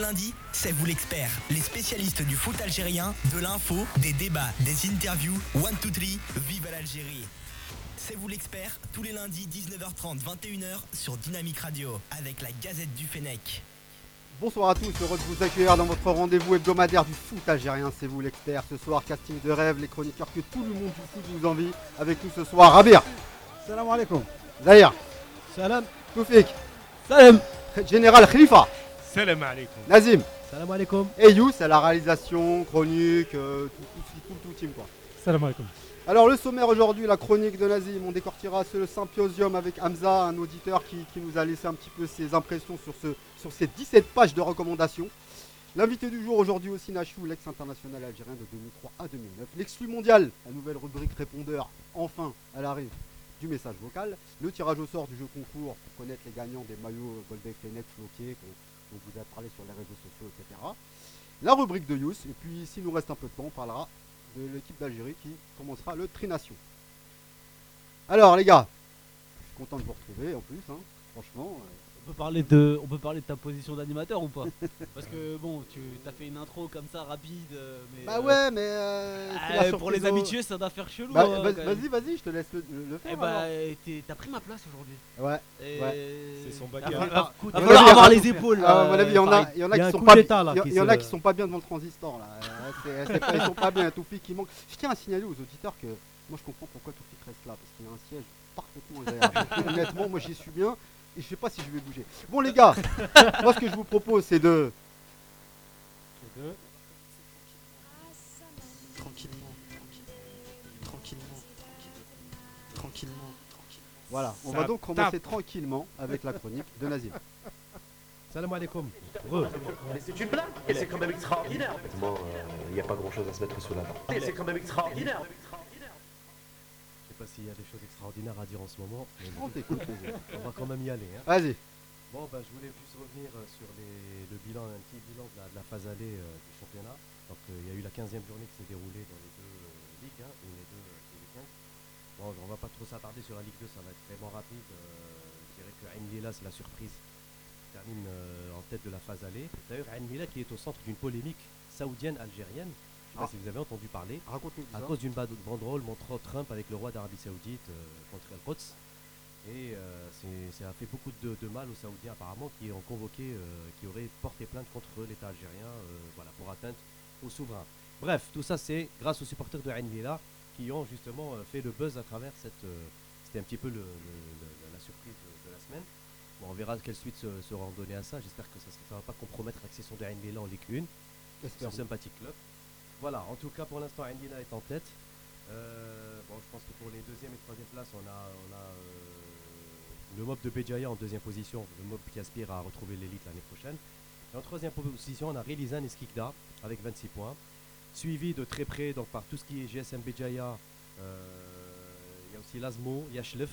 lundis, c'est vous l'expert. Les spécialistes du foot algérien, de l'info, des débats, des interviews. One, two, three, vive l'Algérie. C'est vous l'expert, tous les lundis 19h30, 21h sur Dynamique Radio, avec la Gazette du Fennec. Bonsoir à tous, heureux de vous accueillir dans votre rendez-vous hebdomadaire du foot algérien, c'est vous l'expert. Ce soir, casting de rêve, les chroniqueurs que tout le monde du foot vous envie. Avec nous ce soir, Rabir, Salam alaikum. Zahir, Salam. Toufik, Salam. Général Khalifa, Salam alaikum. Nazim Salam alaikum. et Yous à la réalisation, chronique, euh, tout, tout, tout, tout, team quoi. Salam alaikum. Alors le sommaire aujourd'hui, la chronique de Nazim, on décortira ce symposium avec Hamza, un auditeur qui, qui nous a laissé un petit peu ses impressions sur, ce, sur ces 17 pages de recommandations. L'invité du jour aujourd'hui aussi Nachou, l'ex-international algérien de 2003 à 2009. L'exclu mondial, la nouvelle rubrique répondeur, enfin elle arrive du message vocal. Le tirage au sort du jeu concours pour connaître les gagnants des maillots Golbeck, Fenech, Floquet, dont vous avez parlé sur les réseaux sociaux, etc. La rubrique de Yous, et puis s'il nous reste un peu de temps, on parlera de l'équipe d'Algérie qui commencera le Trination. Alors les gars, je suis content de vous retrouver en plus, hein, franchement. euh, peut parler de, on peut parler de ta position d'animateur ou pas Parce que bon, tu as fait une intro comme ça rapide, euh, mais Bah euh, ouais, mais euh, euh, pour les habitués, ça doit faire chelou. Bah, hein, vas-y, vas-y, je te laisse le, le faire. Eh bah, t'es- t'as pris ma place aujourd'hui. Ouais. Et- C'est son Ah, va- Ah, écoute, va falloir avoir il y les épaules. Ah, il y en a, il y en a Il y a qui sont pas, là, il y- il y en a qui sont pas bien devant le transistor là. Euh, ils sont pas bien, Toufik qui manque. Je tiens à signaler aux auditeurs que moi je comprends pourquoi Toufik reste là parce qu'il a un siège parfaitement agréable. Honnêtement, moi j'y suis bien et je sais pas si je vais bouger. Bon les gars, moi ce que je vous propose c'est de Tranquillement, tranquillement, tranquillement, tranquillement. voilà, on Ça va donc tape. commencer tranquillement avec la chronique de Nazim. Salam alaikum. C'est une blague Et c'est quand même extraordinaire Honnêtement, il n'y a pas grand chose à se mettre sous la dent. Et c'est quand même extraordinaire pas s'il y a des choses extraordinaires à dire en ce moment, mais On t'écoute. On va quand même y aller. hein. Vas-y. Bon, bah, je voulais juste revenir euh, sur les- le bilan, un petit bilan de la, de la phase allée euh, du championnat. Donc, euh, il y a eu la 15e journée qui s'est déroulée dans les deux euh, ligues, hein, et les deux euh, ce week-end. Bon, on va pas trop s'attarder sur la Ligue 2, ça va être vraiment rapide. Euh, je dirais que Ain Lila, c'est la surprise, qui termine euh, en tête de la phase allée. D'ailleurs, Ain Lila qui est au centre d'une polémique saoudienne-algérienne. Je ne sais pas Ah. si vous avez entendu parler Raconte-nous à ça. cause d'une bande- banderole montrant Trump avec le roi d'Arabie Saoudite euh, contre El Quds. Et euh, c'est- ça a fait beaucoup de, de mal aux Saoudiens apparemment qui ont convoqué, euh, qui auraient porté plainte contre l'État algérien euh, voilà, pour atteinte au souverain. Bref, tout ça c'est grâce aux supporters de Ain Lila qui ont justement fait le buzz à travers cette... C'était un petit peu le- le- le- la surprise de, de la semaine. Bon, on verra quelle suite se- seront données à ça. J'espère que ça ne va pas compromettre l'accession de Ain Lila en Ligue 1. C'est un sympathique club. Voilà, en tout cas pour l'instant Indila est en tête. Euh, je pense que pour les deuxième et troisième places, on a, euh, le mob de Béjaïa en deuxième position, le mob qui aspire à retrouver l'élite l'année prochaine. Et en troisième position, on a Relizan et avec 26 points, suivi de très près donc, par tout ce qui est GSM Béjaïa. euh, Il y a aussi Lasmo, Yashlef.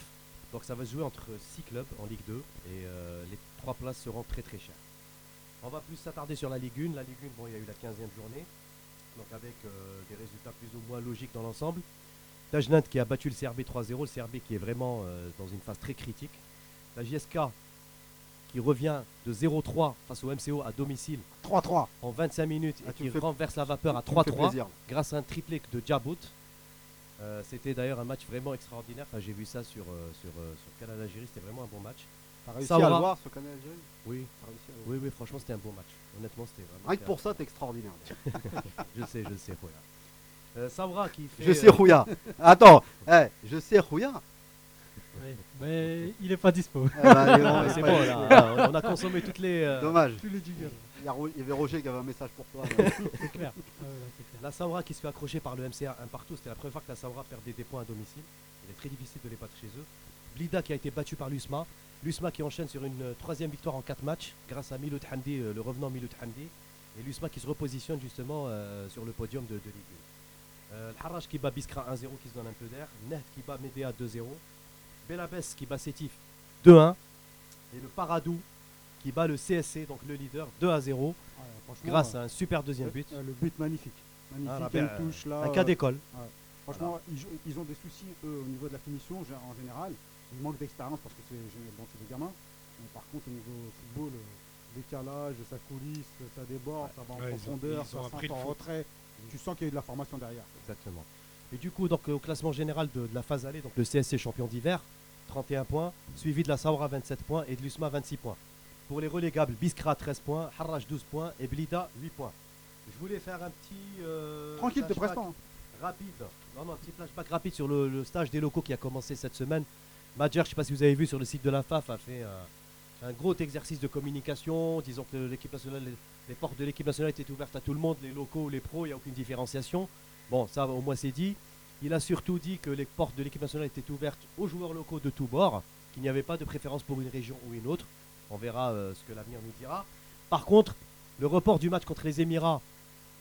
Donc ça va jouer entre six clubs en Ligue 2 et les trois places seront très très chères. On va plus s'attarder sur la Ligue 1. La Ligue 1, bon, il y a eu la 15e journée, donc avec euh, des résultats plus ou moins logiques dans l'ensemble. Tajnant qui a battu le CRB 3-0, le CRB qui est vraiment euh, dans une phase très critique. La JSK qui revient de 0-3 face au MCO à domicile 3-3. en 25 minutes Ah, et qui renverse la vapeur à Tu me fais 3-3 plaisir. grâce à un triplé de Djabout. Euh, c'était d'ailleurs un match vraiment extraordinaire. Enfin, j'ai vu ça sur, euh, sur, euh, sur Canal Algérie, c'était vraiment un bon match. T'as réussi Ça à le voir sur Canal Algérie? À oui, oui, franchement, c'était un bon match. Honnêtement, c'était vraiment. Rien que pour ça, t'es extraordinaire. Je sais, je sais, Rouya. Euh, Sabra qui fait. Je sais Rouya. Attends, eh, je sais Rouya. Mais il est pas dispo. Allez, on mais va c'est pas bon, dire. là, on a consommé toutes les. euh, Dommage. Tous les jingles. Il y, a Ro- il y avait Roger qui avait un message pour toi. là. C'est clair. Ah ouais, là, c'est clair. La Saoura qui se fait accrocher par le MCA un partout, c'était la première fois que la Saoura perdait des points à domicile. Il est très difficile de les battre chez eux. Blida qui a été battu par l'USMA. L'USMA qui enchaîne sur une euh, troisième victoire en quatre matchs grâce à Miloud Handi, euh, le revenant Miloud Handi. Et l'USMA qui se repositionne justement euh, sur le podium de, de Ligue 1. Euh, le Harrach qui bat Biskra 1-0 qui se donne un peu d'air. Neht qui bat Médéa 2-0. Belabès qui bat Sétif 2-1. Et le Paradou qui bat le CSC, donc le leader, 2 à 0, Ouais, franchement, grâce à un super deuxième but. le but magnifique. Magnifique, Ah, là, ben, une touche là. Un cas d'école. Franchement, ils, ont des soucis eux, au niveau de la finition en général. Ils manquent d'expérience parce que c'est bon, c'est des gamins. Mais par contre, au niveau football, euh, décalage, ça coulisse, ça déborde, ça va en Ouais, ils ont- profondeur, ils ça le en retrait. Tu sens qu'il y a eu de la formation derrière. Exactement. Et du coup, donc, euh, au classement général de, de la phase allée, donc le CSC champion d'hiver, 31 points, suivi de la Saoura 27 points et de l'USMA 26 points. Pour les relégables, Biskra 13 points, Harrach 12 points et Blida 8 points. Je voulais faire un petit. euh, Tranquille, hein. Rapide. Non, non, un petit flashback rapide sur le, le stage des locaux qui a commencé cette semaine. Madjer, je ne sais pas si vous avez vu sur le site de la FAF, a fait un, un gros exercice de communication, disons que l'équipe nationale, les, portes de l'équipe nationale étaient ouvertes à tout le monde, les locaux, les pros, il n'y a aucune différenciation. Bon, ça au moins c'est dit. Il a surtout dit que les portes de l'équipe nationale étaient ouvertes aux joueurs locaux de tous bords, qu'il n'y avait pas de préférence pour une région ou une autre. On verra euh, ce que l'avenir nous dira. Par contre, le report du match contre les Émirats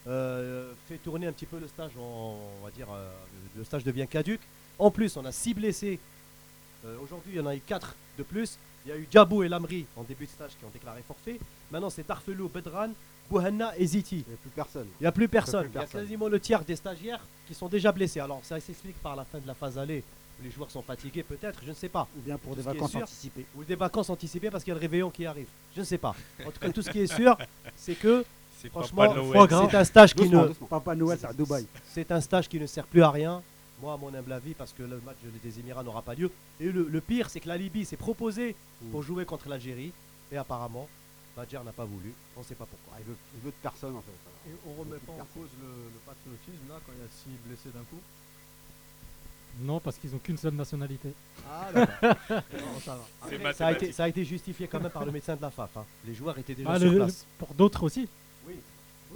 euh, fait tourner un petit peu le stage, on va dire, euh, le stage devient caduque. En plus, on a 6 blessés. Euh, Aujourd'hui, il y en a eu 4 de plus. Il y a eu Djabou et Lamri en début de stage qui ont déclaré forfait. Maintenant, c'est Darfelou, Bedran, Bouhanna et Ziti. Il n'y a plus personne. Il n'y a plus personne. Il y a quasiment le tiers des stagiaires qui sont déjà blessés. Alors, ça s'explique par la fin de la phase allée. où Les joueurs sont fatigués, peut-être, je ne sais pas. Ou bien pour Tout des vacances sûr, anticipées. Ou des vacances anticipées parce qu'il y a le réveillon qui arrive. Je ne sais pas. En tout cas, tout ce qui est sûr, c'est que franchement, c'est un stage qui Doucement, ne, doucement. Papa Noël, c'est à Dubaï. c'est un stage qui ne sert plus à rien. Moi, à mon humble avis, parce que le match des Émirats n'aura pas lieu. Et le, le pire, c'est que la Libye s'est proposée pour jouer contre l'Algérie. Et apparemment, Badger n'a pas voulu. On ne sait pas pourquoi. Ah, il, veut, il veut de personne en fait. Et on remet pas en cause le, le patriotisme là quand il y a six blessés d'un coup Non, parce qu'ils n'ont qu'une seule nationalité. Ah. Non, ça va. C'est ça, a été, mathématique. ça a été justifié quand même par le médecin de la FAF. hein. Les joueurs étaient déjà Ah, sur le- place. pour d'autres aussi.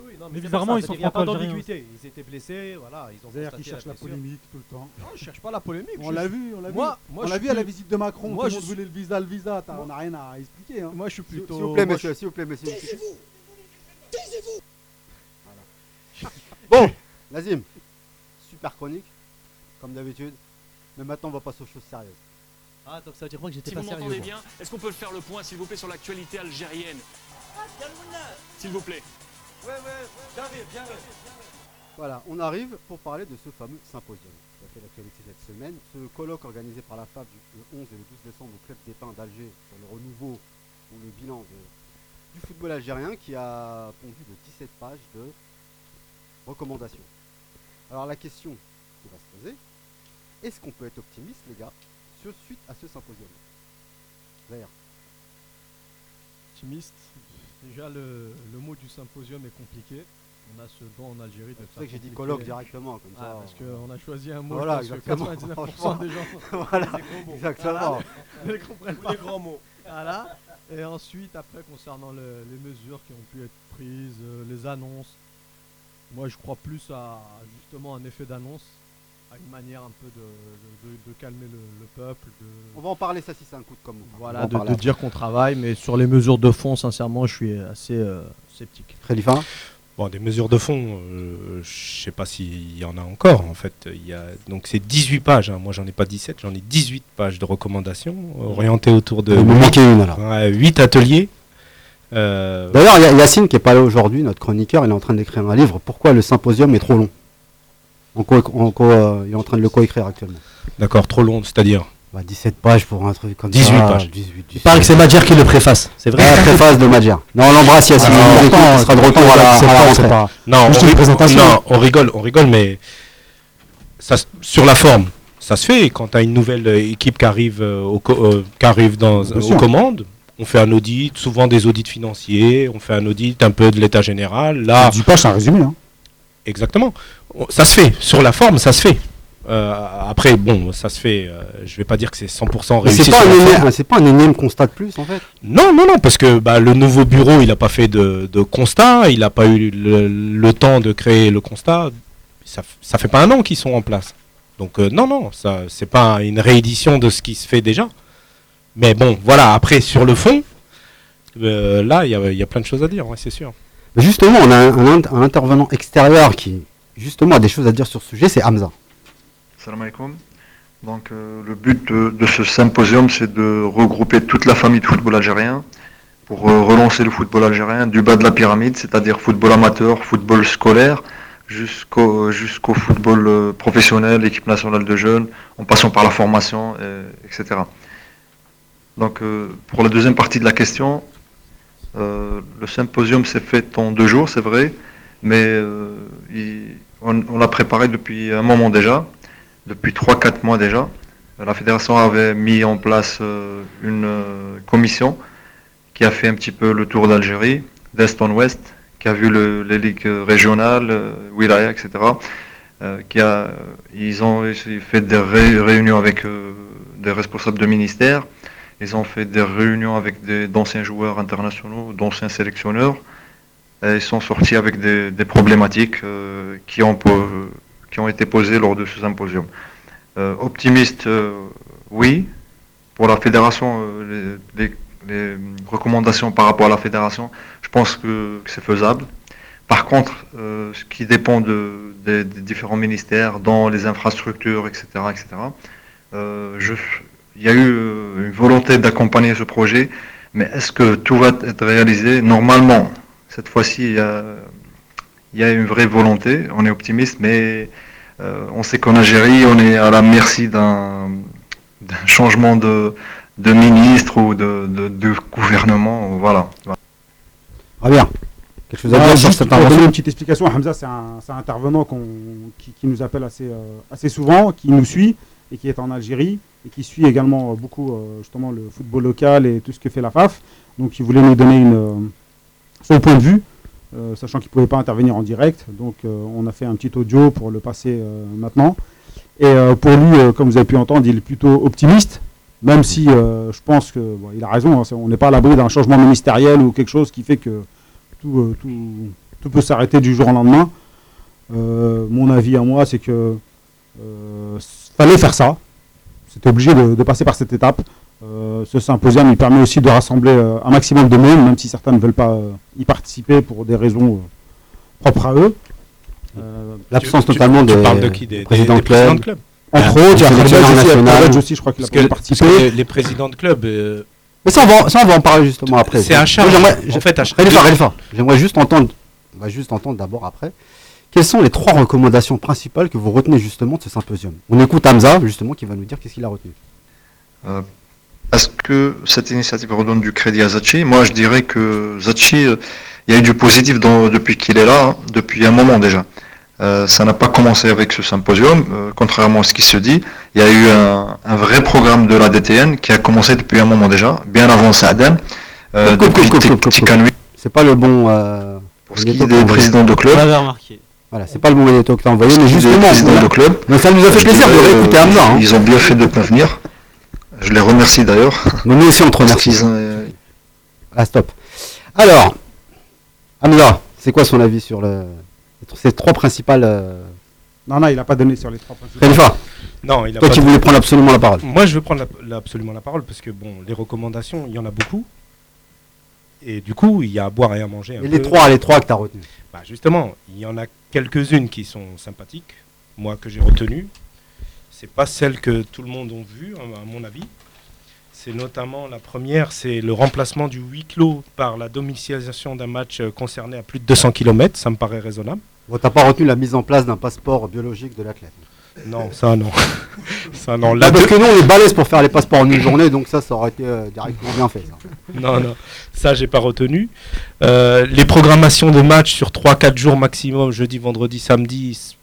Oui, non, Mais bizarrement, ils sont pas d'ambiguïté. Ils étaient blessés, voilà. Ils ont C'est-à-dire qu'ils cherchent la polémique tout le temps. Non, je cherche pas la polémique. On je l'a vu, on l'a vu. Moi, moi, on je l'a vu à la visite de Macron. moi, tout je le monde suis- voulait le visa, le visa. t'as- On n'a rien à expliquer. hein. Moi, je suis plutôt. s'il vous plaît, monsieur, s'il vous plaît, monsieur. Taisez-vous Taisez-vous Bon, Nazim, super chronique, comme d'habitude. Mais maintenant, on va passer aux choses sérieuses. Ah, donc ça veut dire moi que j'étais Si pas vous sérieux. bien, est-ce qu'on peut faire le point, s'il vous plaît, sur l'actualité algérienne? S'il vous plaît. Voilà, on arrive pour parler de ce fameux symposium qui a fait l'actualité cette semaine. Ce colloque organisé par la FAB du le 11 et le 12 décembre au Club des Pins d'Alger sur le renouveau ou le bilan de- du football algérien qui a pondu de 17 pages de recommandations. Alors la question qui va se poser, est-ce qu'on peut être optimiste les gars sur, suite à ce symposium? D'ailleurs, optimiste. Déjà, le, le mot du symposium est compliqué. On a ce don en Algérie de c'est faire que j'ai dit colloque directement comme Ah, ça. parce qu'on a choisi un mot, Voilà, je pense exactement. que 99% Franchement. des gens voilà, Des gros mots. exactement. ne comprennent pas. les grands mots. Voilà. Et ensuite, après, concernant le- les mesures qui ont pu être prises, euh, les annonces, moi je crois plus à justement un effet d'annonce, à une manière un peu de, de- de- de calmer le, le peuple, de, On va en parler ça si c'est un coup de com. ou pas. On va voilà, de, dire qu'on travaille, mais sur les mesures de fond, sincèrement, je suis assez euh, sceptique. Khalifa Bon, des mesures de fond, euh, je sais pas s'il y en a encore en fait. Il y a, donc c'est 18 pages, hein. moi j'en ai pas 17, j'en ai 18 pages de recommandations orientées autour de alors. 8 ateliers. Euh, D'ailleurs, Yacine qui est pas là aujourd'hui, notre chroniqueur, il est en train d'écrire un livre. Pourquoi le symposium est trop long? En co- en co- euh, Il est en train de le coécrire actuellement. D'accord, trop long, c'est-à-dire Bah, 17 pages pour un truc comme 18 ça. pages. 18, 18. Il paraît que c'est Madjer qui le préface, c'est vrai Ah, préface de Madjer. Non, on l'embrasse Yacine. Ah, il il sera de retour à la, la rentrée. pas- Non, Juste on, une ri- présentation. non, on rigole, on rigole, mais ça, sur la forme, ça se fait. Quand tu as une nouvelle euh, équipe qui arrive, euh, au co- euh, qui arrive dans, Bien aux commandes, on fait un audit, souvent des audits financiers, on fait un audit un peu de l'état général. Là, 18 pages, c'est un résumé. Hein. Exactement. Ça se fait. Sur la forme, ça se fait. Euh, après, bon, ça se fait. euh, je vais pas dire que c'est 100% Mais réussi. c'est pas, c'est pas un énième constat de plus en fait? Non, non, non, parce que bah, le nouveau bureau, il n'a pas fait de, de constat, il n'a pas eu le, le temps de créer le constat. Ça, ça fait pas un an qu'ils sont en place. Donc euh, non, non, ça, c'est pas une réédition de ce qui se fait déjà. Mais bon, voilà. Après, sur le fond, euh, là, il y a, il y a plein de choses à dire, ouais, c'est sûr. Justement, on a un, un int- un intervenant extérieur qui justement a des choses à dire sur ce sujet, c'est Hamza. Salam alaikum. Donc euh, le but de, ce symposium, c'est de regrouper toute la famille de football algérien pour euh, relancer le football algérien du bas de la pyramide, c'est-à-dire football amateur, football scolaire, jusqu'au jusqu'au football euh, professionnel, équipe nationale de jeunes, en passant par la formation, euh, etc. Donc euh, pour la deuxième partie de la question, Euh, le symposium s'est fait en deux jours, c'est vrai, mais euh, on, l'a préparé depuis un moment déjà, depuis 3-4 mois déjà. La fédération avait mis en place euh, une commission qui a fait un petit peu le tour d'Algérie, d'est en ouest, qui a vu le- les ligues régionales, Wilaya, etc. qui a, ils ont fait des ré- réunions avec des responsables de ministères, ils ont fait des réunions avec d'anciens joueurs internationaux, d'anciens sélectionneurs, et ils sont sortis avec des, problématiques euh, qui, ont, été posées lors de ce symposium. Euh, optimiste, euh, oui. Pour la fédération, les, recommandations par rapport à la fédération, je pense que, c'est faisable. Par contre, ce qui dépend de- des, différents ministères, dans les infrastructures, etc., etc., je- il y a eu euh, une volonté d'accompagner ce projet, mais est-ce que tout va être réalisé Normalement, cette fois-ci, il y a, il y a une vraie volonté, on est optimiste, mais euh, on sait qu'en Algérie, on est à la merci d'un changement de, de ministre ou de, de- de gouvernement. Voilà. Très bien. Quelque chose à dire sur juste cette pour donner intervention une petite explication, Hamza, c'est un, intervenant qui nous appelle assez, euh, assez souvent, qui nous suit et qui est en Algérie et qui suit également euh, beaucoup euh, justement le football local et tout ce que fait la FAF. Donc il voulait nous donner une, euh, son point de vue, sachant qu'il ne pouvait pas intervenir en direct. Donc on a fait un petit audio pour le passer maintenant. Et pour lui, comme vous avez pu entendre, il est plutôt optimiste, même si je pense que bon, il a raison, hein, on n'est pas à l'abri d'un changement ministériel ou quelque chose qui fait que tout, peut s'arrêter du jour au lendemain. Mon avis à moi, c'est que fallait faire ça. C'était obligé de, de passer par cette étape. Euh, ce symposium, il permet aussi de rassembler euh, un maximum de monde, même si certains ne veulent pas euh, y participer pour des raisons euh, propres à eux. Euh, L'absence tu- totalement tu des, parles de qui Des- des- présidents des club. de club Entre Ah, autres, il y a aussi, national. Khaled aussi, je crois qu'il a que les, les présidents de club, euh, Mais ça on, va, ça, on va en parler justement après. C'est un Moi, j'aimerais- En fait, Khalifa, j'aimerais juste entendre, on va juste entendre d'abord après. Quelles sont les trois recommandations principales que vous retenez justement de ce symposium? On écoute Hamza justement qui va nous dire qu'est-ce qu'il a retenu. Euh, Est-ce que cette initiative redonne du crédit à Zachi? Moi, je dirais que Zachi, euh, il y a eu du positif dans- depuis qu'il est là, hein, depuis un moment déjà. Euh, ça n'a pas commencé avec ce symposium, euh, contrairement à ce qui se dit. Il y a eu un, un vrai programme de la DTN qui a commencé depuis un moment déjà, bien avant Saadem. Euh. C'est pas le bon. euh, Pour ce qui est des présidents de club. Voilà, c'est pas le bon magnéto que tu as envoyé, mais justement. voilà. club. Mais ça nous a fait je plaisir de réécouter euh, Hamza. hein. Ils ont bien fait de venir. Je les remercie d'ailleurs. Mais nous aussi on te remercie. ont, euh, Ah stop. Alors, Hamza, c'est quoi son avis sur le, ces trois principales. euh, Non, non, il n'a pas donné sur les trois principes. Khalifa, non, il a toi pas qui de- voulais prendre absolument la parole. Moi, je veux prendre la- la- absolument la parole parce que bon, les recommandations, il y en a beaucoup. Et du coup, il y a à boire et à manger. un Et les trois, les trois que tu as retenus. Bah, justement, il y en a quelques-unes qui sont sympathiques, moi que j'ai retenues. C'est pas celles que tout le monde a vues, à à mon avis. C'est notamment la première, c'est le remplacement du huis clos par la domiciliation d'un match concerné à plus de 200 km. Ça me paraît raisonnable. Bon, t'as pas retenu la mise en place d'un passeport biologique de l'athlète. Non, ça non. ça non. Là, parce deux- que nous, on est balèze pour faire les passeports en une journée, donc ça, ça aurait été euh, directement bien fait. ça. Non, non, ça j'ai pas retenu. Euh, les programmations de matchs sur 3-4 jours maximum, jeudi, vendredi, samedi,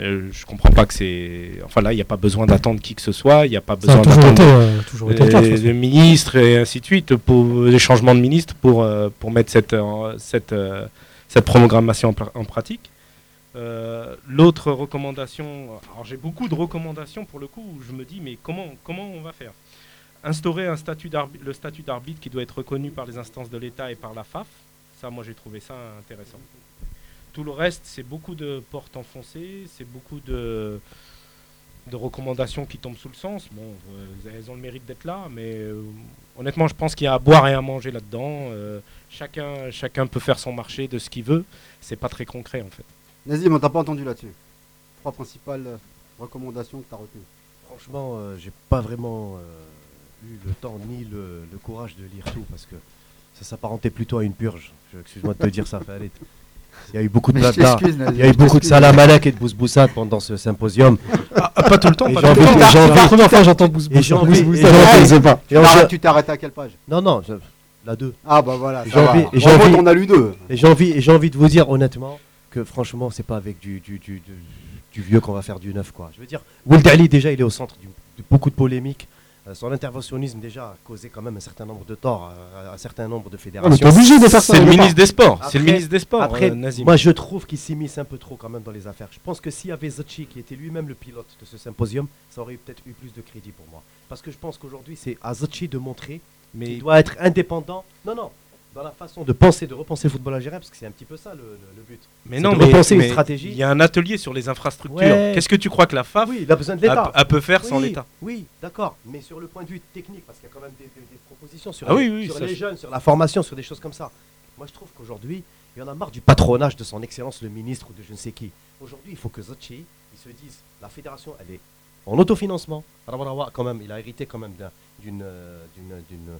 euh, je comprends pas que c'est. Enfin là, il n'y a pas besoin d'attendre qui que ce soit, il n'y a pas besoin d'attendre euh, toujours été le et ainsi de suite, pour les changements de ministres pour, euh, pour mettre cette, euh, cette, euh, cette programmation en pratique. Euh, L'autre recommandation, alors j'ai beaucoup de recommandations pour le coup, où je me dis, mais comment, comment on va faire? Instaurer un statut le statut d'arbitre qui doit être reconnu par les instances de l'État et par la FAF, ça moi j'ai trouvé ça intéressant. Tout le reste, c'est beaucoup de portes enfoncées, c'est beaucoup de, recommandations qui tombent sous le sens. Bon, euh, elles ont le mérite d'être là, mais euh, honnêtement, je pense qu'il y a à boire et à manger là-dedans. Chacun, chacun peut faire son marché de ce qu'il veut. C'est pas très concret en fait. Nazim, on t'a pas entendu là-dessus. Trois principales euh, recommandations que tu as retenues. Franchement, euh, j'ai pas vraiment euh, eu le temps ni le, le courage de lire tout parce que ça s'apparentait plutôt à une purge. Je- Excuse-moi de te dire ça, Farid. Il y a eu beaucoup de Mais blabla. Il y a eu beaucoup de salamalek et de bousboussade pendant ce symposium. Ah, pas tout le temps, Et pas tout le temps. j'ai C'est envie- la première fois que j'entends et j'ai envie- tu t'es arrêté à quelle page? Non, non, je- La 2. Ah bah voilà, j'ai va. envie, t'en as lu deux. Et j'ai envie, et j'ai envie de vous dire honnêtement que franchement, c'est pas avec du, du, du, du- du vieux qu'on va faire du neuf. Quoi. Je veux dire, Will Ali, déjà, il est au centre du- de beaucoup de polémiques. Euh, son interventionnisme, déjà, a causé quand même un certain nombre de torts à, à un certain nombre de fédérations. mais t'es obligé de faire ça, C'est le ministre des Sports, c'est le ministre des Sports, Après, euh, Nazim. moi, je trouve qu'il s'immisce un peu trop quand même dans les affaires. Je pense que s'il y avait Zachi, qui était lui-même le pilote de ce symposium, ça aurait peut-être eu plus de crédit pour moi. Parce que je pense qu'aujourd'hui, c'est à Zachi de montrer Mais- qu'il doit être indépendant. Non, non. Dans la façon de penser, de repenser le football algérien, parce que c'est un petit peu ça le, le- le but. Mais non, de mais repenser mais une stratégie. Il y a un atelier sur les infrastructures. Ouais. Qu'est-ce que tu crois que la FAF Oui, il a besoin de l'État. a, a peut faire sans Oui, l'État? Oui, d'accord. Mais sur le point de vue technique, parce qu'il y a quand même des, des- des propositions sur, Ah les, oui, sur les je- jeunes, sur la formation, sur des choses comme ça. Moi, je trouve qu'aujourd'hui, il y en a marre du patronage de son excellence le ministre ou de je ne sais qui. Aujourd'hui, il faut que Zachi, il se dise, la fédération, elle est en autofinancement. Quand même, il a hérité quand même euh, d'une- d'une-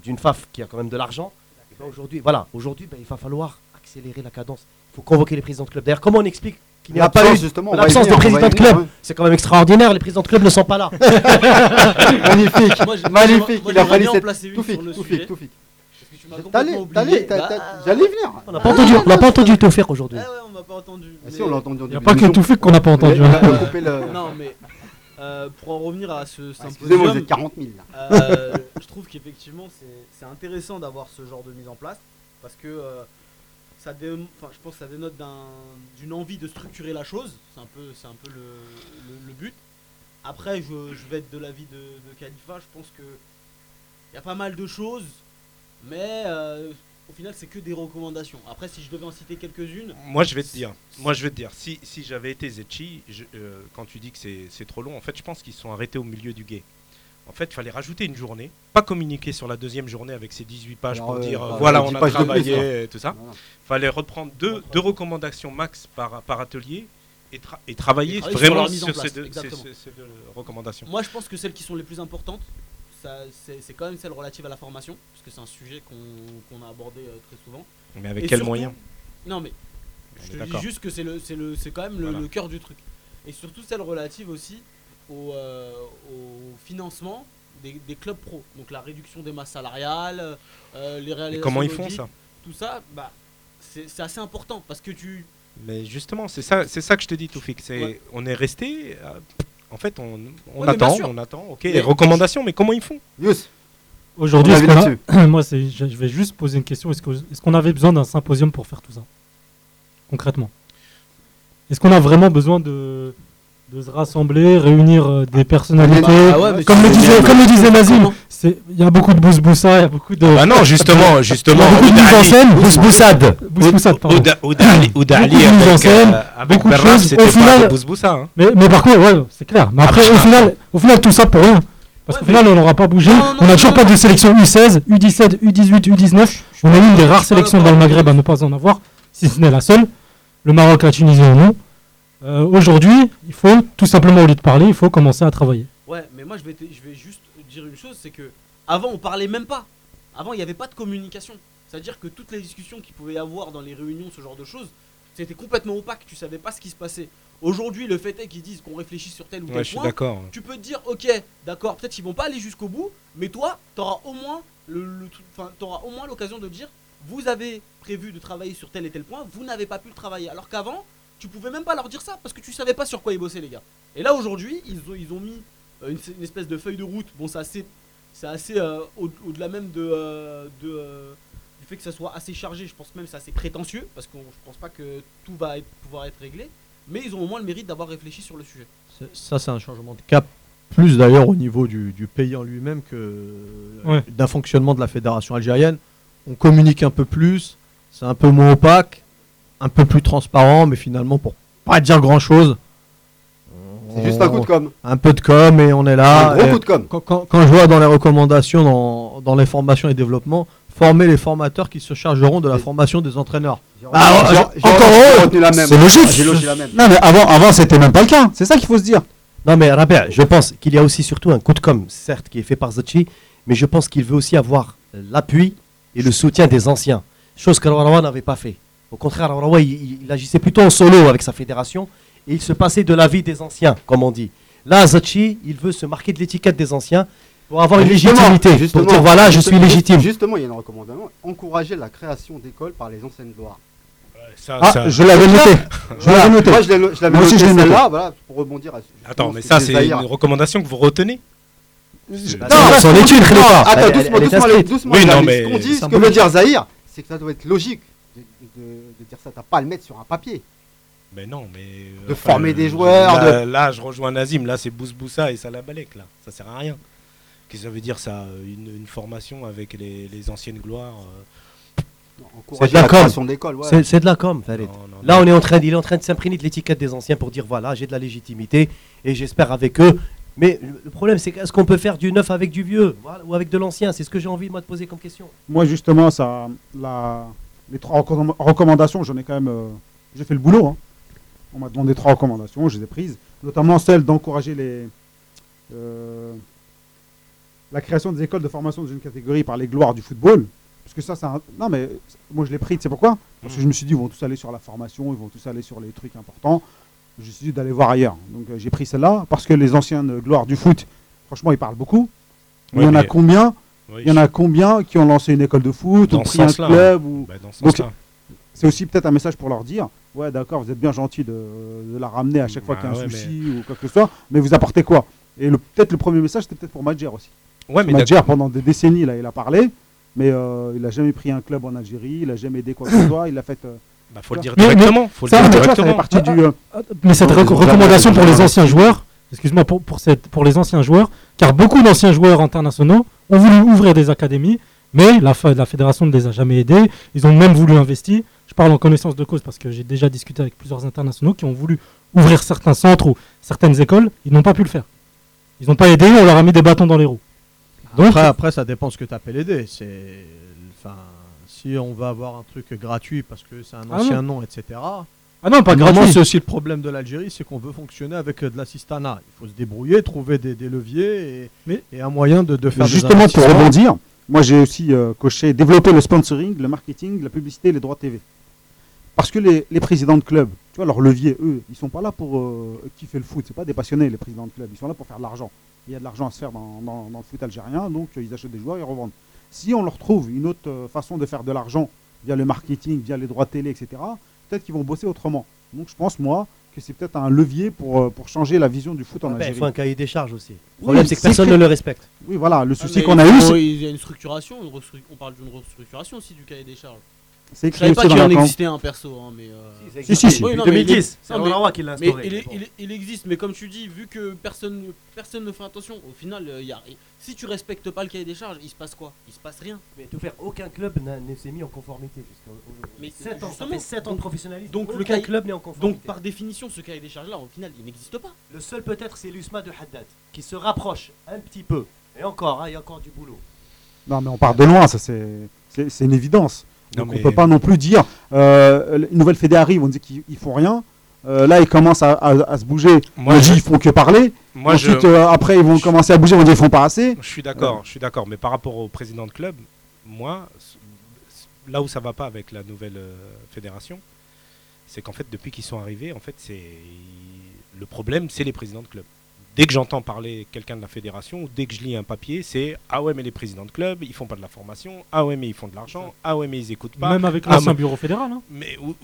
d'une FAF qui a quand même de l'argent. Et ben aujourd'hui, voilà, aujourd'hui, ben, il va falloir accélérer la cadence. Il faut convoquer les présidents de club. D'ailleurs, comment on explique qu'il n'y a pas L'absence, eu justement, l'absence de président de club ouais. C'est quand même extraordinaire, les présidents de club ne sont pas là. magnifique, Moi, magnifique. moi, il a fallu cette. T'allais, t'allais, t'as- Bah, J'allais venir. On n'a pas entendu, on n'a pas entendu te faire aujourd'hui. Ah ouais, on m'a pas entendu. Ah si, mais- on l'a entendu en Il n'y a pas que d'émission. Toufik qu'on n'a pas entendu. Non, mais euh, pour en revenir à ce Excusez-moi, symposium, vous êtes 40 000, euh, je trouve qu'effectivement c'est intéressant d'avoir ce genre de mise en place parce que euh, ça dé- je pense que ça dénote d'un- d'une envie de structurer la chose. C'est un peu, un peu le, le- le but. Après, je, je vais être de l'avis de, de Khalifa. Je pense que il y a pas mal de choses, mais au final, c'est que des recommandations. Après, si je devais en citer quelques-unes, Moi, je vais te dire. Moi, je vais te dire. Si, si j'avais été Zetchi, je- euh, quand tu dis que c'est c'est trop long, en fait, je pense qu'ils se sont arrêtés au milieu du guet. En fait, il fallait rajouter une journée, pas communiquer sur la deuxième journée avec ses 18 pages Alors, pour euh, dire euh, bah, voilà, 10 on a plus, travaillé et tout ça. Voilà. fallait reprendre deux, deux recommandations max par, par atelier et, tra- et travailler Et travailler sur vraiment sur, ces, deux, ces- ces- ces recommandations. Moi, je pense que celles qui sont les plus importantes, c'est c'est quand même celles relatives à la formation, parce que c'est un sujet qu'on qu'on a abordé euh, très souvent. Mais avec Et quels surtout- moyens? Non, mais je te dis juste que c'est le, c'est le, c'est quand même le, Voilà. le cœur du truc. Et surtout celles relatives aussi au, euh, au financement des, des clubs pro. Donc la réduction des masses salariales, euh, les réalisations. comment ils font ça? Tout ça, bah, c'est c'est assez important parce que tu. Mais justement, c'est ça, c'est ça que je te dis, Toufik. C'est, Ouais. on est resté. euh, en fait, on, Ouais, attend, on attend. Ok, les recommandations, mais comment ils font? Aujourd'hui, a- moi, je vais juste poser une question. Est-ce que- est-ce qu'on avait besoin d'un symposium pour faire tout ça? Concrètement. Est-ce qu'on a vraiment besoin de, de se rassembler, réunir euh, des personnalités Ah ouais, Comme le disait, bien, comme le disait Nazim, il y a beaucoup de bousboussa, il y a beaucoup de. Bah non, justement, justement. Beaucoup de mise en Oudali- scène. Bousboussade. Bousboussade, pardon. Ouda- Oudali- Oudali Beaucoup de mise en avec, scène, avec beaucoup de choses. Au final- hein. Mais, mais par contre, ouais, c'est clair. Mais après, Ah, au final, au final, tout ça pour rien. Parce Ouais, qu'au final, on n'aura pas bougé. Non, non, on n'a non, toujours non, pas non. de sélection U16, U17, U18, U19. On a une des rares sélections dans le Maghreb à ne pas en avoir, si ce n'est la seule. Le Maroc, la Tunisie en ont. Euh, Aujourd'hui, il faut tout simplement, au lieu de parler, il faut commencer à travailler. Ouais, mais moi je vais, te- je vais juste dire une chose, c'est que avant on parlait même pas. Avant il n'y avait pas de communication. C'est-à-dire que toutes les discussions qu'il pouvait y avoir dans les réunions, ce genre de choses, c'était complètement opaque. Tu savais pas ce qui se passait. Aujourd'hui, le fait est qu'ils disent qu'on réfléchit sur tel ou tel Ouais, je suis point. d'accord. Tu peux te dire, ok, d'accord, peut-être qu'ils vont pas aller jusqu'au bout, mais toi, tu auras au moins le, le truc- enfin, t'auras au moins l'occasion de dire, vous avez prévu de travailler sur tel et tel point, vous n'avez pas pu le travailler. Alors qu'avant, tu pouvais même pas leur dire ça parce que tu savais pas sur quoi ils bossaient les gars. Et là aujourd'hui, ils ont, ils ont mis euh, une, une espèce de feuille de route. Bon, c'est assez, c'est assez euh, au- au-delà même de, euh, de, euh, du fait que ça soit assez chargé. Je pense même que c'est assez prétentieux parce que je pense pas que tout va être- pouvoir être réglé. Mais ils ont au moins le mérite d'avoir réfléchi sur le sujet. Ça, c'est un changement de cap, plus d'ailleurs au niveau du, du pays en lui-même que Ouais. d'un fonctionnement de la fédération algérienne. On communique un peu plus, c'est un peu moins opaque, un peu plus transparent, mais finalement, pour pas dire grand-chose. C'est juste un coup de com. Un peu de com et on est là. Un gros coup de com. Quand, quand- quand je vois dans les recommandations, dans, dans les formations et développement, former les formateurs qui se chargeront de la formation des entraîneurs. Ah, j'ai- j'ai- encore j'ai heureux. retenu la même. C'est logique. J'ai logé la même. Non, mais avant, avant c'était même pas le cas. C'est ça qu'il faut se dire. Non mais Rabia, je pense qu'il y a aussi surtout un coup de com, certes, qui est fait par Zachi, mais je pense qu'il veut aussi avoir euh, l'appui et le soutien des anciens, chose que Rawarawa n'avait pas fait. Au contraire, Rawarawa, il, il- il agissait plutôt en solo avec sa fédération et il se passait de l'avis des anciens, comme on dit. Là, Zachi, il veut se marquer de l'étiquette des anciens Pour avoir une Justement, légitimité, pour dire, voilà, je suis légitime. Justement, il y a une recommandation encourager la création d'écoles par les anciennes gloires. Ça, Ah, ça- je l'avais noté. Je l'avais noté. Moi, je l'avais Moi aussi, noté je l'ai noté. celle-là, voilà, pour rebondir à Attends, mais ça, que c'est une recommandation que vous retenez Non, étude, non, Khalifa. Attends, doucement, est doucement, doucement. Oui, non, mais- Ce qu'on dit, ce que veut dire Zahir, c'est que ça doit être logique de, de- de dire ça. T'as pas à le mettre sur un papier. Mais non, mais. euh, De former des joueurs, Là, là, je rejoins Nazim. Là, c'est Bousboussa et Salah Balek. Là, ça sert à rien. Qu'est-ce que ça veut dire, ça Une, une formation avec les, les anciennes gloires euh, C'est de la la com. ouais. C'est- C'est de la com, Farid. Non, non, Là, on est en train, il est en train de s'imprégner de l'étiquette des anciens pour dire voilà, j'ai de la légitimité et j'espère avec eux. Mais le- le problème, c'est qu'est-ce qu'on peut faire du neuf avec du vieux voilà, ou avec de l'ancien? C'est ce que j'ai envie moi de poser comme question. Moi, justement, ça, la, les trois recomm- recommandations, j'en ai quand même. euh, j'ai fait le boulot. hein. On m'a demandé trois recommandations, je les ai prises. Notamment celle d'encourager les. euh, la création des écoles de formation dans une catégorie par les gloires du football. Parce que ça, c'est un- Non, mais moi, je l'ai pris, tu sais pourquoi? Parce que je me suis dit, ils vont tous aller sur la formation, ils vont tous aller sur les trucs importants. Je me suis dit d'aller voir ailleurs. Donc, euh, j'ai pris celle-là parce que les anciennes gloires du foot, franchement, ils parlent beaucoup. Mais Ouais, il y en a combien? Oui, il y en a combien qui ont lancé une école de foot Dans ou ce pris un club ou... Bah, ce c'est aussi peut-être un message pour leur dire ouais d'accord vous êtes bien gentil de, de la ramener à chaque fois Bah qu'il y a un ouais, souci ou quoi que ce soit mais vous apportez quoi? Et peut-être le premier message c'était peut-être pour Madjer aussi. Ouais, mais Madjer pendant des décennies là il a parlé mais euh, il a jamais pris un club en Algérie il a jamais aidé quoi que ce soit il a fait euh, Bah, faut le dire directement. Faut le ça, dire vois, ça fait directement. partie du euh, Mais cette recommandation pour les anciens joueurs, excuse-moi, pour, pour, cette, pour les anciens joueurs, car beaucoup d'anciens joueurs internationaux ont voulu ouvrir des académies, mais la, fédération ne les a jamais aidés. Ils ont même voulu investir. Je parle en connaissance de cause parce que j'ai déjà discuté avec plusieurs internationaux qui ont voulu ouvrir certains centres ou certaines écoles. Ils n'ont pas pu le faire. Ils n'ont pas aidé, on leur a mis des bâtons dans les roues. Donc, Après, après, ça dépend ce que tu appelles aider. C'est, enfin, si on va avoir un truc gratuit parce que c'est un Ah ancien nom, etc. ah non, pas gratuit. c'est aussi le problème de l'Algérie, c'est qu'on veut fonctionner avec euh, de l'assistanat. Il faut se débrouiller, trouver des, des leviers et, Mais- et un moyen de, de faire des justement pour investissements. rebondir moi j'ai aussi euh, coché développer le sponsoring le marketing la publicité et les droits TV parce que les, les présidents de clubs tu vois leur levier eux ils sont pas là pour euh, kiffer le foot c'est pas des passionnés les présidents de clubs ils sont là pour faire de l'argent il y a de l'argent à se faire dans, dans- dans le foot algérien donc euh, ils achètent des joueurs ils revendent si on leur trouve une autre façon de faire de l'argent via le marketing via les droits télé etc peut-être qu'ils vont bosser autrement donc je pense moi que c'est peut-être un levier pour, euh, pour changer la vision du foot en Ah ben, il Algérie faut un cahier des charges aussi. Le Oui, problème, c'est que personne que- ne le respecte. oui voilà le Ah, souci mais qu'on a eu Il y a une structuration, une restru- on parle d'une restructuration aussi du cahier des charges. C'est Je écrit savais pas aussi qu'il dans en existait un perso, hein, mais. euh, Si, si, si. Oui, Depuis non, mais il est- 2010, c'est mais- Romain qui l'a Mais instauré. il, est- mais bon. il est- il existe, mais comme tu dis, vu que personne, personne ne fait attention, au final, euh, il y a, si tu respectes pas le cahier des charges, il se passe quoi? Il se passe rien. Mais tout faire, aucun club n'a- ne s'est mis en conformité jusqu'à aujourd'hui. Mais Sept ans, ça fait 7 ans de professionnalisme. donc le cahier- club n'est en conformité. Donc par définition, ce cahier des charges-là, au final, il n'existe pas. Le seul peut-être, c'est l'USMA de Haddad, qui se rapproche un petit peu. Et encore, hein, il y a encore du boulot. Non, mais on part de loin, ça c'est une évidence. Non, Donc mais- on peut pas non plus dire euh, une nouvelle fédé arrive, on dit qu'ils ils font rien. Euh, là, ils commencent à, à- à se bouger. Moi, on je- dit ils font que parler. Moi, Ensuite, je- euh, après, ils vont commencer à bouger, on dit ils font pas assez. Je suis d'accord, je suis d'accord. Mais par rapport au président de club, moi, là où ça va pas avec la nouvelle euh, fédération, c'est qu'en fait, depuis qu'ils sont arrivés, en fait, c'est le problème, c'est les présidents de club. Dès que j'entends parler quelqu'un de la fédération, ou dès que je lis un papier, c'est ah ouais mais les présidents de club, ils font pas de la formation, ah ouais mais ils font de l'argent, ah ouais mais ils écoutent pas. Même avec Ah, l'ancien bureau fédéral. hein. Mais ou-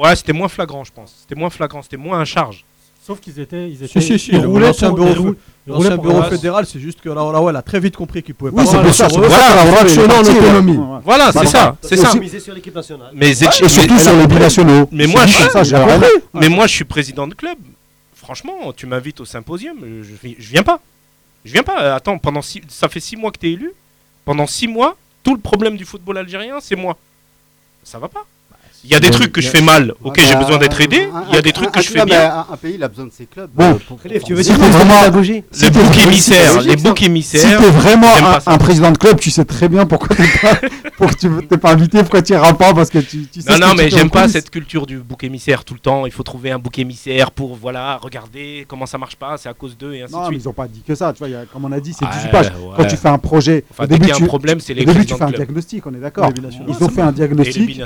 ouais, c'était moins flagrant, je pense. C'était moins flagrant, c'était moins un charge. Sauf qu'ils étaient, ils étaient, si, si, ils roulaient l'ancien pour- bureau, roulaient- roulaient Ouais. fédéral, c'est juste que Laola, elle a très vite compris qu'il pouvait Oui, pas ça, c'est sur pour ça ouais, ouais. Voilà, c'est Voilà. ça, c'est ça. miser sur l'équipe nationale. Mais, Et surtout sur les binationaux. Mais moi, je, mais moi, je suis président de club. Franchement, tu m'invites au symposium, euh, je, vi- je viens pas. Je viens pas. Euh, Attends, pendant ça fait six mois que tu es élu. Pendant six mois, tout le problème du football algérien, c'est moi. Ça va pas. Il y a des trucs que je fais mal. Ok, j'ai besoin d'être aidé. Il y a des trucs que je fais bien. Un, pays, il a besoin de ses clubs. Bon. tu veux dire Si Les boucs si émissaires, les boucs Si émissaires. t'es vraiment un, président de club, tu sais très bien pourquoi t'es pas, pourquoi tu t'es pas invité, pourquoi tu iras pas, parce que tu, sais Non, non, mais j'aime pas cette culture du bouc émissaire tout le temps. Il faut trouver un bouc émissaire pour, voilà, regarder comment ça marche pas, c'est à cause d'eux et ainsi Non, de mais suite. ils ont pas dit que ça. Tu vois, comme on a dit, c'est Ouais, 18 pages. Quand tu fais un projet, au début, tu, problème, c'est les au début, tu présidents fais un diagnostic, on est d'accord. Ils ont fait un diagnostic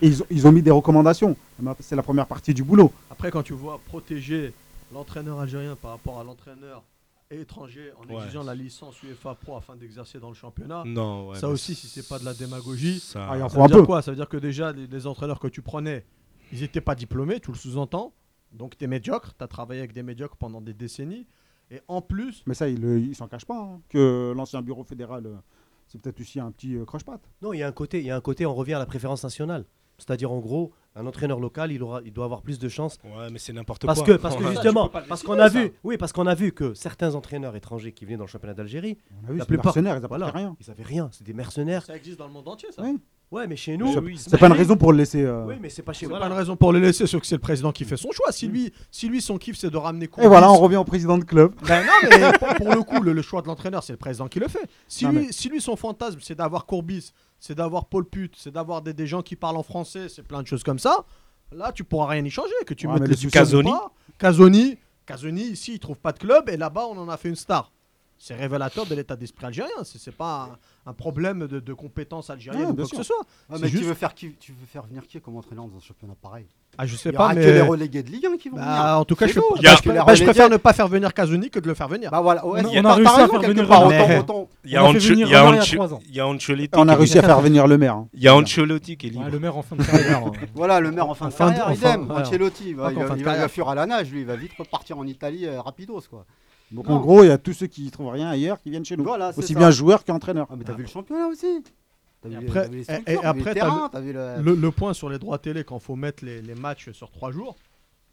et ils ont, ils ont mis des recommandations. C'est la première partie du boulot. Après, quand tu vois protéger l'entraîneur algérien par rapport à l'entraîneur étranger en Ouais. exigeant la licence UEFA Pro afin d'exercer dans le championnat. Non, ouais, ça aussi, si c'est pas de la démagogie, ça- Ah, ça veut un dire peu. quoi? Ça veut dire que déjà, les, les entraîneurs que tu prenais, ils n'étaient pas diplômés, tu le sous-entends. Donc, tu es médiocre, tu as travaillé avec des médiocres pendant des décennies. Et en plus, Mais ça, il, il s'en cache pas. hein, que l'ancien bureau fédéral, euh, c'est peut-être aussi un petit euh, croche-patte. Non, il y a un côté, il y a un côté, on revient à la préférence nationale. C'est-à-dire, en gros, un entraîneur local, il, aura, il doit avoir plus de chances. Ouais, mais c'est n'importe Parce quoi. que, parce que Ouais. justement, Ça, parce qu'on a ça. vu, oui, parce qu'on a vu que certains entraîneurs étrangers qui venaient dans le championnat d'Algérie, la c'est des plupart, mercenaires, ils voilà, rien. Ils avaient rien, c'est des mercenaires. ça existe dans le monde entier, ça. Oui. Ouais, mais chez nous, c'est pas une raison pour le laisser. euh, Oui, mais c'est pas chez C'est nous. pas une raison pour le laisser, sauf que c'est le président qui fait son choix. Si lui, si lui son kiff, c'est de ramener. Et voilà, on revient au président de club. Ben non, mais pour, pour le coup, le, le choix de l'entraîneur, c'est le président qui le fait. Si, Non, lui, mais- si lui, son fantasme, c'est d'avoir Courbis, c'est d'avoir Paul Put, c'est d'avoir des, des gens qui parlent en français, c'est plein de choses comme ça, là, tu pourras rien y changer. Que tu Ouais, mettes les Casoni. Casoni. Casoni, ici, il trouve pas de club, et là-bas, on en a fait une star. C'est révélateur de l'état d'esprit algérien. C'est pas un, un problème de, de compétences algériennes Ouais, ou quoi que ce soit. Mais juste- tu veux faire qui Tu veux faire venir qui comme entraîneur dans un championnat pareil? Ah, je sais Il y pas, mais. que les relégués de Ligue 1 qui vont Bah, venir. en tout cas, je, bah, Il je- bah, je préfère ne pas faire venir Casoni que de le faire venir. Bah voilà, ouais, On a- on réussi à faire venir part, autant- Mais- autant- Il y a On a il il il Ancelotti. On réussi à faire venir le maire. hein. Il y a Ancelotti qui est libre. Le maire en fin de carrière. hein. Voilà, le maire en fin de carrière, idem. ouais, Ancelotti, il va, il il il fuir à la nage, lui, il va vite repartir en Italie euh, rapidos, quoi. Donc Non. en gros, il y a tous ceux qui trouvent rien ailleurs qui viennent chez nous. Voilà, Aussi ça. bien joueurs qu'entraîneurs. Ah, mais t'as vu le championnat aussi? Vu, Et après, t'as vu les et- et t'as vu après, le terrain, le- t'as vu le... Le, le point sur les droits télé, quand faut mettre les, les matchs sur trois jours,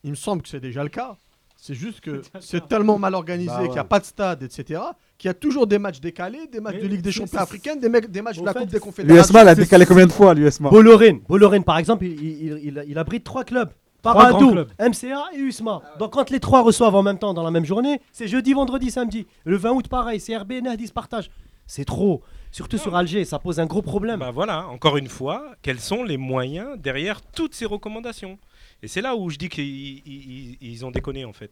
il me semble que c'est déjà le cas. C'est juste que c'est tellement mal organisé, Bah qu'il n'y a pas de stade, etc., qu'il y a toujours des matchs décalés, des matchs Mais de Ligue des Champions africaines, des, mecs- des matchs Au de la fait, Coupe des Confédérations. L'USMA l'a décalé combien de fois, l'USMA Bollorène, Bollorène par exemple, il, il, il, il abrite trois clubs. Paradou. MCA et USMA. Donc quand les trois reçoivent en même temps dans la même journée, c'est jeudi, vendredi, samedi. Le 20 août, pareil, CRB, Nahdi se partagent. C'est trop. Surtout sur Alger, ça pose un gros problème. Bah voilà, encore une fois, quels sont les moyens derrière toutes ces recommandations? Et c'est là où je dis qu'ils ils- ils ont déconné en fait.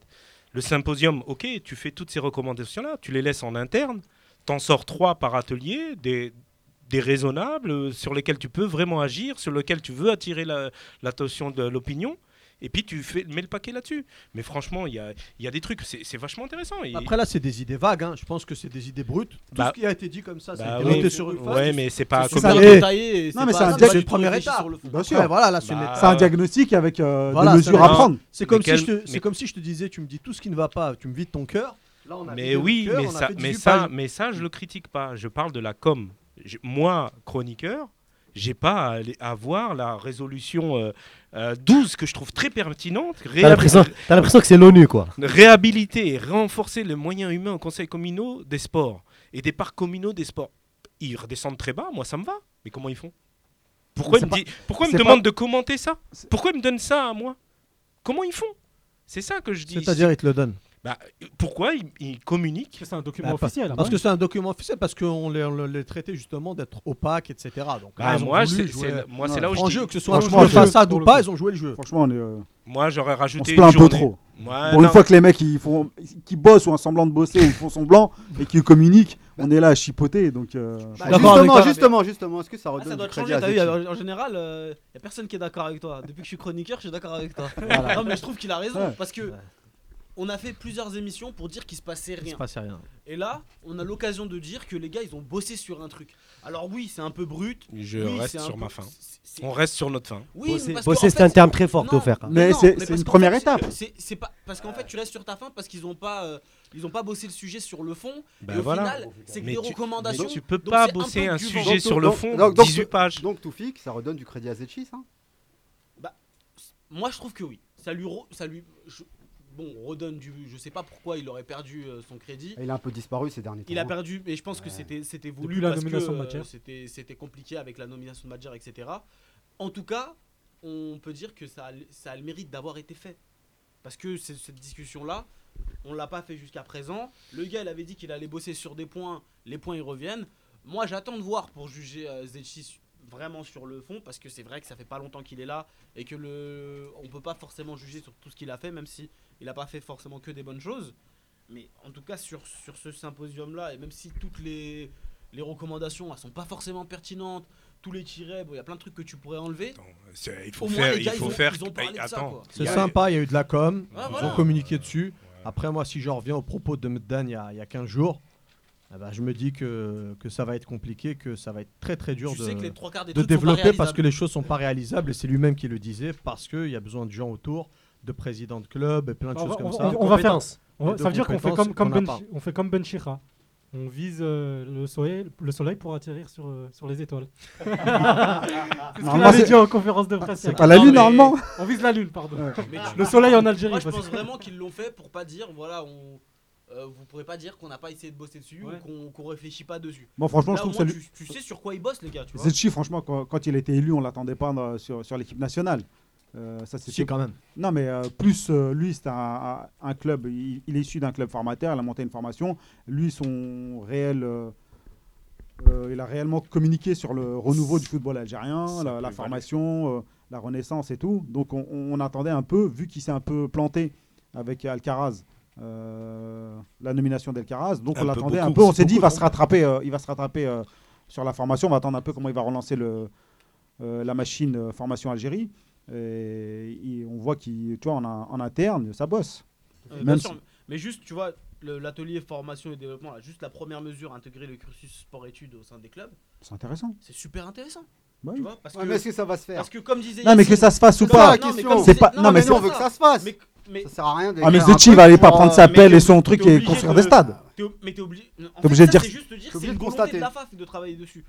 Le symposium, ok, tu fais toutes ces recommandations-là, tu les laisses en interne, t'en sors trois par atelier, des, raisonnables sur lesquels tu peux vraiment agir, sur lesquels tu veux attirer la- l'attention de l'opinion. Et puis tu fais, mets le paquet là-dessus. Mais franchement, il y a, il y a des trucs, c'est c'est vachement intéressant. Et- Après là, c'est des idées vagues. hein. Je pense que c'est des idées brutes. Tout Bah, ce qui a été dit comme ça, c'est bah été oui, noté sur une feuille. ouais, mais c'est pas C'est comme ça. détaillé. Non, mais c'est un pas dia- du une tout première réfléchi étape. sur le fond. Bien sûr. voilà, c'est Bah. C'est un diagnostic avec euh, Voilà, des c'est mesures à prendre. C'est comme, si je te- mais- c'est comme si je te disais, tu me dis tout ce qui ne va pas, tu me vides ton cœur. Là, on a Mais vidé le oui, cœur, mais on a ça, mais 18 ça, pages. mais ça, je le critique pas. Je parle de la com. Je- moi, chroniqueur, j'ai pas à, voir la résolution euh, euh, 12 que je trouve très pertinente. T'as l'impression que c'est l'ONU, quoi. réhabiliter et renforcer les moyens humains au conseil communaux des sports et des parcs communaux des sports. Ils redescendent très bas, moi ça me va. Mais comment ils font? Pourquoi ils me, pas- dit- pourquoi ils c'est me pas- demandent de commenter ça? Pourquoi ils me donnent ça à moi? Comment ils font? C'est ça que je dis. C'est-à-dire, ils te le donnent. Bah, pourquoi ils, ils communiquent C'est un document Bah, officiel. Parce ah que c'est un document officiel, parce qu'on les, on les traitait justement d'être opaques, etc. Donc, Bah, là, ils moi, c'est- un là où je jeu, que ce soit un façade ou pas, ils ont joué le jeu. Franchement, on, est, euh, Moi, j'aurais on rajouté se plaint un une peu journée. trop. Ouais, Pour une fois que les mecs ils font, qui bossent ou un semblant de bosser ou font semblant et qui communiquent, on est là à chipoter. Donc, euh, Bah, justement, justement, justement, est-ce que ça Ah, redonne ça doit changer, t'as vu, en général, il y a personne qui est d'accord avec toi. Depuis que je suis chroniqueur, je suis d'accord avec toi. Voilà. Non, mais je trouve qu'il a raison, Ouais. parce que on a fait plusieurs émissions pour dire qu'il se passait Il se rien. passait rien. Et là, on a l'occasion de dire que les gars, ils ont bossé sur un truc. Alors oui, c'est un peu brut. Je oui, reste sur peu- ma fin. On reste sur notre fin. Oui, Bosser- bosser, c'est un terme très fort, non, Théophile. Mais mais c'est une première fait, étape. c'est- pas parce qu'en fait, tu restes sur ta fin parce qu'ils ont pas, euh, ils ont pas bossé le sujet sur le fond. Ben et au voilà. final, c'est que Mais des tu- recommandations. mais tu peux pas un bosser un sujet. Donc, sur le fond, donc, donc, 18 pages. Donc, Toufik, ça redonne du crédit à Zetchi, ça Moi, je trouve que oui. Ça lui, re- ça lui, je- bon, redonne du. Je sais pas pourquoi il aurait perdu euh, son crédit. Il a un peu disparu ces derniers temps. Il a hein. perdu, mais je pense que c'était c'était voulu Depuis parce nomination que de euh, c'était c'était compliqué avec la nomination de Madjer, etc. En tout cas, on peut dire que ça a, le- ça a le mérite d'avoir été fait. Parce que cette discussion-là, on l'a pas fait jusqu'à présent. Le gars, il avait dit qu'il allait bosser sur des points, les points ils reviennent. Moi, j'attends de voir pour juger euh, Zetchi vraiment sur le fond, parce que c'est vrai que ça fait pas longtemps qu'il est là et que le, on peut pas forcément juger sur tout ce qu'il a fait, même si il a pas fait forcément que des bonnes choses. Mais en tout cas, sur, sur ce symposium-là, et même si toutes les, les recommandations elles sont pas forcément pertinentes, tous les tirets, bon, il y a plein de trucs que tu pourrais enlever. Il faut Au moins, faire. Il faut ils ont- faire. ils ont parlé de ça, Attends. quoi. C'est il y a- sympa, il y a eu de la com, Ouais, ils voilà. ont communiqué dessus. Après, moi, si je reviens au propos de Meddan il y a, il y a 15 jours, eh ben, je me dis que, que ça va être compliqué, que ça va être très très dur Tu de, sais que les trois quarts des de trucs sont pas développer parce que les choses sont pas réalisables et c'est lui-même qui le disait parce qu'il y a besoin de gens autour, de présidents de club et plein de On choses va- comme on ça. on va faire. On va- ça veut dire qu'on fait comme, qu'on ben, on fait comme Ben Chira. On vise euh, le, soleil, le soleil pour atterrir sur, euh, sur les étoiles. c'est ce qu'il Normalement, avait dit en conférence de presse. c'est pas la quelques Lune, normalement. On vise la Lune, pardon. Mais Le soleil en Algérie. Moi, je pense vraiment qu'ils l'ont fait pour pas dire, voilà, on. Euh, vous pourrez pas dire qu'on n'a pas essayé de bosser dessus ou qu'on qu'on réfléchit pas dessus. Moi, franchement, Là, je trouve moins, ça lui- tu, tu sais sur quoi ils bossent, les gars. Tu vois. Zetchi, franchement, quand, quand il a été élu, on l'attendait pas dans- sur, sur l'équipe nationale. Euh, ça, c'était- quand même. Non, mais euh, plus euh, lui, c'est un, club. Il, il est issu d'un club formateur. Il a monté une formation. Lui, son réel. euh, euh, il a réellement communiqué sur le renouveau du football algérien, la, la formation, euh, la renaissance et tout. Donc, on, on attendait un peu, vu qu'il s'est un peu planté avec Alcaraz. Euh, la nomination d'Alcaraz, donc Un on l'attendait un peu. On s'est dit, il va se non rattraper, euh, il va se rattraper euh, sur la formation. On va attendre un peu comment il va relancer le, euh, la machine euh, formation Algérie. Et, et on voit qu'il, tu vois, en, en interne, ça bosse. Euh, bien Même sûr, si- Mais juste, tu vois, l'atelier formation et développement, là, juste la première mesure, intégrer le cursus sport-études au sein des clubs, c'est intéressant. c'est super intéressant. Bah tu oui. vois, parce Ouais, que, mais est-ce que ça va se faire Parce que comme disait Non, mais Yacine- que ça se fasse ou pas. non, mais C'est non, mais nous, on veut que ça se fasse. Mais, mais- Ça sert à rien Ah, mais Zetchi, va aller pas prendre euh, sa pelle et son truc et construire de- des stades. Mais t'es obligé. Obligé de ça, dire- C'est juste de dire, c'est obligé une de volonté de la FAF de travailler dessus.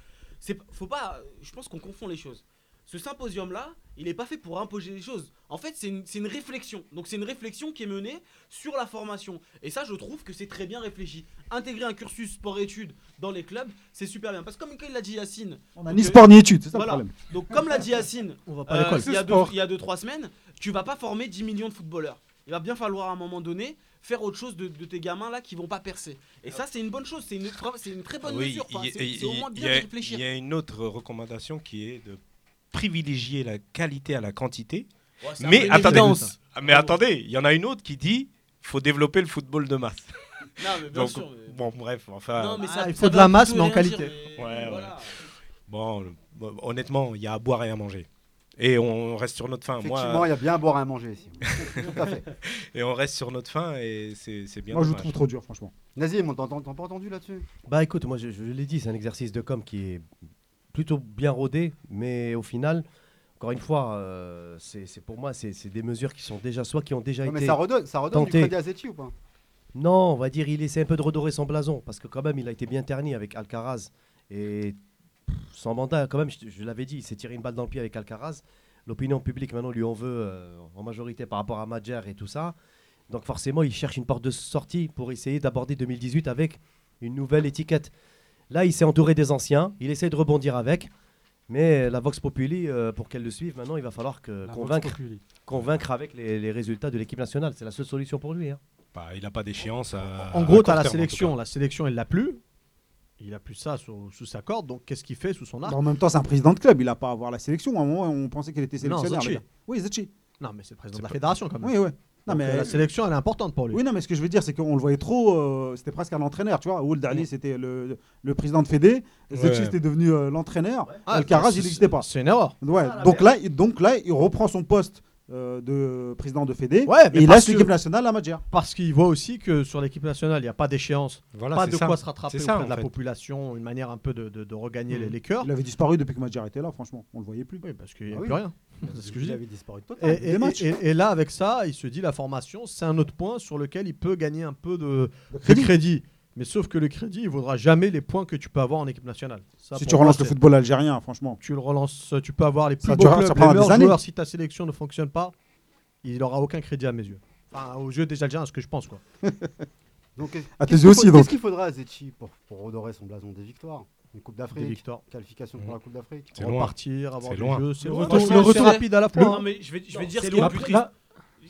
Faut pas. Je pense qu'on confond les choses. Ce symposium-là, il n'est pas fait pour imposer les choses. En fait, c'est une, c'est une réflexion. Donc, c'est une réflexion qui est menée sur la formation. Et ça, je trouve que c'est très bien réfléchi. Intégrer un cursus sport-études dans les clubs, c'est super bien. Parce que comme il l'a dit Yacine. On a donc, ni euh, sport ni études, c'est ça le problème. Donc, comme l'a dit Yacine, l'école. il y a deux- y a 2-3 semaines, tu vas pas former 10 millions de footballeurs. Il va bien falloir à un moment donné faire autre chose de, de tes gamins là qui vont pas percer. Et ça, c'est une bonne chose. C'est une, c'est une très bonne Oui, mesure. Enfin, il y- c'est au moins bien y a- de réfléchir. Il y a une autre recommandation qui est de privilégier la qualité à la quantité. Ouais, mais attendez, ah, mais attendez, il y en a une autre qui dit faut développer le football de masse. Non, mais bien Donc, sûr, mais- bon, bref, enfin. Non, mais ça- Ah, il ça faut de la masse, mais en dire, qualité. mais Ouais, voilà. Bon, honnêtement, il y a à boire et à manger. Et on reste sur notre faim. Effectivement, Moi, il y a bien à boire et à manger ici. Tout à fait. et on reste sur notre faim et c'est c'est bien. Moi, je le dommage. trouve trop dur, franchement. Nazim, on t'en- t'en t'en pas entendu là-dessus? Bah écoute, moi je, je l'ai dit, c'est un exercice de com qui est plutôt bien rodé, mais au final, encore une fois, euh, c'est c'est pour moi, c'est c'est des mesures qui sont déjà, soit qui ont déjà Ouais, été Mais ça redonne, ça redonne du tentées. crédit à Zetchi ou pas? Non, on va dire il essaie un peu de redorer son blason parce que quand même il a été bien terni avec Alcaraz et son mandat quand même, je, je l'avais dit, il s'est tiré une balle dans le pied avec Alcaraz. L'opinion publique maintenant lui en veut euh, en majorité par rapport à Madjer et tout ça. Donc forcément, il cherche une porte de sortie pour essayer d'aborder 2018 avec une nouvelle étiquette. Là, il s'est entouré des anciens, il essaie de rebondir avec. Mais la Vox Populi, euh, pour qu'elle le suive, maintenant, il va falloir que convaincre, avec les, les résultats de l'équipe nationale. C'est la seule solution pour lui. hein. Bah, il n'a pas d'échéance. à- En à gros, tu as la terme, en sélection. La sélection, il l'a plus. Il a plus ça sous, sous sa corde. Donc, qu'est-ce qu'il fait sous son arc en même temps, c'est un président de club. Il n'a pas à avoir la sélection. À un moment, on pensait qu'il était Non, sélectionneur. Zetchi. le gars. Oui, Zetchi. Non, mais c'est le président de la fédération quand même. Oui, oui. Non, Donc, mais euh, la sélection, elle est importante pour lui. Oui, non, mais ce que je veux dire, c'est qu'on le voyait trop. euh, c'était presque un entraîneur, tu vois. Ou le dernier, c'était le, le président de Fédé. Zetchi, Ouais. c'était devenu euh, l'entraîneur. Ah, Alcaraz, c'est- il n'existait pas. C'est une erreur. Ouais. donc, là, il- donc là, il reprend son poste euh, de président de Fédé. Ouais, et il parce laisse l'équipe nationale à Madjer. Parce qu'il voit aussi que sur l'équipe nationale, il n'y a pas d'échéance, Voilà, pas de ça. quoi se rattraper ça, auprès de la fait. population, une manière un peu de, de- de regagner les, les cœurs. Il avait disparu depuis que Madjer était là, franchement. On le voyait plus. Oui, parce qu'il n'y a Ah oui. plus rien. C'est ce que je Il avait disparu Et, totalement. et- là, avec ça, il se dit la formation, c'est un autre point sur lequel il peut gagner un peu de, Le de crédit. crédit. Mais sauf que le crédit, il vaudra jamais les points que tu peux avoir en équipe nationale. Ça, Si tu moi, relances le football algérien, franchement. tu le relances, tu peux avoir les plus Ça beaux durera- clubs, les meilleurs joueurs. Si ta sélection ne fonctionne pas, il n'aura aucun crédit à mes yeux. Enfin, aux yeux des Algériens, ce que je pense. Quoi. Donc, À tes qu'est-ce yeux qu'il aussi, donc. Qu'est-ce qu'il faudra à Zetchi pour, pour redorer son blason des victoires Une Coupe Des d'Afrique, victoires. qualification pour la Coupe d'Afrique. C'est loin. Repartir, avoir C'est du loin. jeu. C'est Le loin. retour- le rapide à la hein. mais je vais, je vais Non, dire c'est ce qui est loin. le plus triste.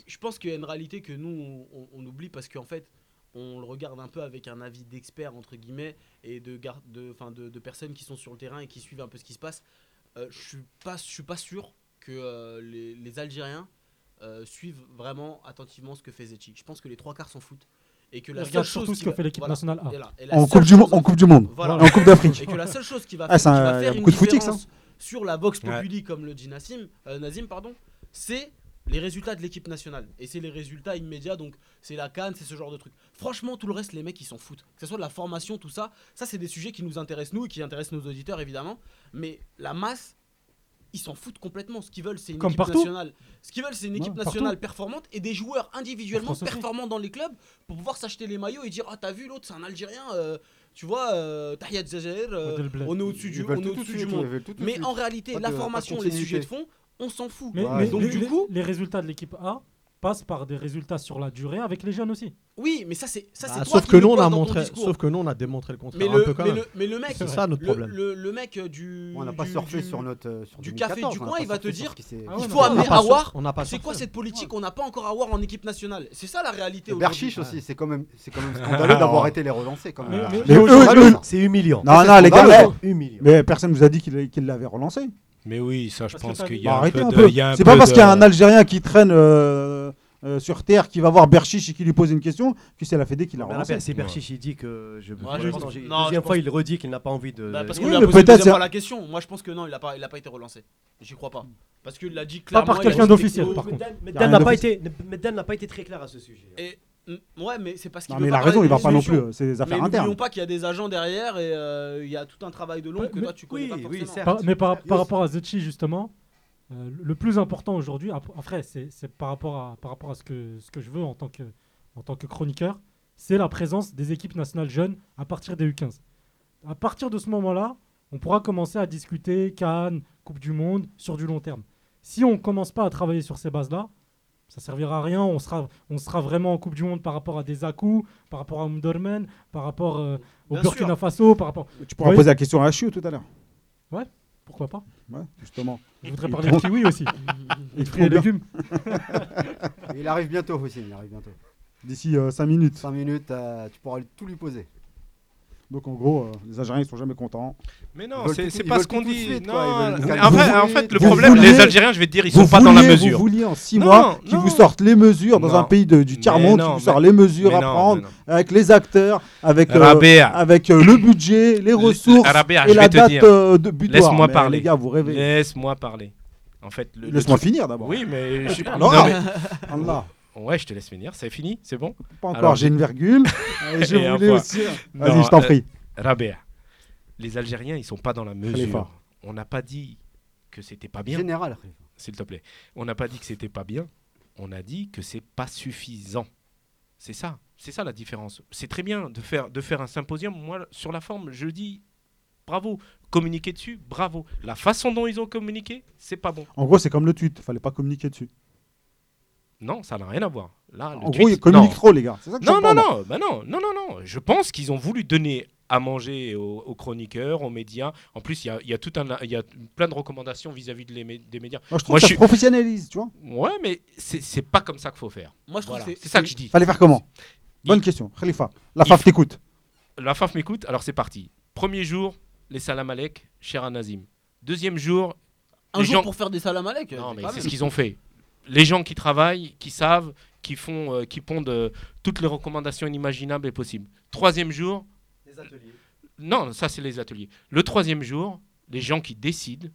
Je pense qu'il y a une réalité que nous, on, on oublie parce qu'en fait, on le regarde un peu avec un avis d'expert, entre guillemets, et de, de, enfin, de, de personnes qui sont sur le terrain et qui suivent un peu ce qui se passe. Euh, je suis pas, je suis pas sûr que euh, les, les Algériens euh, suivent vraiment attentivement ce que fait Zetchi. Je pense que les trois quarts s'en foutent. Et que la On seule regarde chose surtout ce qui que va- fait l'équipe voilà. nationale A. Et la- et la En coupe, du, en coupe du Monde. Voilà. En Coupe d'Afrique. Et que la seule chose qui va, Ah, faire, c'est qui va un- faire un une coup de différence ça. sur la Vox Populi, comme le dit Nassim, euh, Nazim, pardon, c'est les résultats de l'équipe nationale. Et c'est les résultats immédiats, donc c'est la canne, c'est ce genre de truc. Franchement, tout le reste, les mecs, ils s'en foutent. Que ce soit de la formation, tout ça, ça, c'est des sujets qui nous intéressent, nous, et qui intéressent nos auditeurs, évidemment. Mais la masse, ils s'en foutent complètement. Ce qu'ils veulent, c'est une Comme équipe partout. nationale. Ce qu'ils veulent, c'est une équipe nationale performante et des joueurs individuellement performants dans les clubs pour pouvoir s'acheter les maillots et dire Ah, t'as vu, l'autre, c'est un Algérien. euh, tu vois, euh, Tahiyat Zajer, euh, on est au-dessus du, on est au-dessus du monde. Mais en réalité, la formation, les sujets de fond, on s'en fout. Mais, Ouais, mais donc, les, du coup, les résultats de l'équipe A passent par des résultats sur la durée avec les jeunes aussi. oui, mais ça, c'est ça, c'est Ah, toi sauf qui que le nous, on a montré, sauf que nous, on a démontré le contraire Mais un le, peu quand mais, même. le, mais le mec, C'est ça notre le, problème. Le, le mec du. On n'a du- pas surfé du- sur notre. sur du 2014, café du coin, il va te dire Ah il faut amener Awar. on n'a pas C'est quoi cette politique On n'a pas encore Awar en équipe nationale. C'est ça la réalité. Berchiche aussi, c'est quand même, c'est quand même scandaleux d'avoir été les relancer quand même. Mais-. C'est humiliant. Non, non, les gars, Humiliant. mais personne vous a dit qu'il l'avait relancé. Mais oui, ça, je Parce pense qu'il y Bah, a un peu un de- peu. un C'est peu pas parce qu'il y a un de- Algérien qui traîne euh, euh, sur terre qui va voir Berchiche et qui lui pose une question que c'est la Fédé qui l'a Mais relancé. C'est Berchiche, il dit que. Je... Pour je pense- non, Deuxième je fois, pense- il redit qu'il n'a pas envie de. Bah, parce de- qu'on Oui, lui a mais posé peut-être deuxième fois la question. Moi, je pense que non, il a pas, il a pas été relancé. J'y crois pas. Parce qu'il l'a dit Pas clairement. par il a quelqu'un d'officiel, par contre. Mais Y a Dan rien n'a pas été, n'a pas très clair à ce sujet. Et ouais, mais c'est parce qu'il Non, mais il a raison, il va pas non plus. C'est des Mais affaires n'oublions internes. pas qu'il y a des agents derrière et euh, il y a tout un travail de long Ouais, que mais- toi tu connais oui, pas oui, certes. Par- mais par, rapport à Zetchi, justement, euh, le plus important aujourd'hui, ap- après, c'est par rapport à, par rapport à ce, que, ce que je veux en tant que, en tant que chroniqueur, c'est la présence des équipes nationales jeunes à partir des U15. À partir de ce moment-là, on pourra commencer à discuter Cannes, Coupe du Monde, sur du long terme. Si on ne commence pas à travailler sur ces bases-là, ça servira à rien. On sera, on sera vraiment en Coupe du Monde par rapport à des Akou, par rapport à Umdurman, par rapport euh, au Bien Burkina sûr. Faso, par rapport. Tu pourras Oui. poser la question à Chiu tout à l'heure. Pourquoi pas Ouais, justement. Je voudrais parler de kiwi aussi. Il Et fruits et légumes. Il arrive bientôt aussi, il arrive bientôt. D'ici 5 minutes. 5 minutes, euh, tu pourras lui- tout lui poser. Donc en gros, euh, les Algériens ils sont jamais contents. Mais non, c'est tout- pas ce qu'on dit. suite, Non, quoi, ils veulent- en fait, en vouliez- fait, le vous problème, vouliez- les Algériens, je vais te dire, ils sont pas dans la mesure. Vous vouliez en 6 Non, mois qu'ils vous sortent les mesures dans Non. un pays de- du Mais tiers-monde, non, qui vous sort mais- les mesures mais à prendre non. avec les acteurs, avec, euh, avec euh, le budget, les ressources Rabea, et la date de butoir. Laisse-moi parler. Les gars, vous rêvez. Laisse-moi parler. En fait, Laisse-moi finir d'abord. Oui, mais je suis mais- Allah. Ouais, je te laisse finir. C'est fini, c'est bon. Pas encore, Alors, j'ai une virgule. Et je Et voulais aussi. Non, Vas-y, je t'en euh, prie. Rabea. Les Algériens, ils sont pas dans la mesure. On n'a pas dit que c'était pas bien. Général. S'il te plaît. On n'a pas dit que c'était pas bien. On a dit que c'est pas suffisant. C'est ça. C'est ça la différence. C'est très bien de faire, de faire un symposium. Moi, sur la forme, je dis bravo. Communiquer dessus, bravo. La façon dont ils ont communiqué, c'est pas bon. En gros, c'est comme le tweet. Fallait pas communiquer dessus. Non, ça n'a rien à voir. Là, le En tweet- gros, ils communiquent non. trop, les gars. C'est ça que Non, non, non, bah non, non, non, non. Je pense qu'ils ont voulu donner à manger aux, aux chroniqueurs, aux médias. En plus, il y a, il y a tout un, il y a plein de recommandations vis-à-vis de les mé- des médias. Moi, je trouve que ça se professionnalise, tu vois. Ouais, mais c'est pas comme ça qu'il faut faire. Moi, je Voilà, c'est- c'est ça que je dis. Fallait faire comment Bonne question. Khalifa, la FAF faut- t'écoute. La FAF m'écoute, alors c'est parti. Premier jour, les salam alek, cher Nazim. Deuxième jour, Un les jour gens... pour faire des salam alek. Non, mais c'est ce qu'ils ont fait. Les gens qui travaillent, qui savent, qui font, euh, qui pondent euh, toutes les recommandations inimaginables et possibles. Troisième jour, Les ateliers. non, ça c'est les ateliers. Le troisième jour, les gens qui décident.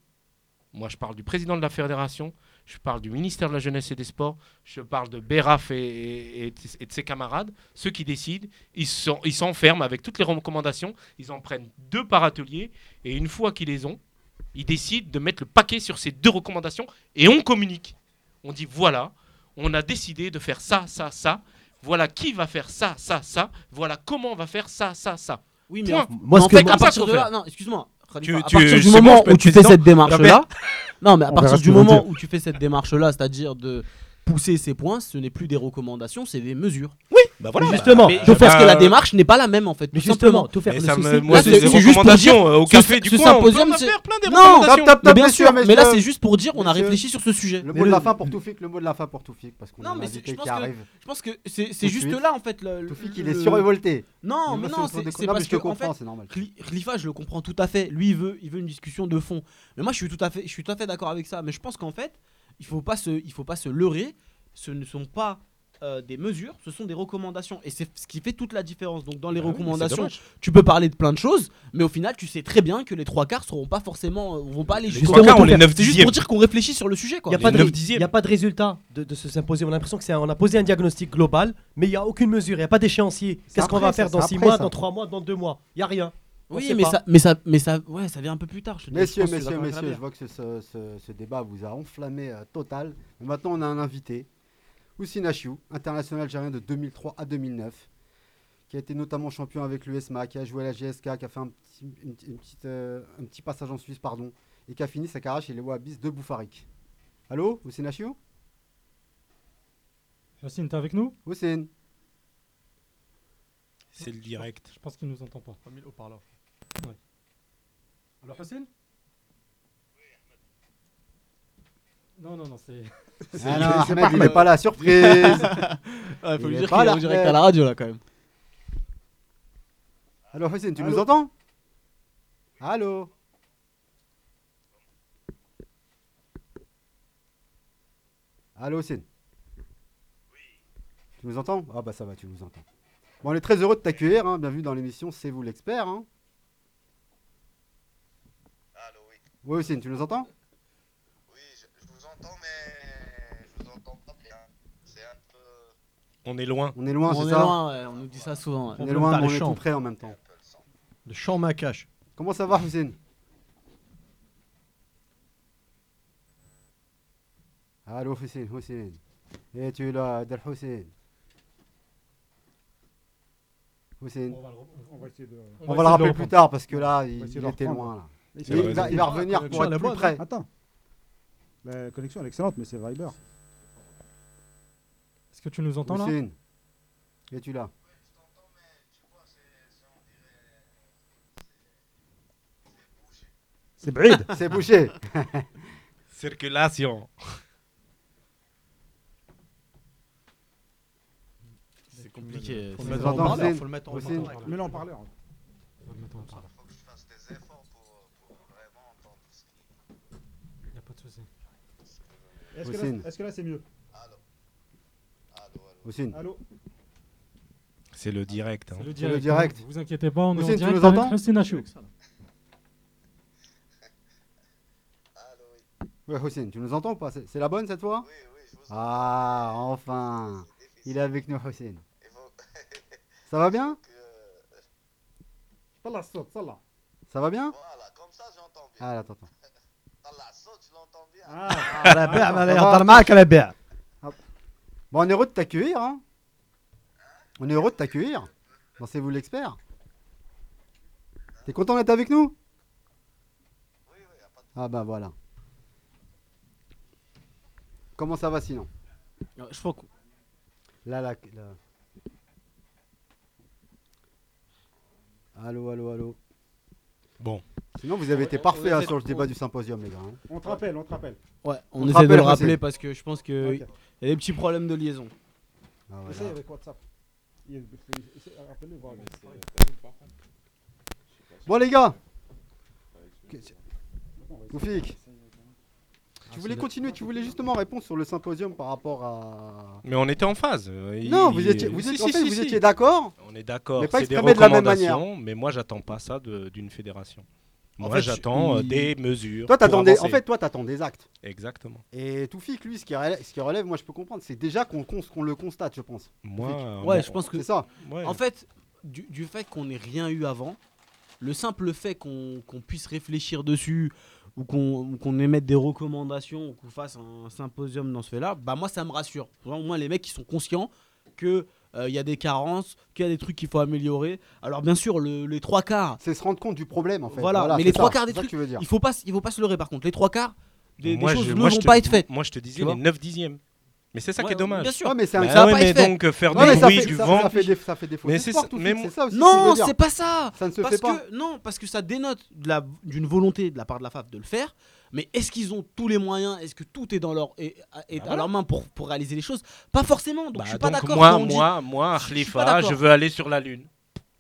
Moi, je parle du président de la fédération, je parle du ministère de la jeunesse et des sports, je parle de Beraf et, et- et- et de ses camarades. Ceux qui décident, ils sont- ils s'enferment avec toutes les recommandations. Ils en prennent deux par atelier et une fois qu'ils les ont, ils décident de mettre le paquet sur ces deux recommandations et on communique. On dit voilà, on a décidé de faire ça, ça, ça. Voilà qui va faire ça, ça, ça. Voilà comment on va faire ça, ça, ça. Oui, mais Point. Moi, ce que- à partir de là, non, excuse-moi. Tu- à tu- partir du c'est bon, moment je peux où être tu fais président. cette démarche là, non mais à On partir du moment dire. où tu fais cette démarche là, c'est-à-dire de pousser ces points, ce n'est plus des recommandations, c'est des mesures. Bah voilà. Mais justement, Mais bah, je pense bah, que la démarche n'est pas la même en fait. Mais tout justement, simplement. tout faire Mais le ça me- moi, c'est juste pour recommandations dire- au café ce du coin. On peut faire plein des Non, recommandations. Top, top, mais bien messieurs, sûr, mais là c'est juste pour dire on a réfléchi sur ce sujet. Le mot de la fin pour Toufik, le mot de la fin pour Toufik, parce qu'on a Non un mais c'est- invité qui que arrive. je pense que c'est juste là en fait le Toufik, il est surrévolté. Non, mais non, c'est non, parce que en comprends, fait, c'est normal. Khli- Khalifa, je le comprends tout à fait. Lui, il veut, il veut une discussion de fond. Mais moi, je suis tout à fait, je suis tout à fait d'accord avec ça. Mais je pense qu'en fait, il faut pas se, il faut pas se leurrer. Ce ne sont pas euh, des mesures, ce sont des recommandations. Et c'est ce qui fait toute la différence. Donc dans les Bah recommandations, tu peux parler de plein de choses, mais au final, tu sais très bien que les trois quarts seront pas forcément, euh, vont pas aller Les jusqu'au juste pour dire qu'on réfléchit sur le sujet. Il Quoi. n'y a, pas de neuf ré- dixièmes. y a pas de résultat de, de ce symposium. On a l'impression que c'est on a posé un diagnostic global, mais il n'y a aucune mesure, il n'y a pas d'échéancier. Qu'est-ce qu'on va ça, faire dans c'est 6 après, mois, ça. dans 3 mois, dans 2 mois? Il n'y a rien. Oui, mais pas. ça, mais ça, mais ça, ouais, ça vient un peu plus tard. je- Messieurs, je messieurs, messieurs, je vois que ce, ce- ce- ce débat vous a enflammé euh, total. Mais maintenant, on a un invité, Houssine Achiou, international algérien de 2003 à 2009, qui a été notamment champion avec l'USMA, qui a joué à la GSK, qui a fait un petit, une- une petite, euh, un petit passage en Suisse, pardon, et qui a fini sa carrière chez les Wahhabis de Boufarik. Allô, Houssine Achiou? Yacine, t'es avec nous? Houssine C'est le direct. Je pense qu'il nous entend pas. Pas mis le haut-parleur. Ouais. Alors Hussein Non, non, non, c'est. Ah non, Ahmed, il n'est pas là, surprise Ah, faut Il lui est dire pas qu'il est là, en direct à la radio là quand même. Allô, Hussein, tu Allô nous entends? Allô? Allô, Hussein Tu nous entends? Ah bah ça va, tu nous entends. Bon, on est très heureux de t'accueillir, hein, bienvenue dans l'émission C'est vous l'expert. Hein. Hussein, tu nous entends? Oui, je, je vous entends, mais je vous entends pas bien. C'est un peu. On est loin. On est loin, on c'est est ça? loin, ouais, on nous dit ça souvent. ouais. On est loin, mais on est tout près en même temps. Le champ macache. Comment ça va, Hussein? Allô, Hussein, Hussein. Et tu es là, Del Hussein Hussein. On va, le re- on va essayer de. On va le rappeler plus tard parce que là, il, il était loin. Là. Il Il, il va, il va revenir pour être plus près. Attends. La connexion elle est excellente, mais c'est Viber. Est-ce que tu nous entends là Hussein, es-tu là? C'est Bride. C'est bouché. Circulation. C'est compliqué. Faut le mettre en. Hussein Faut le mettre en haut-parleur. Mets-le en parleur. On va le mettre en parleur. Faut que je fasse des efforts pour, pour vraiment entendre ce qui. Y a pas de souci. Est-ce que, Hussein. là- est-ce que là c'est mieux Allô Allô, allô. Hussein. Allô C'est le direct. hein. C'est le C'est le direct. direct. hein. Vous inquiétez pas, on est en Hussein, tu direct nous entends Hussein oui. Ouais, Hussein, tu nous entends ou pas? C'est la bonne cette fois? Oui, oui, je vous entends. Ah, enfin. Il est avec nous, Hussein. Ça va bien? Tallah. Ça va bien? Voilà, comme ça j'entends bien. Ah, attends, attends. Dans la saute, je l'entends bien. Ah, ربيع ما Ça يهضر va معاك ربيع Bon, on est heureux de t'accueillir. Hein. On est heureux de t'accueillir. Pensez-vous l'expert T'es content d'être avec nous Oui, oui, y a pas de. Ah bah voilà. Comment ça va sinon Ouais, Je crois que Là, là, là. Allô, allô, allô. Bon. Sinon, vous avez été parfait hein, sur le débat du symposium, les gars. hein. On te rappelle, on te rappelle. Ouais, on, On te essaie de rappelle, le rappeler parce que je pense qu'il Ok. y a des petits problèmes de liaison. Ah, voilà. Essaye avec WhatsApp. Il- essaye- Rappelle-le, voir. Bon, les gars. Oufik. Tu voulais continuer, tu voulais justement répondre sur le symposium par rapport à. Mais on était en phase. euh, Non, il- vous étiez, vous Si, étiez- si, en fait, si, vous si. étiez d'accord. On est d'accord. Mais pas c'est des exprimé de la même manière. recommandations, Mais moi, j'attends pas ça de- d'une fédération. En Moi, fait, j'attends euh, il- des mesures. Toi, pour t'attendais. En fait, toi, t'attends des actes. Exactement. Et Toufik, lui, ce qui relève, ce qui relève, moi, je peux comprendre, c'est déjà qu'on le constate, je pense. Moi, euh, Ouais, bon, je pense que. C'est ça. ouais. En fait, du, du fait qu'on n'ait rien eu avant, le simple fait qu'on qu'on puisse réfléchir dessus ou qu'on ou qu'on émette des recommandations ou qu'on fasse un symposium dans ce fait-là, bah moi ça me rassure. Au moins les mecs qui sont conscients que euh, il y a des carences, qu'il y a des trucs qu'il faut améliorer. Alors bien sûr, le- les trois quarts, C'est se rendre compte du problème, en fait. Voilà, mais c'est les trois ça, quarts des trucs, tu veux dire. il faut pas, s- il faut pas se leurrer par contre. Les trois quarts des, des choses je- ne moi, vont te- pas être faites. Moi, je te disais les vois 9 dixièmes. Mais c'est ça qui est dommage. Bien sûr. Ouais, mais c'est un- Mais Bah ça va ouais, pas mais fait. donc euh, faire Ouais, mais du ça vent. ça fait des, ça fait des fausses Mais c'est espoirs, ça- mais aussi. Non, c'est pas ça. Ça ne se parce fait pas. que non, parce que ça dénote d'une volonté de la part de la FAF de le faire. Mais est-ce qu'ils ont tous les moyens? Est-ce que tout est dans leur est, est Bah à voilà. leur main pour, pour réaliser les choses? Pas forcément. Donc Bah, je suis pas d'accord. Moi, dit- moi, moi, Je Khalifa, je veux aller sur la Lune.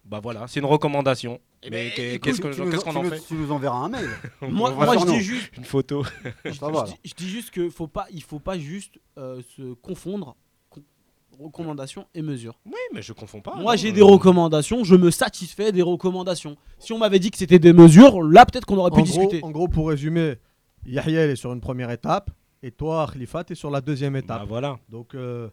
Bah voilà, c'est une recommandation. Eh Mais ben, qu'est-ce qu'on en fait? Tu nous enverras un mail. Moi, je dis juste, Une photo. je, dis- je dis juste que faut pas, il faut pas juste euh, se confondre, con- recommandations et mesures. Oui, mais je confonds pas. Moi, non, j'ai des recommandations, je me satisfais des recommandations. Si on m'avait dit que c'était des mesures, là, peut-être qu'on aurait pu en, gros, discuter. en gros, pour résumer, Yahya est sur une première étape et toi, Khalifa, tu es sur la deuxième étape. Bah, voilà. Donc euh,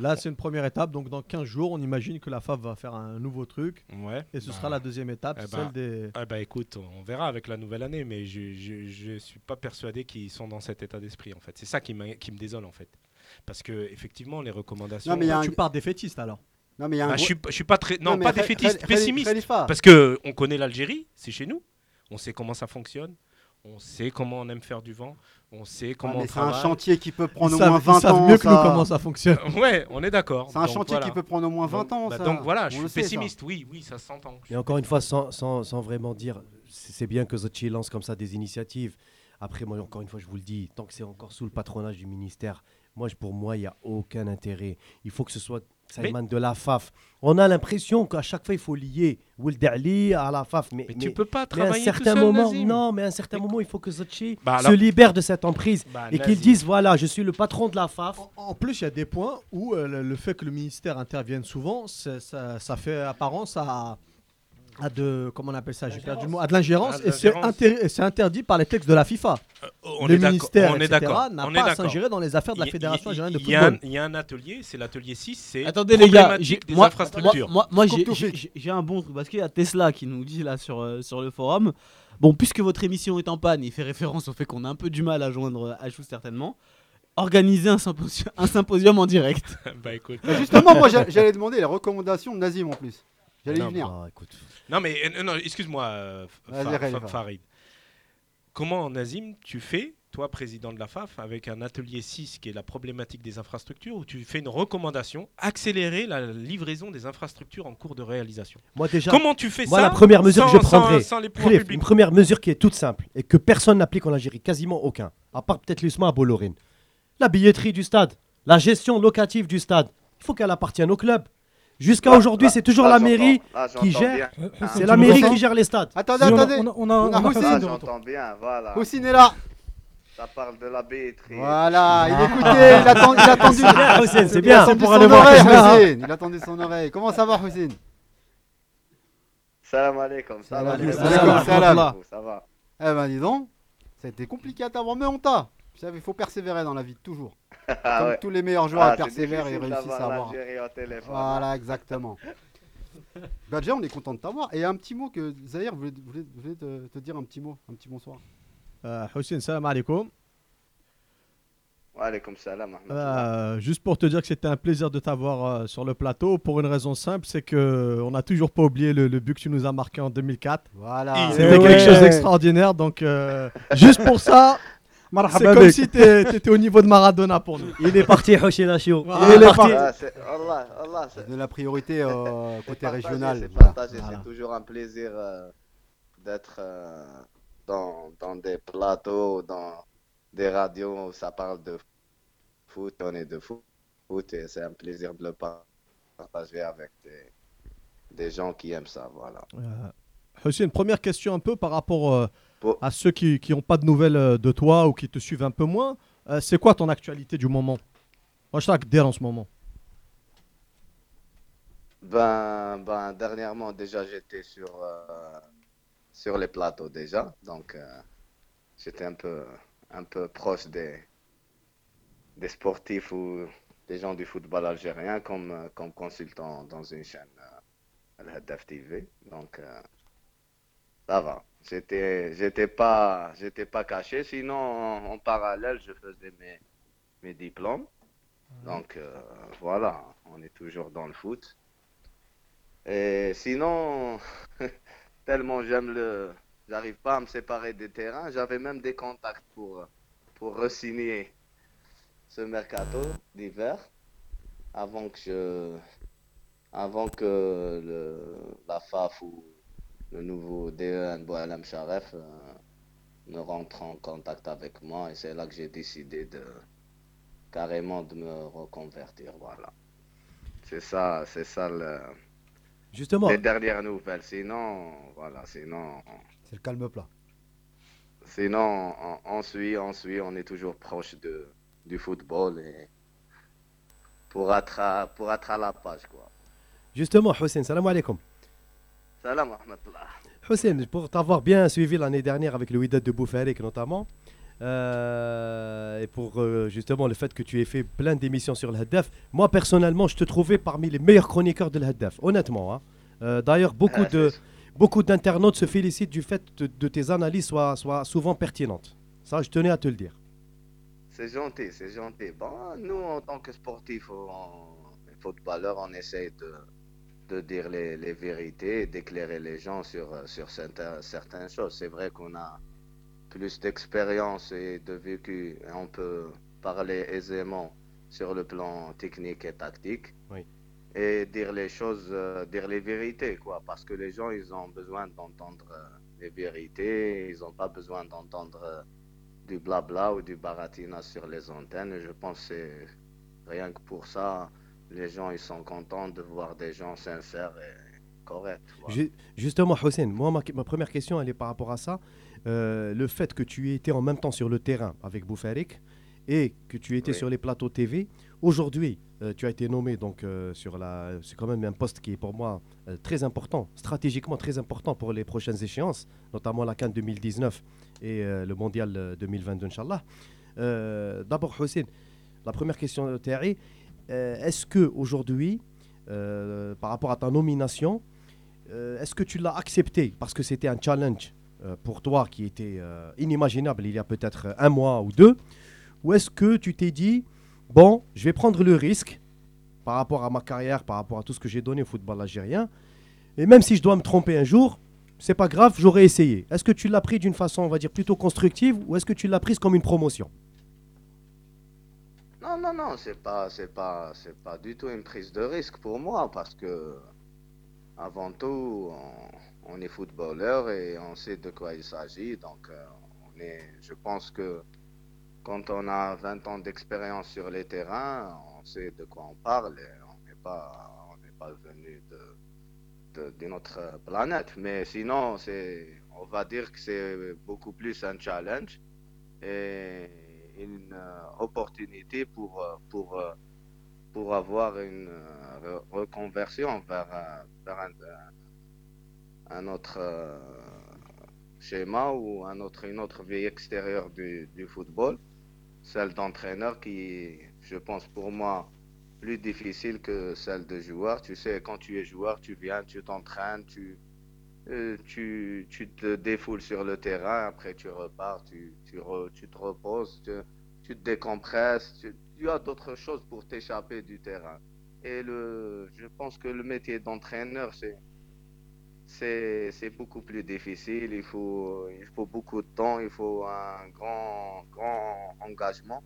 là, c'est une première étape. Donc dans 15 jours, on imagine que la FAF va faire un nouveau truc. Ouais. Et ce Bah, sera la deuxième étape, eh celle ben, des. eh ben, écoute, on verra avec la nouvelle année, mais je, je, je suis pas persuadé qu'ils sont dans cet état d'esprit en fait. C'est ça qui, qui me désole en fait. Parce que effectivement, les recommandations. Non, mais il y a un- Tu pars défaitiste alors? Non, mais il y a un gros- je, suis, je suis pas très. Non, mais pas défaitiste, pessimiste. Parce que on connaît l'Algérie, c'est chez nous. On sait comment ça fonctionne. On sait comment on aime faire du vent. On sait comment mais on c'est un chantier qui peut prendre Ils au moins ils 20 savent ans. mieux que nous comment ça fonctionne. Ouais, on est d'accord. C'est un Donc, chantier voilà. qui peut prendre au moins 20 Donc, ans. bah, ça. donc voilà, je On suis sait, ça. pessimiste. Oui, oui, ça s'entend. Mais encore une fois, sans, sans, sans vraiment dire, c'est bien que Zotchi lance comme ça des initiatives. Après, moi, encore une fois, je vous le dis, tant que c'est encore sous le patronage du ministère, moi, pour moi, il n'y a aucun intérêt. Il faut que ce soit ça Mais- émane de la FAF. On a l'impression qu'à chaque fois, il faut lier Wild Ali à la FAF. Mais, Mais tu peux pas mais à un travailler tout certain seul, moment, Nazim. non, mais à un certain moment, il faut que Zotchi Bah, se alors- libère de cette emprise Bah, et qu'il dise voilà, je suis le patron de la FAF. En plus, il y a des points où euh, le, fait que le ministère intervienne souvent, ça fait apparence à, à de comment on appelle ça J'ai perdu le mot. À de l'ingérence À de et c'est l'ingérence. et c'est interdit par les textes de la FIFA. on le est ministère, on est etc., d'accord, n'a pas à s'ingérer dans les affaires de la Fédération il- algérienne de il y a un- football. Il y a un atelier, c'est l'atelier 6, c'est Attendez les gars, des moi, infrastructures. moi, j'ai- un bon truc parce qu'il y a Tesla qui nous dit là sur, euh, sur le forum. Bon, puisque votre émission est en panne, il fait référence au fait qu'on a un peu du mal à joindre Achou certainement. Organiser un symposium, un symposium en direct. bah écoute. Justement, moi j'a- j'allais demander les recommandations de Nazim en plus. J'allais y Non, venir. bah, écoute. Non mais euh, non, excuse-moi euh, Vas-y, Fa- Farid. Comment Nazim tu fais toi président de la FAF avec un atelier 6 qui est la problématique des infrastructures où tu fais une recommandation accélérer la livraison des infrastructures en cours de réalisation? Moi déjà, Comment tu fais moi, ça la première mesure que sans- je prendrais, sans, sans les pouvoirs Khalif, publics? une première mesure qui est toute simple et que personne n'applique en Algérie, quasiment aucun, à part peut-être l'USMA à Bollorine. La billetterie du stade, la gestion locative du stade, il faut qu'elle appartienne au club. Jusqu'à Là- aujourd'hui, là- c'est toujours là, la mairie qui gère. bien. Ah, C'est la mairie qui gère les stades. Attendez, Si, on a- attendez. on a- on a- on a Houssine. J'entends bien, voilà. Houssine est là. Ça parle de la billetterie. Voilà, il écoutait, il attend- il a attendu. C'est bien, c'est Pour son aller voir. Houssine. Il attendait son oreille. Comment ça va, Houssine Salam alaikum. Ça va, Salam alaikum. Ça va. Eh ben dis donc, ça a été compliqué à t'avoir, mais on t'a. Vous savez, il faut persévérer dans la vie, toujours. Ah Comme ouais. tous les meilleurs joueurs Ah, persévèrent et réussissent à avoir. l'Algérie au téléphone. Voilà, exactement. bah déjà, on est content de t'avoir. Et un petit mot que Zahir voulait, voulait- voulait te, te dire un petit mot, un petit bonsoir. Euh, Hussein, salam alaikum. Alaykoum salam. Ahmed. Euh, juste pour te dire que c'était un plaisir de t'avoir euh, sur le plateau pour une raison simple, c'est que on n'a toujours pas oublié le, le but que tu nous as marqué en 2004. Voilà. C'était Eh quelque ouais. chose d'extraordinaire. Donc euh, juste pour ça, c'est comme bik. si tu étais au niveau de Maradona pour nous. Il est parti, Hoshin Achio. Voilà. Il est parti. Ah, Allah, Allah, c'est- De la priorité euh, côté partagé, régional. C'est voilà. partagé, Voilà. c'est toujours un plaisir euh, d'être euh, dans, dans des plateaux, dans des radios où ça parle de foot, on est de foot, foot et c'est un plaisir de le partager avec des, des gens qui aiment ça, voilà. Euh, Hussein, première question un peu par rapport Bon. à ceux qui n'ont pas de nouvelles euh, de toi ou qui te suivent un peu moins. Euh, c'est quoi ton actualité du moment? Moi, je suis en ce moment. Ben, ben, dernièrement, déjà, j'étais sur, euh, sur les plateaux déjà, donc euh, j'étais un peu, un peu proche des, des sportifs ou des gens du football algérien comme, comme consultant dans une chaîne euh, Al Haddaf TV. Donc, ça va. J'étais, j'étais pas, j'étais pas caché. Sinon, en, en parallèle, je faisais mes, mes diplômes. Donc, euh, voilà, on est toujours dans le foot. Et sinon, tellement j'aime le. J'arrive pas à me séparer des terrains. J'avais même des contacts pour, pour re-signer ce mercato d'hiver avant que je. Avant que le, la FAF ou le nouveau DEN Boualem Sharef euh, ne rentre en contact avec moi. Et c'est là que j'ai décidé de carrément de me reconvertir. Voilà. C'est ça, c'est ça le. Justement. Les dernières nouvelles. Sinon, voilà, sinon, C'est le calme plat. sinon, on, on suit, on suit, on est toujours proche de, du football et pour être, à, pour être à la page. Quoi. Justement, Hussein, salam alaikum. Salam rahmatullah. Hussein, pour t'avoir bien suivi l'année dernière avec le Wydad de Boufarik notamment, euh, et pour euh, justement le fait que tu aies fait plein d'émissions sur le Haddaf, moi personnellement, je te trouvais parmi les meilleurs chroniqueurs de le Haddaf, honnêtement. hein. Euh, D'ailleurs, beaucoup Ah, de beaucoup d'internautes se félicitent du fait de, de tes analyses soient, soient souvent pertinentes. Ça, je tenais à te le dire. C'est gentil, c'est gentil. Bon, nous, en tant que sportifs, en footballeurs, on essaye de, de dire les, les vérités et d'éclairer les gens sur, sur certains- certaines choses. C'est vrai qu'on a plus d'expérience et de vécu et on peut parler aisément sur le plan technique et tactique Oui. et dire les choses, euh, dire les vérités, quoi. Parce que les gens, ils ont besoin d'entendre euh, les vérités, ils n'ont pas besoin d'entendre euh, du blabla ou du baratina sur les antennes. Je pense que rien que pour ça, les gens, ils sont contents de voir des gens sincères et corrects. voilà. Justement, Hussein, moi, ma, ma première question, elle est par rapport à ça. Euh, le fait que tu étais en même temps sur le terrain avec Boufarik et que tu étais Oui. sur les plateaux TV, aujourd'hui, euh, tu as été nommé donc euh, sur la. C'est quand même un poste qui est pour moi euh, très important, stratégiquement très important pour les prochaines échéances, notamment la Cannes 2019 et le Mondial euh, 2022, Inch'Allah. D'abord, Hussein, la première question, euh, Thierry, est-ce que aujourd'hui, euh, par rapport à ta nomination, euh, Est-ce que tu l'as accepté parce que c'était un challenge euh, pour toi qui était euh, inimaginable il y a peut-être un mois ou deux Ou est-ce que tu t'es dit, bon, je vais prendre le risque par rapport à ma carrière, par rapport à tout ce que j'ai donné au football algérien, et même si je dois me tromper un jour, c'est pas grave, j'aurais essayé. Est-ce que tu l'as pris d'une façon, on va dire, plutôt constructive ou est-ce que tu l'as prise comme une promotion? Non, non, non, c'est pas, c'est pas, c'est pas du tout une prise de risque pour moi parce que, avant tout, on, est footballeur et on sait de quoi il s'agit. Donc, euh, on est, je pense que quand on a 20 ans d'expérience sur les terrains, on sait de quoi on parle et on n'est pas, on n'est pas venu de- d'une autre planète. Mais sinon, c'est, on va dire que c'est beaucoup plus un challenge et une euh, opportunité pour, euh, pour, euh, pour avoir une re- reconversion vers, vers un, autre schéma ou un autre, une autre vie extérieure du, du football, celle d'entraîneur qui, je pense pour moi, plus difficile que celle de joueur. Tu sais, quand tu es joueur, tu viens, tu t'entraînes, tu, tu, tu te défoules sur le terrain, après tu repars, tu, tu, tu te reposes, tu, tu te décompresses, tu, as d'autres choses pour t'échapper du terrain. Et le, je pense que le métier d'entraîneur, c'est, c'est, beaucoup plus difficile. Il faut, il faut beaucoup de temps, il faut un grand, grand engagement.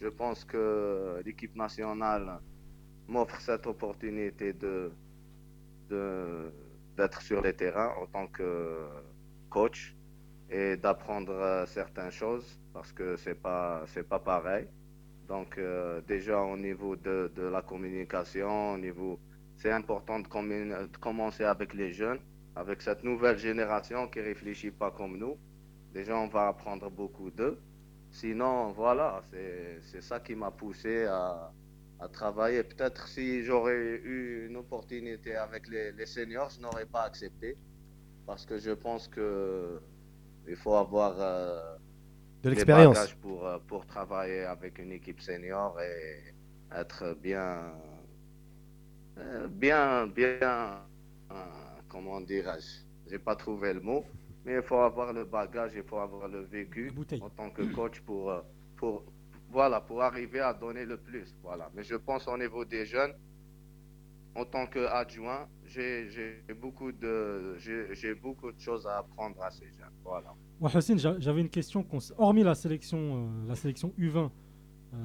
Je pense que l'équipe nationale m'offre cette opportunité de, d'être sur les terrains en tant que coach et d'apprendre euh, certaines choses parce que c'est pas c'est pas pareil. Donc euh, déjà au niveau de, de la communication, au niveau c'est important de, de commencer avec les jeunes, avec cette nouvelle génération qui réfléchit pas comme nous. Déjà on va apprendre beaucoup d'eux. Sinon voilà, c'est ça qui m'a poussé à, à travailler. Peut-être si j'aurais eu une opportunité avec les, les seniors, je n'aurais pas accepté. Parce que je pense que il faut avoir euh, De l'expérience. pour, euh, pour travailler avec une équipe senior et être bien, euh, bien, bien, euh, comment dirais-je? J'ai pas trouvé le mot, mais il faut avoir le bagage, il faut avoir le vécu en tant que coach pour, pour, voilà, pour arriver à donner le plus. Voilà. Mais je pense au niveau des jeunes, en tant qu'adjoint, j'ai beaucoup de beaucoup de choses à apprendre à ces jeunes. Voilà. Moi, Hussein, j'avais une question. Hormis la sélection, euh, la sélection U20, euh,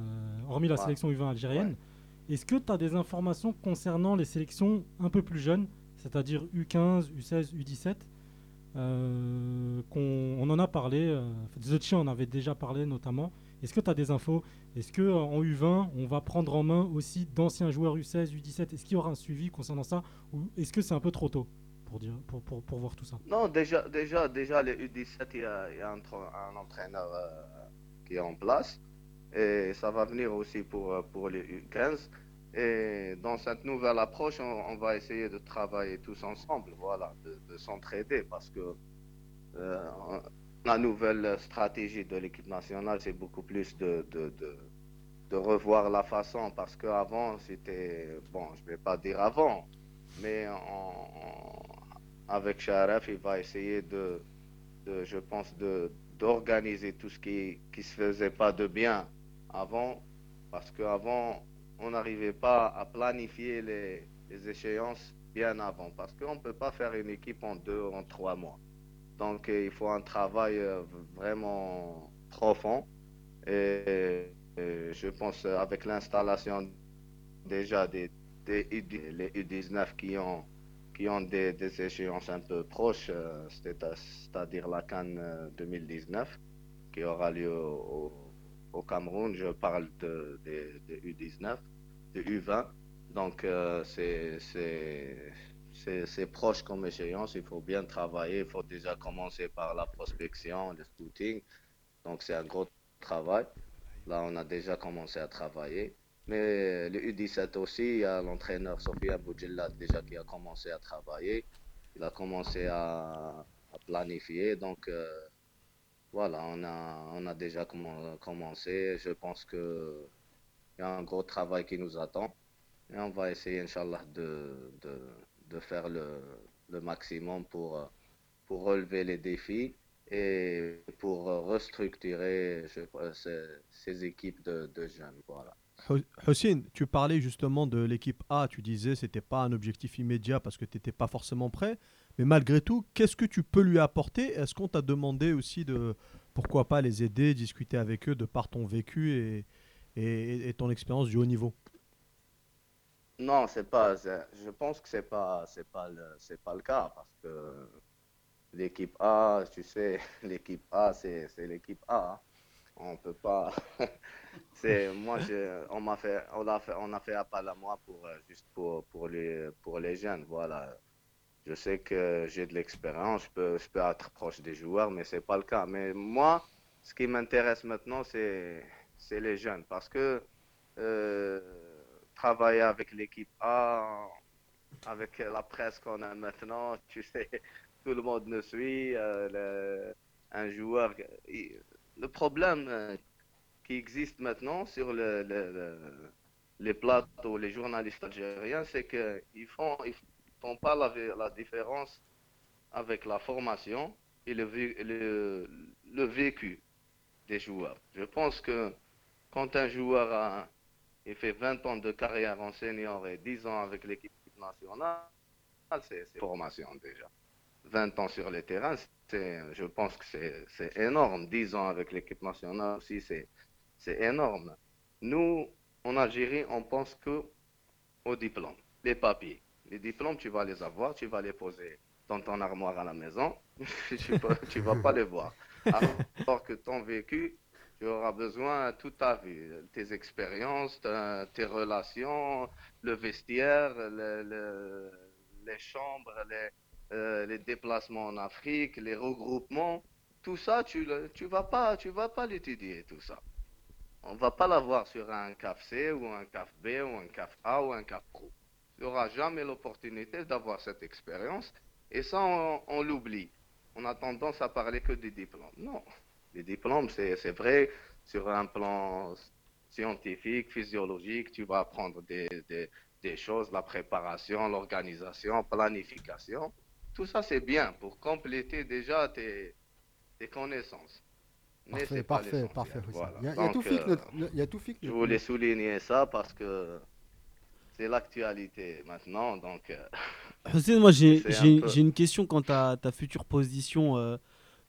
hormis la Ouais. sélection U20 algérienne, est-ce que tu as des informations concernant les sélections un peu plus jeunes, c'est-à-dire U15, U16, U17 euh, qu'on, On en a parlé, euh, en avait déjà parlé notamment. Est-ce que tu as des infos? Est-ce que euh, en U20, on va prendre en main aussi d'anciens joueurs U16, U17 Est-ce qu'il y aura un suivi concernant ça? Ou est-ce que c'est un peu trop tôt pour, dire, pour, pour, pour voir tout ça? Non, déjà, déjà, déjà les U17, il y a, un, tra- un entraîneur euh, qui est en place. Et ça va venir aussi pour, euh, pour les U15. Et dans cette nouvelle approche, on, va essayer de travailler tous ensemble, voilà, de, de s'entraider parce que la nouvelle stratégie de l'équipe nationale, c'est beaucoup plus de, revoir la façon parce qu'avant, c'était, bon, je vais pas dire avant, mais avec Sharaf, il va essayer de, je pense, d'organiser tout ce qui qui se faisait pas de bien avant, parce qu'avant, on n'arrivait pas à planifier les, échéances bien avant, parce qu'on ne peut pas faire une équipe en deux, en trois mois. Donc, euh, il faut un travail euh, vraiment profond. Et, et je pense euh, avec l'installation déjà des, des U- les U19 qui ont, qui ont des, échéances un peu proches, euh, c'est- c'est-à-dire la Cannes euh, 2019 qui aura lieu au, Cameroun. Je parle de, des des U19, de U20. Donc, euh, c'est- c'est proche comme échéance. Il faut bien travailler. Il faut déjà commencer par la prospection, le scouting. Donc, c'est un gros travail. Là, on a déjà commencé à travailler. Mais le U17 aussi, il y a l'entraîneur Sofia Boudjella déjà qui a commencé à travailler. Il a commencé à, planifier. Donc, euh, voilà, on a, on a déjà commen- commencé. Je pense que il y a un gros travail qui nous attend. Et on va essayer, Inch'Allah, de, de faire le, maximum pour, euh, pour relever les défis et pour euh, restructurer ces, équipes de, jeunes. Voilà. Ho- Hossein, tu parlais justement de l'équipe A, tu disais c'était pas un objectif immédiat parce que tu n'étais pas forcément prêt, mais malgré tout, qu'est-ce que tu peux lui apporter? Est-ce qu'on t'a demandé aussi de, pourquoi pas les aider, discuter avec eux de par ton vécu et, et ton expérience du haut niveau? Non, c'est pas. Je pense que c'est pas, c'est pas le, c'est pas le cas parce que l'équipe A, tu sais, l'équipe A, c'est, l'équipe A. hein. On peut pas. c'est moi, on m'a fait, on a fait, on a fait appel à moi pour euh, juste pour pour les jeunes. Voilà. Je sais que j'ai de l'expérience, je peux, être proche des joueurs, mais c'est pas le cas. Mais moi, ce qui m'intéresse maintenant, c'est c'est les jeunes parce que euh, travailler avec l'équipe A, avec la presse qu'on a maintenant, tu sais, tout le monde nous suit. euh, le- un joueur, le problème euh, qui existe maintenant sur le, le- le- les plateaux, les journalistes algériens, c'est qu'ils font, ils font pas la, différence avec la formation et le, le vécu des joueurs. Je pense que quand un joueur a, il fait 20 ans de carrière en senior et 10 ans avec l'équipe nationale, c'est formation déjà. 20 ans sur les terrains, c'est, je pense que c'est énorme. 10 ans avec l'équipe nationale aussi, c'est c'est énorme. Nous, en Algérie, on pense que au diplôme, les papiers. Les diplômes, tu vas les avoir, tu vas les poser dans ton armoire à la maison, tu ne vas pas les voir. Alors que ton vécu, tu auras besoin toute ta vie, tes expériences, tes relations, le vestiaire, le- le- les chambres, les, euh, les déplacements en Afrique, les regroupements, tout ça, tu ne vas pas, vas pas l'étudier, tout ça. On va pas l'avoir sur un CAF C ou un CAF B ou un CAF A ou un CAF Pro. Tu n'auras jamais l'opportunité d'avoir cette expérience et ça, on, on l'oublie. On a tendance à parler que des diplômes. Non, les diplômes, c'est vrai, sur un plan scientifique, physiologique, tu vas apprendre des, des, des choses, la préparation, l'organisation, planification. Tout ça, c'est bien pour compléter déjà tes, tes connaissances. Mais Parfait, parfait, parfait. Voilà. Il y a, il y a Donc, tout que euh, notre- il y a tout fait que je voulais souligner ça parce que c'est l'actualité maintenant. Donc, euh, Hussein, moi un j'ai une question quant à ta future position euh,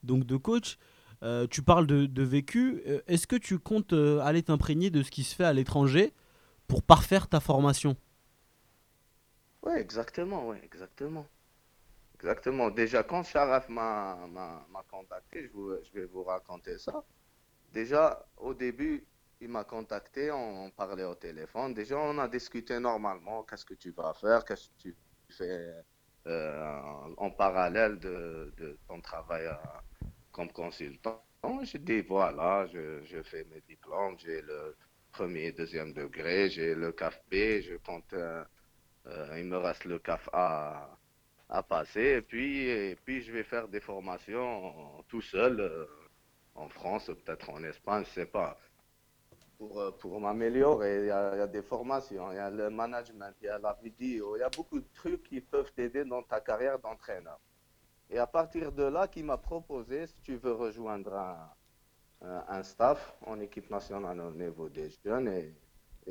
donc de coach. Euh, tu parles de, vécu. Euh, Est-ce que tu comptes euh, aller t'imprégner de ce qui se fait à l'étranger pour parfaire ta formation? Oui, exactement, oui, exactement. Exactement. Déjà, quand Sharaf m'a contacté, je, vais vous raconter ça. Déjà, au début, il m'a contacté, on, parlait au téléphone. Déjà, on a discuté normalement, qu'est-ce que tu vas faire, qu'est-ce que tu fais en parallèle de, ton travail comme consultant. J'ai dit, voilà, je, je fais mes diplômes, j'ai le, premier, deuxième degré. J'ai le CAF B, je compte, euh, euh, il me reste le CAF A à passer. Et puis, et puis je vais faire des formations tout seul euh, en France, peut-être en Espagne, je sais pas. Pour, pour m'améliorer, il y, y a des formations, il y a le management, il y a la vidéo, il y a beaucoup de trucs qui peuvent t'aider dans ta carrière d'entraîneur. Et à partir de là, qui m'a proposé, si tu veux rejoindre un, staff en équipe nationale au niveau des jeunes, et,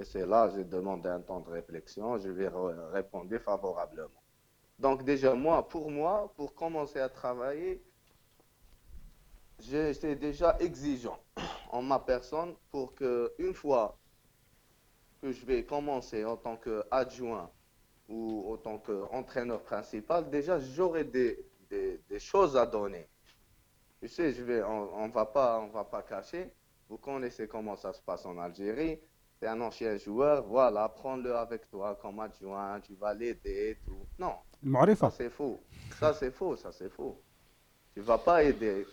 c'est là, j'ai demandé un temps de réflexion, je vais re- répondre favorablement. Donc déjà, moi, pour moi, pour commencer à travailler, j'étais déjà exigeant en ma personne pour que une fois que je vais commencer en tant qu'adjoint ou en tant qu'entraîneur principal, déjà j'aurai des, des, choses à donner. Tu sais, on ne va pas, on va pas cacher. Vous connaissez comment ça se passe en Algérie. C'est un ancien joueur, voilà, prends-le avec toi comme adjoint, tu vas l'aider tout. Non. Ça, c'est faux. Ça, c'est faux. Ça, c'est faux. Tu ne vas pas aider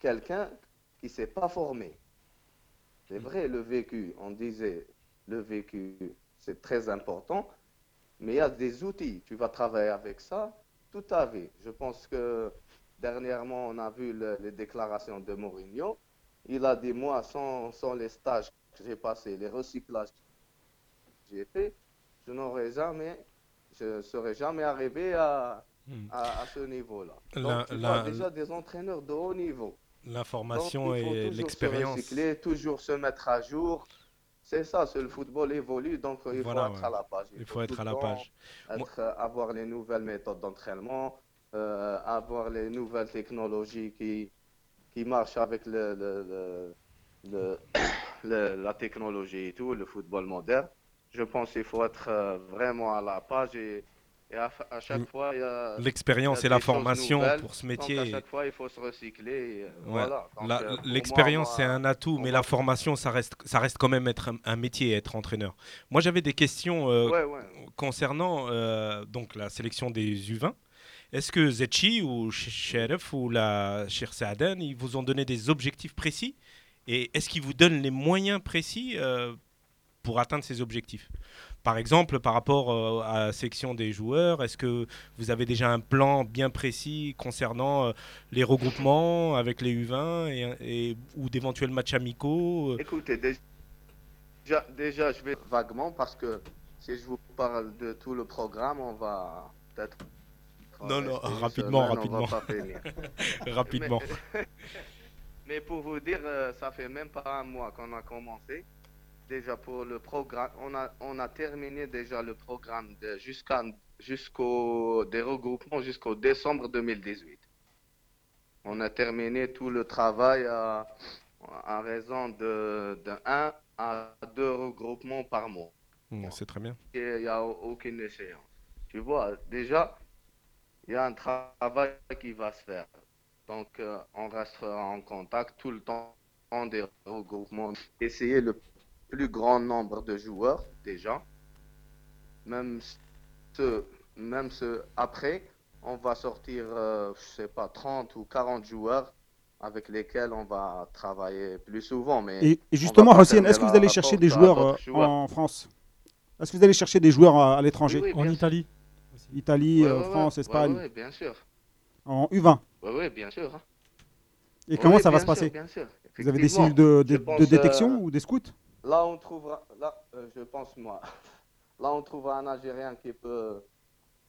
quelqu'un qui ne s'est pas formé. C'est vrai, le vécu, on disait, le vécu, c'est très important, mais il y a des outils. Tu vas travailler avec ça, toute ta vie. Je pense que dernièrement, on a vu le- les déclarations de Mourinho. Il a dit, moi, sans, sans les stages que j'ai passés, les recyclages que j'ai fait, je n'aurais jamais, je serais jamais arrivé à, Hmm. à, à ce niveau-là. La- Donc, tu la- vois, déjà des entraîneurs de haut niveau. L'information il et toujours l'expérience. Se recycler, toujours se mettre à jour. C'est ça, c'est le football évolue, donc il Voilà, faut être à la page. Il faut être à la page. Moi- euh, avoir les nouvelles méthodes d'entraînement, euh, avoir les nouvelles technologies qui, qui marchent avec le, le- le- le- le- la technologie et tout, le football moderne. Je pense qu'il faut être euh, vraiment à la page et, et à, à chaque fois, il y a L'expérience et la formation pour ce Donc, métier. à chaque fois, il faut se recycler. euh. Voilà. Euh, L'expérience, c'est un atout, mais la formation, ça reste, ça reste quand même être un, un métier, être entraîneur. Moi, j'avais des questions euh, Ouais, ouais. concernant euh, donc la sélection des U20. Est-ce que Zetchi ou Sheriff ou la Saaden, ils vous ont donné des objectifs précis? Et est-ce qu'ils vous donnent les moyens précis pour atteindre ces objectifs? Par exemple, par rapport euh, à la sélection des joueurs, est-ce que vous avez déjà un plan bien précis concernant euh, les regroupements avec les U20 et, et- ou d'éventuels matchs amicaux euh, Écoutez, déjà, déjà, je vais vaguement parce que si je vous parle de tout le programme, on va peut-être. Non, non, rapidement, semaine, rapidement. Rapidement. Mais, mais pour vous dire, ça fait même pas un mois qu'on a commencé. Déjà pour le programme, on a, on a terminé déjà le programme de jusqu'à jusqu'au des regroupements jusqu'au décembre 2018. On a terminé tout le travail à, à raison de, de 1 à 2 regroupements par mois. Hmm, C'est très bien. Il n'y a aucune échéance. Tu vois, déjà, il y a un travail qui va se faire. Donc, euh, on restera en contact tout le temps en des regroupements. Essayer le plus grand nombre de joueurs, déjà. Même ce, même ce après, on va sortir, euh, je sais pas, 30 ou 40 joueurs avec lesquels on va travailler plus souvent. Mais Et, justement, Hossein, est-ce que vous allez chercher des joueurs, euh, joueurs? en France? Est-ce que vous allez chercher des joueurs à, à l'étranger? Oui, oui, En Italie Italie, Ouais, euh. France, Ouais, Espagne, ouais, bien sûr. en U20 Oui, oui, bien sûr. hein. Et Oui, comment oui, ça va bien se passer? sûr, bien sûr. Vous avez des cellules de, détection euh, ou des scouts? Là, on trouvera, là, euh, je pense moi, là, on trouvera un Algérien qui peut,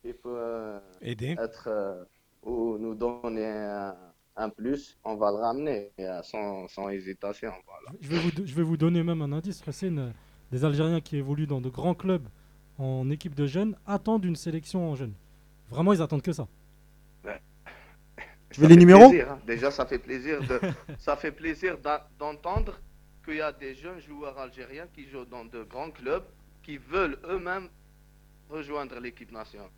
qui peut euh, Aider. être euh, ou nous donner un, un plus, on va le ramener euh, sans, sans hésitation. Voilà. Je vais, vous, je vais vous donner même un indice, euh, Des Algériens qui évoluent dans de grands clubs en équipe de jeunes attendent une sélection en jeunes. Vraiment, ils attendent que ça. Tu veux Ça les numéros? plaisir, hein. Déjà, ça fait plaisir de, ça fait plaisir d'en- d'entendre qu'il y a des jeunes joueurs algériens qui jouent dans de grands clubs, qui veulent eux-mêmes rejoindre l'équipe nationale.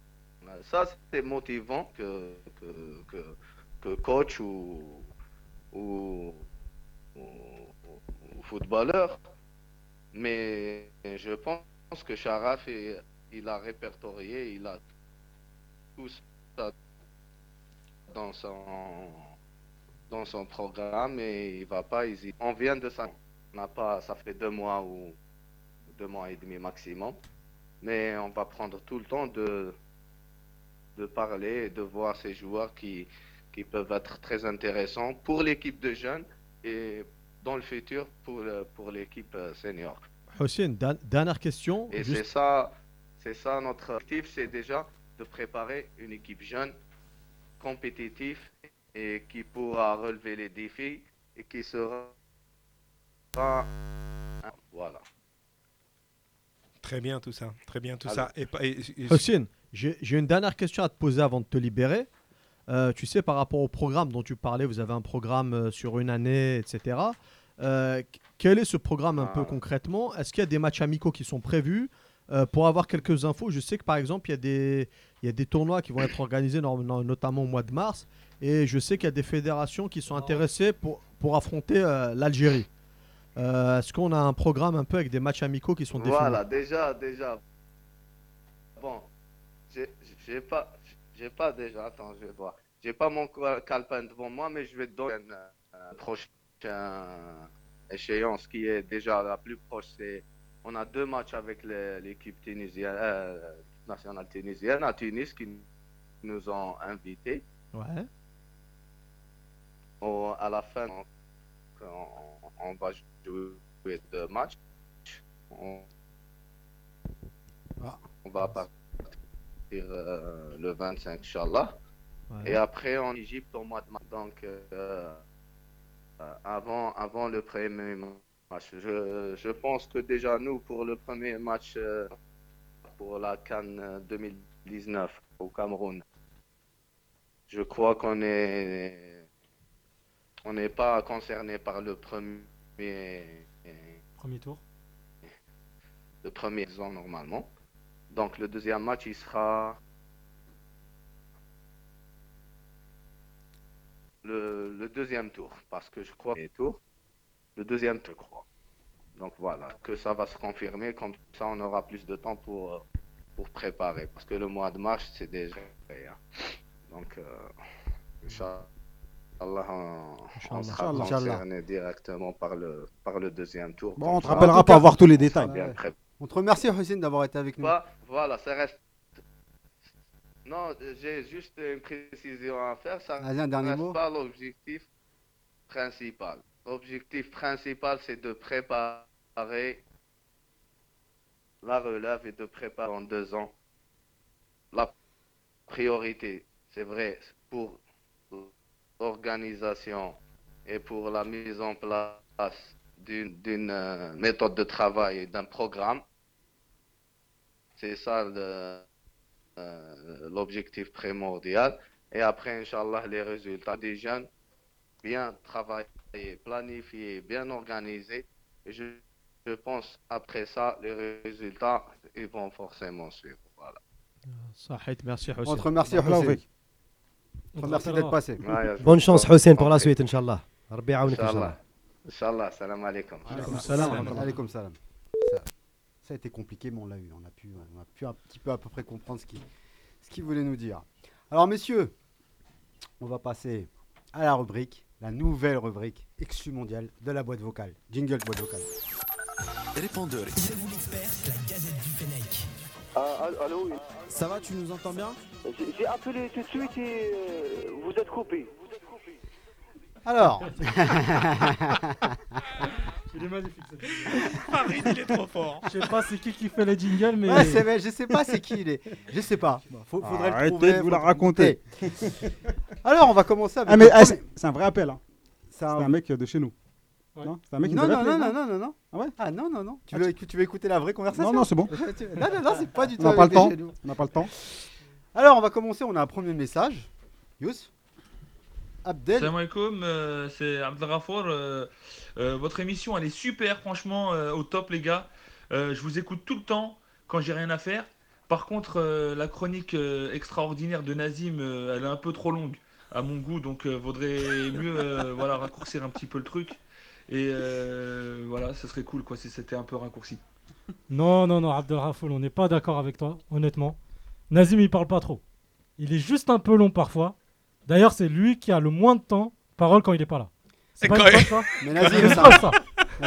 Ça, c'est motivant que, que, que, coach ou, ou, footballeur. Mais je pense que Sharaf, il, il a répertorié, il a tout ça dans son, dans son programme et il va pas hésiter. On vient de ça. On n'a pas, ça fait deux mois où deux mois et demi maximum. Mais on va prendre tout le temps de, de parler et de voir ces joueurs qui, qui peuvent être très intéressants pour l'équipe de jeunes et dans le futur pour, le- pour l'équipe euh, senior. Hossein, dernière question. Et juste- c'est ça, c'est ça notre objectif, c'est déjà de préparer une équipe jeune, compétitive et qui pourra relever les défis et qui sera voilà. Très bien tout ça, très bien tout Alors- ça. Et, pas- et- et- Hossein, j'ai une dernière question à te poser avant de te libérer. Euh, tu sais, par rapport au programme dont tu parlais, vous avez un programme euh, sur une année, etc. Euh, qu- quel est ce programme un peu concrètement? Est-ce qu'il y a des matchs amicaux qui sont prévus? Euh, Pour avoir quelques infos, je sais que par exemple, il y, a des- il y a des tournois qui vont être organisés no- no- notamment au mois de mars. Et je sais qu'il y a des fédérations qui sont intéressées pour, pour affronter euh, l'Algérie. Euh, Est-ce qu'on a un programme un peu avec des matchs amicaux qui sont définis Voilà, déjà, déjà. Bon, j'ai pas, j'ai pas déjà, attends, je vais voir. J'ai pas mon cal- calepin devant moi, mais je vais te donner une euh, prochaine échéance qui est déjà la plus proche. C'est, on a deux matchs avec l'équipe tunisienne, euh, nationale tunisienne à Tunis qui nous ont invités. Ouais. Au- à la fin, on, on- on va jouer deux matchs. On, on va partir euh, le 25, Inch'Allah. Ouais. Et après, en Égypte, au mois de mars. Donc, euh, euh, avant, avant le premier match. Je, je pense que déjà, nous, pour le premier match euh, pour la Cannes 2019 au Cameroun, je crois qu'on est on n'est pas concerné par le premier Premier tour. le premier saison normalement. Donc le deuxième match il sera le, le deuxième tour parce que je crois les tours le deuxième tour je crois. Donc voilà que ça va se confirmer comme ça on aura plus de temps pour euh, pour préparer parce que le mois de mars c'est déjà hein. donc euh, Inch'Allah, on, sera Inch'Allah. concerné directement par le par le deuxième tour. Bon, on te rappellera pour avoir tous les détails. On te remercie, Hussein, d'avoir été avec nous. Bah, voilà, ça reste. Non, j'ai juste une précision à faire. Ça Vas-y, un dernier reste mot. pas l'objectif principal. L'objectif principal, c'est de préparer la relève et de préparer en deux ans la priorité. C'est vrai, pour l'organisation et pour la mise en place d'une euh, méthode de travail et d'un programme. C'est ça euh, l'objectif primordial. Et après, Inch'Allah, les résultats des jeunes, bien travaillés, planifiés, bien organisés. Et je, je pense, après ça, les résultats, ils vont forcément suivre. Voilà. Merci On Hossein. Remercie d'être passé. Bonne chance Hussein pour la suite, Inch'Allah. Rabbi yaounik, Inch'Allah. Inch'Allah, salam alaikum. Alaykoum salam. Alaykoum salam. Ça, ça a été compliqué, mais on l'a eu. On a pu, on a pu un petit peu à peu près comprendre ce qu'il ce qu'il voulait nous dire. Alors, messieurs, on va passer à la rubrique, la nouvelle rubrique Exclu mondial de la boîte vocale. Jingle boîte vocale. Répondeur, c'est vous l'expert, la Gazette du Fennec. Ah, allô Ça va, tu nous entends bien J'ai appelé tout de suite et euh, vous êtes coupé. Alors. Il est magnifique. Farid, il est trop fort. Je sais pas c'est qui qui fait les jingles, mais. Ouais, c'est vrai, je sais pas c'est qui il est. Je sais pas. Bon, faut- faudrait Arrêtez le trouver. de vous la raconter. Alors, on va commencer avec. Ah, mais ah, c'est c'est un vrai appel. Hein. C'est un- un mec de chez nous. Non, c'est un mec qui non, nous non, avait non, appelé, non, non, non, non. Ah ouais Ah non, non, non. Tu Ah, veux, tu veux écouter la vraie conversation Non, non, c'est bon. Non, non, non, c'est pas du tout. On n'a pas avec le temps. les. On n'a pas le temps. Alors, on va commencer. On a un premier message. Yous Abdel. Salam alaikum, euh, c'est Abdelrafour. euh, euh, votre émission, elle est super, franchement, euh, au top, les gars. Euh, je vous écoute tout le temps quand j'ai rien à faire. Par contre, euh, la chronique euh, extraordinaire de Nazim, euh, elle est un peu trop longue à mon goût, donc euh, vaudrait mieux euh, voilà, raccourcir un petit peu le truc. Et euh, voilà, ce serait cool quoi, si c'était un peu raccourci. Non, non, non, Abdelrafoul, on n'est pas d'accord avec toi, honnêtement. Nazim, il parle pas trop. Il est juste un peu long parfois. D'ailleurs, c'est lui qui a le moins de temps parole quand il est pas là. C'est pas il- ça Mais Nazim, ça-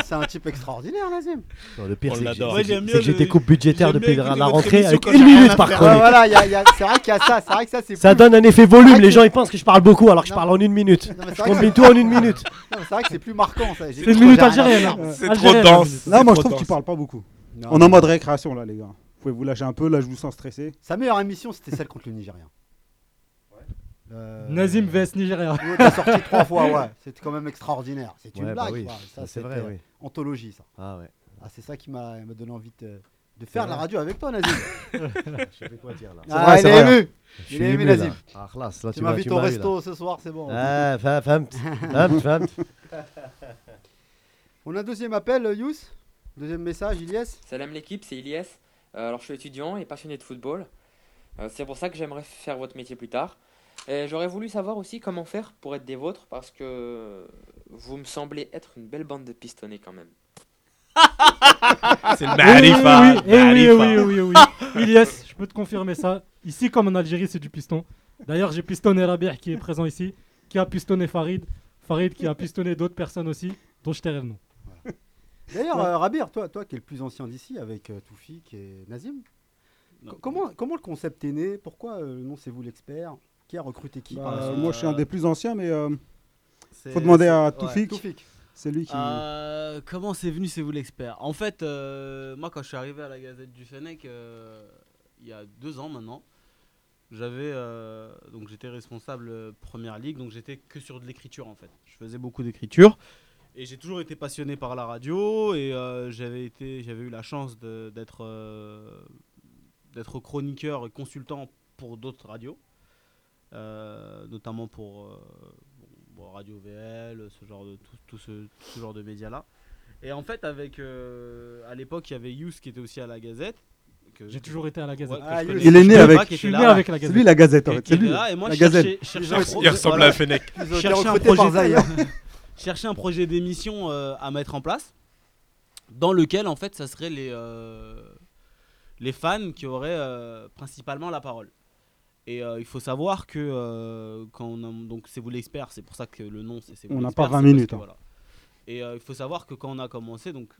C'est un type extraordinaire, Nazim. Non, le pire, On c'est que j'ai- l'adore. c'est Moi, que j'aime j'ai- bien c'est que j'ai le- des coupes budgétaires j'aime bien la écouter la votre rentrée émission avec quand une rien minute à par faire. Ouais, chronique. voilà, il y a- il y a- c'est vrai qu'il y a ça. C'est vrai que ça, c'est Ça plus- donne un effet volume, les gens ils pensent que je parle beaucoup alors que je Non. parle en une minute. Non, mais c'est Je vrai que- combine tout en une minute. Non, mais c'est vrai que c'est plus marquant ça. J'ai C'est une minute rien à algérienne. faire. C'est trop Algérienne, la dense. minute. Là, moi, trop je trouve que dense. tu parles pas beaucoup. Non, On est en mode récréation, là, les gars. Vous pouvez vous lâcher un peu. Là, je vous sens stressé. Sa meilleure émission, c'était celle contre le Nigérien. Euh, Nazim vs Nigeria. t'as sorti trois fois, ouais. C'était quand même extraordinaire. C'est une Ouais, bah blague, oui, quoi. Ça, c'est vrai, oui. Anthologie, ça. Ah ouais. Ah, c'est ça qui m'a donné envie de, de faire de la radio avec toi, Nazim. Je sais quoi dire là. Ah, vrai, il c'est a vrai. ému. Je Il aimé ému, là. Nazim. Ah, classe, là, Tu m'invites au resto là. ce soir, c'est bon. Ah, femme, femme, femme, femme. On a un deuxième appel, euh, Yous Deuxième message, Ilyes Salam l'équipe, c'est Ilyes. Euh, alors je suis étudiant et passionné de football. Euh, c'est pour ça que j'aimerais faire votre métier plus tard. Et j'aurais voulu savoir aussi comment faire pour être des vôtres parce que vous me semblez être une belle bande de pistonnés quand même. C'est le Oui, Marifa. oui, oui, eh oui, oui, oui, oui, oui. Ilyes, je peux te confirmer ça. Ici, comme en Algérie, c'est du piston. D'ailleurs, j'ai pistonné Rabir qui est présent ici, qui a pistonné Farid. Farid qui a pistonné d'autres personnes aussi, dont je t'ai non. D'ailleurs, Ouais. euh, Rabir, toi, toi qui es le plus ancien d'ici avec euh, Toufik et Nazim, co- comment, comment le concept est né? Pourquoi euh, le nom c'est vous l'expert? Qui a recruté qui par la Bah, suite moi, je suis un des plus anciens, mais euh, faut demander à. Toufik. C'est lui qui. Euh, comment c'est venu, c'est vous l'expert? En fait, euh, moi quand je suis arrivé à la Gazette du Fennec, euh, il y a deux ans maintenant, j'avais euh, donc j'étais responsable euh, première ligue, donc j'étais que sur de l'écriture en fait. Je faisais beaucoup d'écriture et j'ai toujours été passionné par la radio et euh, j'avais été, j'avais eu la chance d'être euh, d'être chroniqueur et consultant pour d'autres radios, euh, notamment pour euh, bon, Radio VL, ce genre de tout, tout ce, tout ce genre de médias là. Et en fait, avec euh, à l'époque, il y avait Yous qui était aussi à la Gazette. J'ai toujours été à la Gazette. Ah, Il est né avec- je suis était né là. avec la C'est Gazette. lui la Gazette, en fait. C'est lui. là, et moi, la je Gazette. Il un ressemble- à Fennec. Cherchais un projet- un d'émission euh, à mettre en place dans lequel en fait ça serait les euh, les fans qui auraient euh, principalement la parole et euh, il faut savoir que euh, quand on a- donc c'est vous l'expert c'est pour ça que le nom c'est c'est vous On n'a pas 20 c'est parce minutes, que, hein. voilà. et euh, il faut savoir que quand on a commencé donc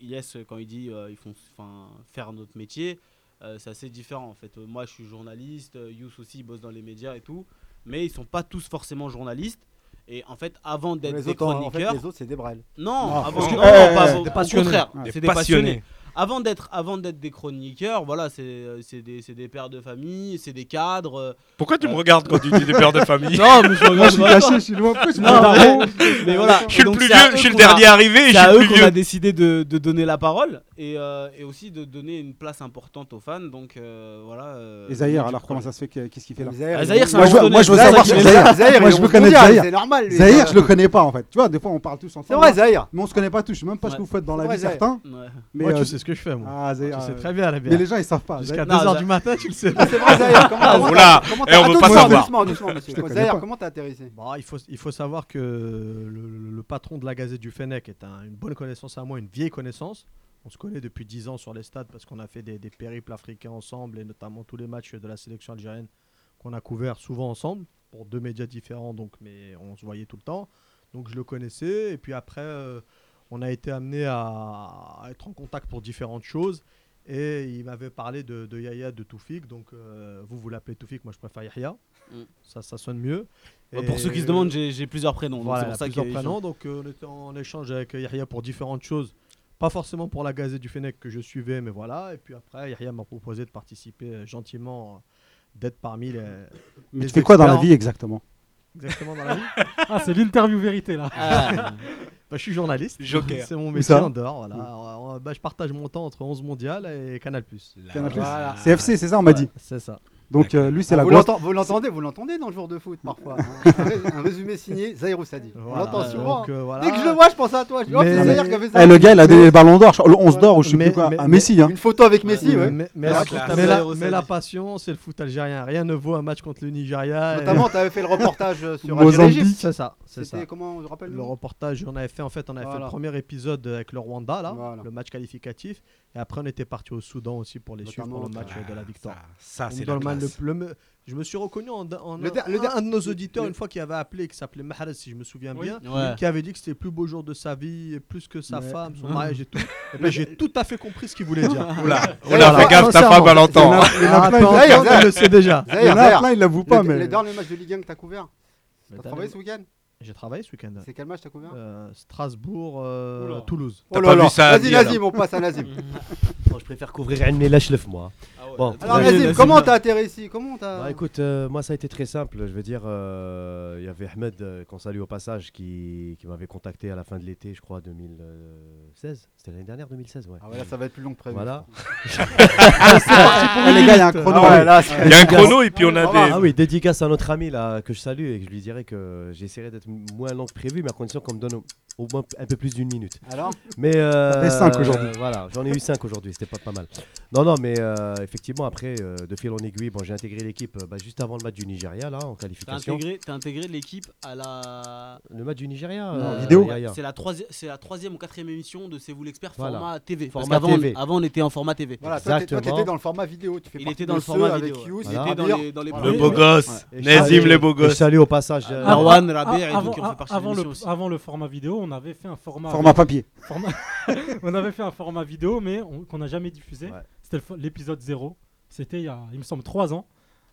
Yes quand il dit euh, ils font enfin faire notre métier euh, c'est assez différent en fait moi je suis journaliste Yous aussi il bosse dans les médias et tout mais ils sont pas tous forcément journalistes et en fait avant d'être des autres, en- en fait, chroniqueurs les autres, c'est des brels. non, avant, parce que- non, non, pas- au des passionnés. contraire, Ouais. c'est Des des passionnés. passionnés. Avant d'être, avant d'être des chroniqueurs, voilà, c'est, euh, c'est des, c'est des pères de famille, c'est des cadres. euh, Pourquoi tu me euh, regardes quand tu dis des pères de famille Non, mais je regarde Moi, je suis pas. caché, je suis loin. Me Non, mais, mais voilà. Je suis le plus vieux, je suis le a- dernier arrivé C'est suis à le eux plus qu'on a décidé de, de donner la parole et, euh, et aussi de donner une place importante aux fans. Donc euh, voilà. euh, Et Zahir, alors comment ça se fait que- Qu'est-ce qu'il fait là Ah, Zahir, c'est Moi, un je veux- Randonnais, moi, je veux c'est savoir sur qui- Zahir. Zahir, Moi, il je est veux connaître mondial, Zahir. c'est normal, lui. Zahir, je le connais pas en fait. Tu vois, des fois on parle tous ensemble. C'est vrai, Zahir. Mais on se connaît pas tous. Je sais même pas ce que vous faites dans la vie, certains. Ouais. Mais Moi, tu sais ce que je fais, moi. Ah, Zahir, Tu sais très bien, la bière. Mais les gens ils savent pas. Jusqu'à Zahir- 2h du matin, tu le sais. Ah, C'est vrai, Zahir. Comment comment Oula, t'as- comment eh, on veut pas savoir. Connais Zahir, comment t'as atterrissé Bon, il, faut, il faut savoir que le, le- le patron de la Gazette du Fennec est un- une bonne connaissance à moi, une vieille connaissance. On se connaît depuis 10 ans sur les stades parce qu'on a fait des, des périples africains ensemble et notamment tous les matchs de la sélection algérienne qu'on a couverts souvent ensemble pour deux médias différents, donc, mais on se voyait tout le temps. Donc je le connaissais et puis après euh, on a été amené à, à être en contact pour différentes choses. Et il m'avait parlé de, de Yahya, de Toufik. Donc, euh, vous, vous l'appelez Toufik, moi je préfère Yahya. Mm. Ça, ça sonne mieux. Pour ceux qui se demandent, j'ai- plusieurs prénoms, donc c'est pour ça plusieurs prénoms. Donc, euh, on était en échange avec Yahya pour différentes choses. Pas forcément pour la Gazette du Fennec que je suivais, mais voilà. Et puis après, Yahya m'a proposé de participer euh, gentiment, euh, d'être parmi les. Mais les tu fais quoi dans la vie exactement? Exactement dans la vie Ah, c'est l'interview vérité là. Ah. Bah, je suis journaliste. Joker. C'est mon métier ça? en dehors. Voilà. Alors, euh, bah, je partage mon temps entre 11 mondial et Canal. Canal+. Voilà. CFC, c'est ça, on m'a dit. C'est ça. Donc euh, lui, c'est Ah, la vous grosse. Vous l'entendez, vous l'entendez dans le jour de foot parfois. hein. un, ré- un résumé signé Zahir Oussadi. On Voilà, l'entend souvent. donc, euh, voilà. Dès que je le vois, je pense à toi. Je dis, oh, c'est ça. Eh, le gars, il a donné le ballon d'or, le 11 d'or ou je sais Mais- plus quoi, mais- à Messi. Hein. Une photo avec Messi, ouais. Mais, mais Ah, la, classe. mais la- Zahir mais la Oussadi. passion, c'est le foot algérien. Rien ne vaut un match contre le Nigeria. et- Notamment, tu avais fait le reportage euh, sur Mozambique. Algérie-Égypte. C'est ça, c'est ça. C'était comment, je rappelle Le reportage, on avait fait en fait, on avait fait le premier épisode avec le Rwanda là, le match qualificatif, et après, on était parti au Soudan aussi pour les suivre pour le match de la ah, victoire. Ça, c'est la. Le, le, je me suis reconnu en, en le, un, un, de nos auditeurs, une fois, qui avait appelé, qui s'appelait Mahrez, si je me souviens bien, qui avait dit que c'était le plus beau jour de sa vie, plus que sa femme, son mariage et tout. et ben, j'ai tout à fait compris ce qu'il voulait dire. Oula, Oula fais gaffe, ta femme, elle l'entend. Il le sait déjà. Il y en a plein, il l'avoue pas. Le dernier match de Ligue 1 que t'as couvert T'as travaillé ce week-end j'ai travaillé ce week-end. C'est quel match t'as combien euh, Strasbourg, euh, Toulouse. Oh là là. Vas-y, Nazim, on passe à Nazim. je préfère couvrir Ain Melachlef, moi. Bon, Alors, Nazim, Nazim, comment t'as atterri ici? Comment t'as Bah, écoute, euh, moi ça a été très simple. Je veux dire, euh, il y avait Ahmed, euh, qu'on salue au passage, qui, qui m'avait contacté à la fin de l'été, je crois, 2016. C'était l'année dernière, 2016, ouais. Ah ouais, là, ça va être plus long que prévu. Voilà. Ah, ah, les gars, il y a un chrono. Ah il y a un chrono et puis on a des. Ah oui, dédicace à notre ami là, que je salue et que je lui dirais que j'essaierai d'être moins long que prévu, mais à condition qu'on me donne au, moins un peu plus d'une minute. Alors? Mais. euh, cinq aujourd'hui. Voilà, j'en ai eu 5 aujourd'hui, c'était pas, pas mal. Non, non, mais effectivement effectivement, après, euh, de fil en aiguille, bon, j'ai intégré l'équipe euh, bah, juste avant le match du Nigeria, là, en qualification. intégré, t'as intégré l'équipe à la. Le match du Nigeria Non, euh, vidéo. C'est la, troisi- la troisième ou quatrième émission de C'est vous l'expert format TV. Parce qu'avant, avant, on était en format TV. Voilà, toi, toi, dans le format vidéo. Tu fais Il était dans le format vidéo. Il était dans les, dans Le beau gosse. Nazim, le beau gosse. Salut au passage. euh, Avant- et tout avant le, format vidéo, on avait fait un format. Format papier. on avait fait un format vidéo, mais qu'on n'a jamais diffusé. Ouais. C'était l'épisode 0. C'était il y a, il me semble, 3 ans.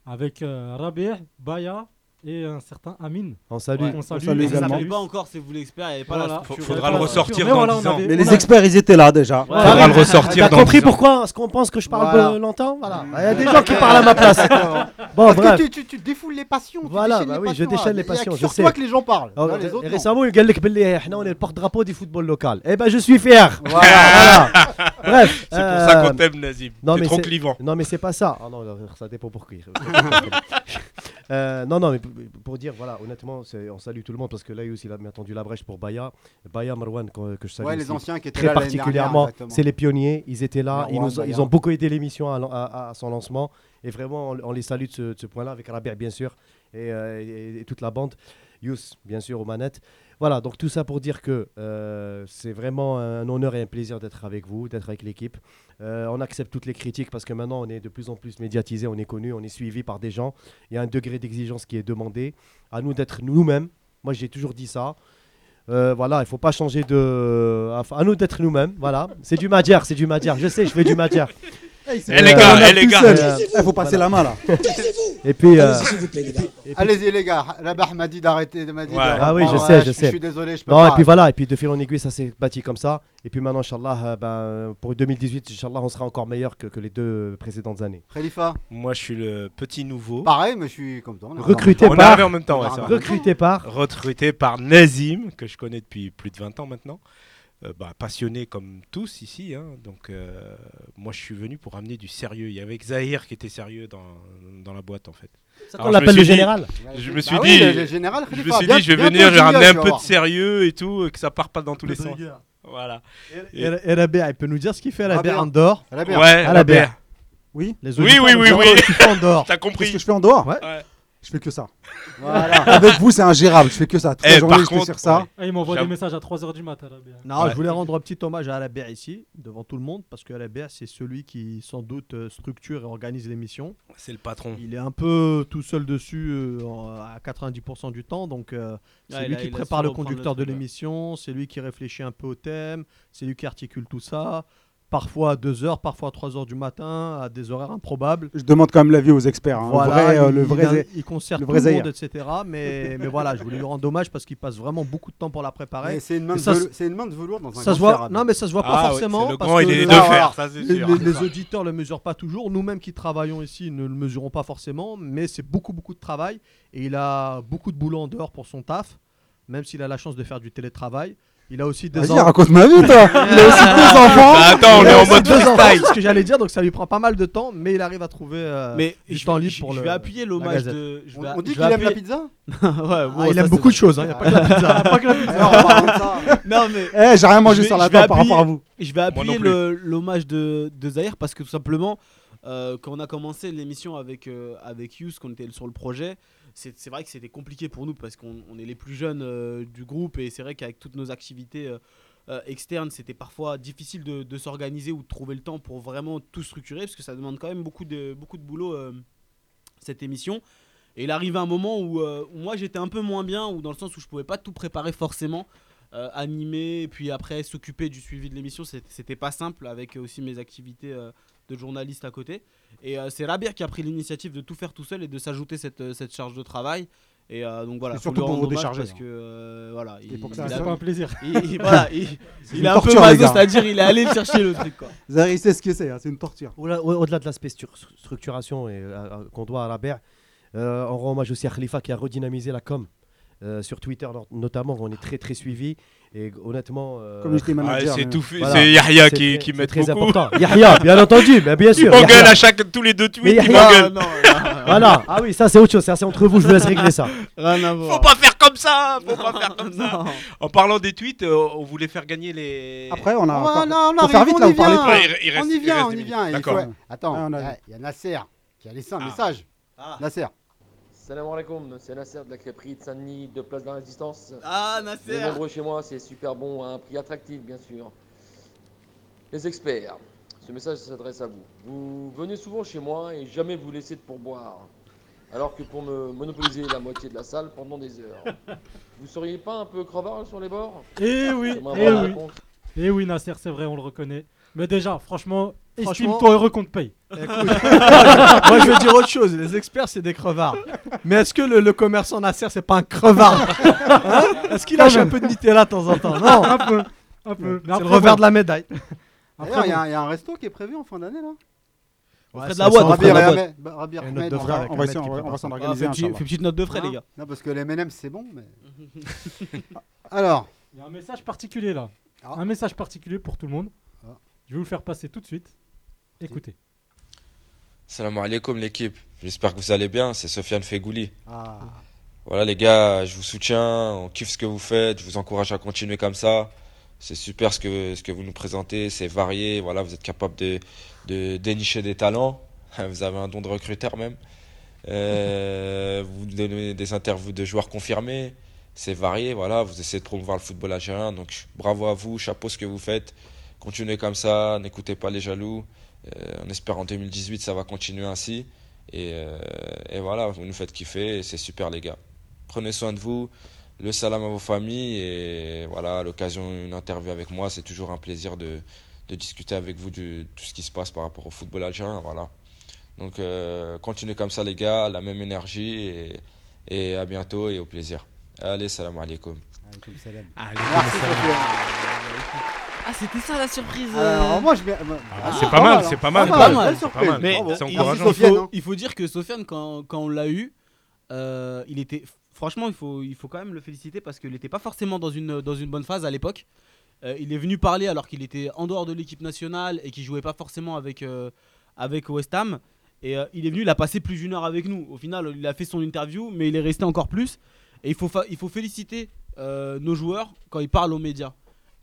Avec euh, Rabih, Baya et un certain Amin. On salue. Ouais, on salue, on salue pas encore, si vous l'expert, il n'y avait voilà. Faudra le ressortir dans 10 ans. Mais les experts, ils étaient là déjà. Ouais. Faudra le ressortir dans compris 10 ans. pourquoi Est-ce qu'on pense que je parle longtemps? Voilà. Il y a des gens qui parlent à ma place. bon, Parce que tu, tu, défoules les passions. Voilà, bah oui, je déchaîne hein. les passions. C'est sur toi que les gens parlent. Oh, récemment, il y a on est le porte-drapeau du football local. Eh ben, je suis fier. Voilà. Bref. C'est pour ça qu'on euh, t'aime, Nazim. T'es trop clivant. Non, mais c'est pas ça. Ah non, ça dépend pour qui. euh, non, non, mais pour dire, voilà, honnêtement, on salue tout le monde parce que là, aussi, il a bien tendu la brèche pour Baya. Baya Marwan, que, que je salue. Ouais, les anciens qui étaient très là. particulièrement. C'est les pionniers. Ils étaient là. Ils, nous, ils, ont beaucoup aidé l'émission à, à, à, son lancement. Et vraiment, on, on les salue de ce, ce point-là, avec Rabia, bien sûr, et, euh, et, et toute la bande. Yous, bien sûr, aux manettes. Voilà, donc tout ça pour dire que c'est vraiment un honneur et un plaisir d'être avec vous, d'être avec l'équipe. On accepte toutes les critiques parce que maintenant on est de plus en plus médiatisé, on est connu, on est suivi par des gens. Il y a un degré d'exigence qui est demandé. À nous d'être nous-mêmes. Moi j'ai toujours dit ça. Voilà, il ne faut pas changer de. À nous d'être nous-mêmes. Voilà, c'est du madiar, c'est du madiar. Je sais, je fais du madiar. hey, eh les gars, eh les gars, il faut passer la main là. Euh, et puis. Allez-y, les gars. Allez-y, m'a dit d'arrêter. M'a dit ouais. Ah oui, je sais, je, sais. Je suis désolé. Je peux non, pas. et puis voilà. Et puis de fil en aiguille, ça s'est bâti comme ça. Et puis maintenant, Inch'Allah, euh, ben, pour 2018, Inch'Allah, on sera encore meilleur que, les deux précédentes années. Khalifa Moi, je suis le petit nouveau. Pareil, mais je suis content. Recruté par. On en même temps, Recruté par. Recruté par Nazim, que je connais depuis plus de 20 ans maintenant. Euh, bah, passionné comme tous ici. Hein. Donc, euh, moi, je suis venu pour amener du sérieux. Il y avait Zahir qui était sérieux dans, dans la boîte, en fait. Ça qu'on l'appelle le général. je me suis dit, je vais venir, je vais ramener un peu de sérieux et tout, euh, que ça part pas dans tous les sens. Voilà. Et, et, et Rabia, il peut nous dire ce qu'il fait à la Rabia en dehors Ouais, à la BR. Oui, les oui, oui, oui, oui. T'as compris. ce que je fais en dehors? Ouais je fais que ça. Avec vous, c'est ingérable. Je fais que ça. Eh, je fais contre, ça. ouais. Il m'envoie des messages à 3h du matin. Non, je voulais rendre un petit hommage à Alabert ici, devant tout le monde, parce que Alabert, c'est celui qui, sans doute, euh, structure et organise l'émission. C'est le patron. Il est un peu tout seul dessus euh, à 90% du temps, donc euh, c'est lui qui prépare le conducteur de l'émission, c'est lui qui réfléchit un peu au thème, c'est lui qui articule tout ça parfois à 2h, parfois à 3h du matin, à des horaires improbables. Je demande quand même l'avis aux experts. Hein. Vrai, le vrai, il, il concerne tout le monde, etc. Mais, mais voilà, je voulais lui rendre hommage parce qu'il passe vraiment beaucoup de temps pour la préparer. C'est une, main de velours, dans un ça se voit. Non, mais ça se voit pas ah, forcément. Le parce que il est les, ça, sûr. les, auditeurs ne le mesurent pas toujours. Nous-mêmes qui travaillons ici ne le mesurons pas forcément. Mais c'est beaucoup, beaucoup de travail. Et il a beaucoup de boulot en dehors pour son taf, même s'il a la chance de faire du télétravail. Il a aussi deux Vas-y, raconte ma vie, toi Il a aussi deux enfants Bah attends, on est en mode deux enfants. C'est ce que j'allais dire, donc ça lui prend pas mal de temps, mais il arrive à trouver euh, Mais du je, temps libre je- pour je vais appuyer l'hommage de. On, dit qu'il aime la pizza Ouais, bon, ah, il aime beaucoup de choses, hein, il y a pas que la pizza. Non, mais Eh, j'ai rien mangé sur la table par rapport à vous. je vais appuyer le- l'hommage de, de Zahir parce que tout simplement, euh, quand on a commencé l'émission avec, euh, avec Yous, qu'on était sur le projet, c'est vrai que c'était compliqué pour nous parce qu'on on est les plus jeunes euh, du groupe et c'est vrai qu'avec toutes nos activités euh, euh, externe, c'était parfois difficile de, de s'organiser ou de trouver le temps pour vraiment tout structurer, parce que ça demande quand même beaucoup de, beaucoup de boulot, cette émission. Et il arrive un moment où, moi j'étais un peu moins bien, ou dans le sens où je pouvais pas tout préparer forcément, animer, et puis après s'occuper du suivi de l'émission, c'était pas simple avec aussi mes activités euh, de journaliste à côté. Et euh, c'est Rabir qui a pris l'initiative de tout faire tout seul et de s'ajouter cette, euh, cette charge de travail. Et euh, donc voilà, Et surtout pour vous décharger, Parce hein. que euh, voilà, Et pour que ça, il c'est a- pas un plaisir. il- il- voilà, il, est un torture, peu maso, c'est-à-dire il est allé chercher le truc quoi. Zahir, il sait ce que c'est, hein, c'est une torture. Au-delà au- au-delà de l'aspect stru- structuration et, euh, qu'on doit à Rabert, euh, on rend hommage aussi à Khalifa qui a redynamisé la com. euh, sur Twitter no- notamment, on est très très suivi et honnêtement. euh, Community manager, Ah, c'est mais- tout fait- c'est Yahya qui- qui met très beaucoup. important. Yahya, bien entendu, mais bien Il sûr. m'engueule Yahya. à chaque- tous les deux tweets, Mais il Yahya- m'engueule. Non, non, Voilà. Ah oui, ça c'est autre chose. C'est entre vous. Je vous laisse régler ça. Faut pas faire comme ça, faut pas faire comme ça. En parlant des tweets, euh, on voulait faire gagner les. Après, on a. Ouais, encore- non, on faut faire arrive, vite on là, il- il reste- on y il vient, on y vient. il D'accord. Attends, Ah, on il y a- il y a Nasser qui a laissé un message. Nasser. Salam alaikum, c'est Nasser de la crêperie de Saint-Denis, de Place de la Résistance. Ah, Nasser êtes nombreux chez moi, c'est super bon, à un prix attractif bien sûr. Les experts, ce message s'adresse à vous. Vous venez souvent chez moi et jamais vous laissez de pourboire. Alors que pour me monopoliser la moitié de la salle pendant des heures. Vous seriez pas un peu crevard sur les bords? Eh oui, eh oui. Eh oui, Nasser, c'est vrai, on le reconnaît. Mais déjà, franchement, Franchement- estime-toi heureux qu'on te paye. Écoute, moi je veux dire autre chose, les experts c'est des crevards. Mais est-ce que le, le commerçant Nasser c'est pas un crevard Hein Est-ce qu'il lâche un peu de Nutella de temps en temps Non Un peu, un peu. Mais C'est le après, revers bon. de la médaille. D'ailleurs, il y, a un- il y a un resto qui est prévu en fin d'année là. On la on ferait. Bah, Rabbi une Ahmed, de on frais va- avec on un va mec essayer- qui on va- prépare on va ça. s'en Ah, organiser fais un, petit- Inch'Allah. fais petite note de frais, les gars. Non, parce que les M&M c'est bon, mais. Alors. Il y a un message particulier là. Un message particulier pour tout le monde. Je vais vous le faire passer tout de suite. Écoutez. Salam alaikum l'équipe, j'espère que vous allez bien, c'est Sofiane Fegouli. Ah. Voilà les gars, je vous soutiens, on kiffe ce que vous faites, je vous encourage à continuer comme ça. C'est super ce que, ce que vous nous présentez, c'est varié, voilà, vous êtes capable de, de dénicher des talents, vous avez un don de recruteur même. Euh, vous donnez des interviews de joueurs confirmés, c'est varié, voilà, vous essayez de promouvoir le football algérien, donc bravo à vous, chapeau ce que vous faites, continuez comme ça, n'écoutez pas les jaloux. Euh, on espère en 2018 ça va continuer ainsi. Et, euh, et voilà, vous nous faites kiffer c'est super les gars. Prenez soin de vous, le salam à vos familles et voilà, à l'occasion d'une interview avec moi, c'est toujours un plaisir de, de discuter avec vous de tout ce qui se passe par rapport au football algérien. Voilà. Donc euh, continuez comme ça les gars, la même énergie et, et à bientôt et au plaisir. Allez, salam alaikum. Merci Sofiane. Ah, c'était ça la surprise. Alors, moi, je vais- Ah, c'est pas mal, c'est pas mal. Pas mal, belle C'est pas surprise. mal. Mais Bravo. C'est il, encourageant. il Sofiane, faut, hein. il faut dire que Sofiane, quand, quand on l'a eu, euh, il était. Franchement, il faut, il faut quand même le féliciter parce qu'il n'était pas forcément dans une, dans une bonne phase à l'époque. Euh, il est venu parler alors qu'il était en dehors de l'équipe nationale et qu'il jouait pas forcément avec, euh, avec West Ham. Et euh, il est venu, il a passé plus d'une heure avec nous. Au final, il a fait son interview, mais il est resté encore plus. Et il faut, fa- il faut féliciter euh, nos joueurs quand ils parlent aux médias.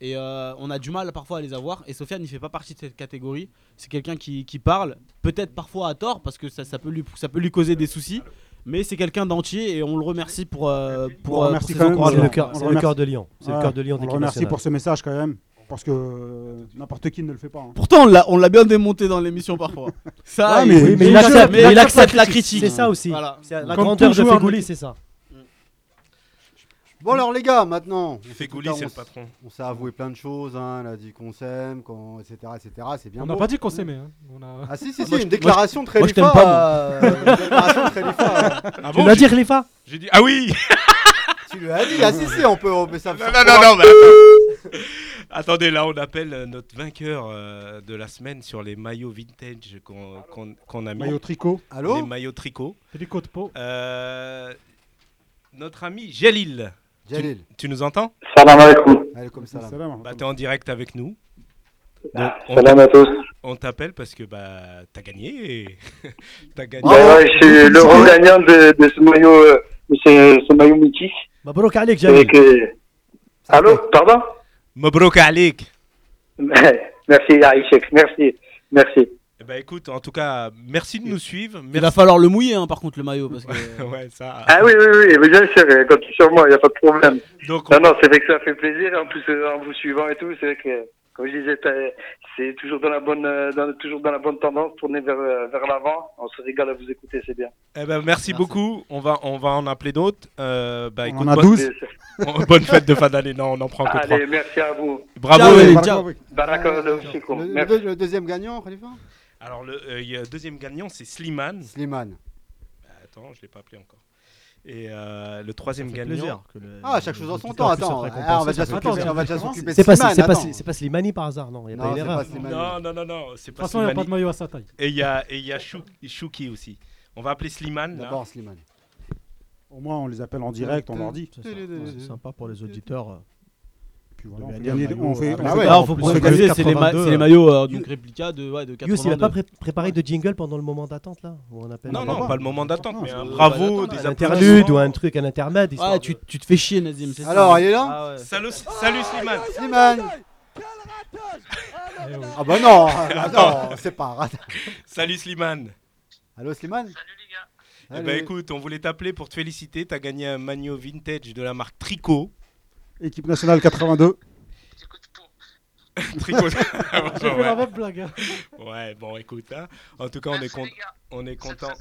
Et euh, on a du mal parfois à les avoir. Et Sofiane, il fait pas partie de cette catégorie. C'est quelqu'un qui, qui parle, peut-être parfois à tort, parce que ça, ça, peut, lui, ça peut lui causer des soucis. Mais c'est quelqu'un d'entier et on le remercie pour, euh, pour, On remercie pour ses quand même, encouragements. C'est le cœur- de Lyon. C'est le Ouais, cœur de Lyon On le remercie pour ce message quand même. Parce que euh, n'importe qui ne le fait pas. hein. Pourtant, on l'a, bien démonté dans l'émission parfois. Ça, Ouais, il- mais- Oui, mais il il accepte, mais il accepte la critique. C'est ça aussi. Voilà. La Comme grandeur de l'équipe. c'est ça. Bon alors les gars, maintenant, on s'est à- c'est le patron. On s'est avoué plein de choses, hein, elle a dit qu'on s'aime, qu'on, etc., etc. C'est bien On n'a beau. pas dit qu'on s'aimait. hein. On a... Ah si si si, moi, je- une déclaration très moi, je t'aime pas, euh, une déclaration euh. Ah Tu l'as j'ai- dit, Khalifa J'ai dit. Ah oui Tu lui as dit, ah si si, on peut, on peut ça. Non, non, non, non, mais attends. Attendez, là, on appelle euh, notre vainqueur euh, de la semaine sur les maillots vintage qu'on qu'on- qu'on a mis. Maillot tricot. Allô Les maillots tricot. Tricot de peau. Euh, notre ami Jalil. Jalil. Tu, tu nous entends? Salam alaikum. Alaikum salam. Salam. Bah, t'es en direct avec nous. Donc, Ah, on Salam à tous. On t'appelle parce que bah t'as gagné. et- t'as gagné. Bah ouais, je suis le regagnant de, de ce maillot, euh, de ce, ce maillot mythique. Mabrouk Alek, Jamil. Avec, euh, Allô, pardon? Mabrouk Alik. Merci Aïchek, merci, merci. Eh ben écoute, en tout cas, merci de nous suivre. Il va Merci- falloir le mouiller, hein, par contre, le maillot. Parce que... ouais, ça. Ah oui, oui, oui, bien sûr, euh, comptez sur moi, il n'y a pas de problème. Donc, non, non, c'est vrai que ça fait plaisir, en plus, euh, en vous suivant et tout, c'est vrai que, comme je disais, c'est toujours dans la bonne, euh, dans, toujours dans la bonne tendance, tourner vers, euh, vers l'avant. On se régale à vous écouter, c'est bien. Eh ben, merci, beaucoup. On va, on va en appeler d'autres. Euh, bah, On écoute, en a bonne- 12. Bon, bonne fête de fin d'année. Non, on en prend que. Allez, merci à vous. Bravo. Ciao, et- ciao. Merci. le deuxième gagnant, Khalifa? Alors, le euh, il y a deuxième gagnant, c'est Slimane. Slimane. attends, je ne l'ai pas appelé encore. Et euh, le troisième gagnant. plaisir que le- Ah, chaque chose en son temps, attends. Ah, on va déjà s'occuper C'est de pas, Slimane, c'est pas, Slimani par hasard, non. Il n'y a Non, pas une c'est erreur. pas Slimani. Non, non, non, non, c'est De toute façon, il n'y a pas de maillot à sa taille. Et il y a, et il y a Chou- Chouki aussi. On va appeler Slimane. là. D'abord Slimane. Au moins, on les appelle en direct, on leur dit. C'est sympa pour les auditeurs. Puis de voilà, on fait gagner- maillot, on fait- euh, on ah fait- ouais, faut préciser, gagner c'est les, ma- 82, c'est les euh, maillots euh, donc réplica de, ouais, de 82. Yous, il a pas pré- préparé de jingle pendant le moment d'attente là où on appelle Non, non, pas le moment d'attente, mais un bravo, bah, des un interlude applaudissements. ou un truc, un intermède. Ouais, tu, tu te fais chier, Nazim. c'est ça Alors, il est là Ah ouais. Salut, salut Slimane. Slimane Ah bah non, ah non, c'est pas un ratage. Salut Slimane. Allô Slimane Eh ben écoute, on voulait t'appeler pour te féliciter. Tu as gagné un maillot vintage de la marque Tricot. Équipe nationale 82. Tricot. Blague. hein. Ouais, bon, écoute, hein. en tout cas, on est, con- on est content,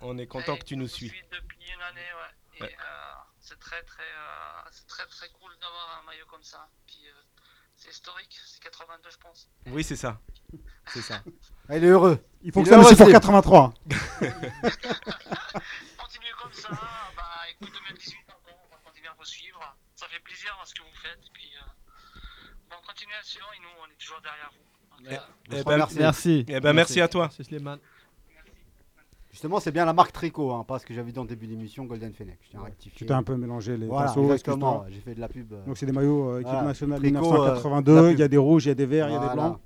on est content que tu nous suis. depuis une année, ouais. Et Ouais. euh, c'est très très, euh, c'est très très cool d'avoir un maillot comme ça. Puis euh, c'est historique, c'est 82 je pense. Oui, c'est ça. C'est ça. Ah, Il est heureux. Il faut Il que ça suive pour Slim. 83. Continuez comme ça, bah écoute 2018 encore, on va continuer à vous suivre. Ça fait plaisir hein, ce que vous faites. Puis euh, bonne continuation et nous on est toujours derrière vous. Donc, Eh, euh, eh ben, Merci. Merci. Eh ben, merci à toi. Justement, c'est bien la marque Tricot, hein, pas ce que j'avais dit en début d'émission, Golden Fennec. Je tiens à rectifier. Tu t'es un peu mélangé les Voilà, pinceaux, exactement. J'ai fait de la pub. euh, Donc c'est des maillots euh, équipe voilà. nationale Tricot, euh, 1982. la Il y a des rouges, il y a des verts, il y a des Voilà. blancs.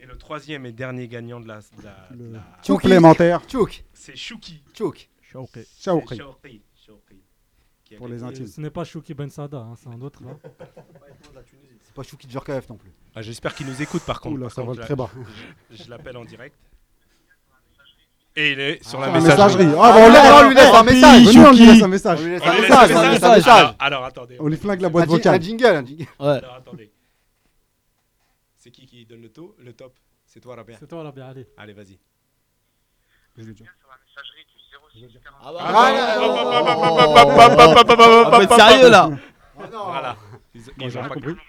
Et le troisième et dernier gagnant de la. de la- de la- Chouki. Complémentaire. Chouk. C'est Chouki. Chouk. Shawqi. Shawqi. Shawqi. Shawqi. Qui a Pour les intimes. Ce n'est pas Chouki Ben Sada, hein, c'est un autre là. C'est pas Chouki Djorkaeff non plus. Ah, J'espère qu'il nous écoute par contre. Oula, Par ça je très bas. Je, je l'appelle en direct. Et il est sur Ah, la messagerie. messagerie. Ah, bah, on, Ah, on lui laisse un message. Venez, on lui Chouki. laisse un message. On lui laisse un message. un on lui laisse un message. Alors, alors, attendez. On lui flingue la boîte ji- Un vocale. jingle, un jingle. Ouais. Alors, attendez. C'est qui qui donne le, taux, le top? C'est toi, Rabia C'est toi bien, allez. Allez, vas-y. Je l'ai dit. Ah bah, Ah, Oh. oh. Être sérieux là. Voilà. Ils, ils j'ai ont rien pas compris. Bah,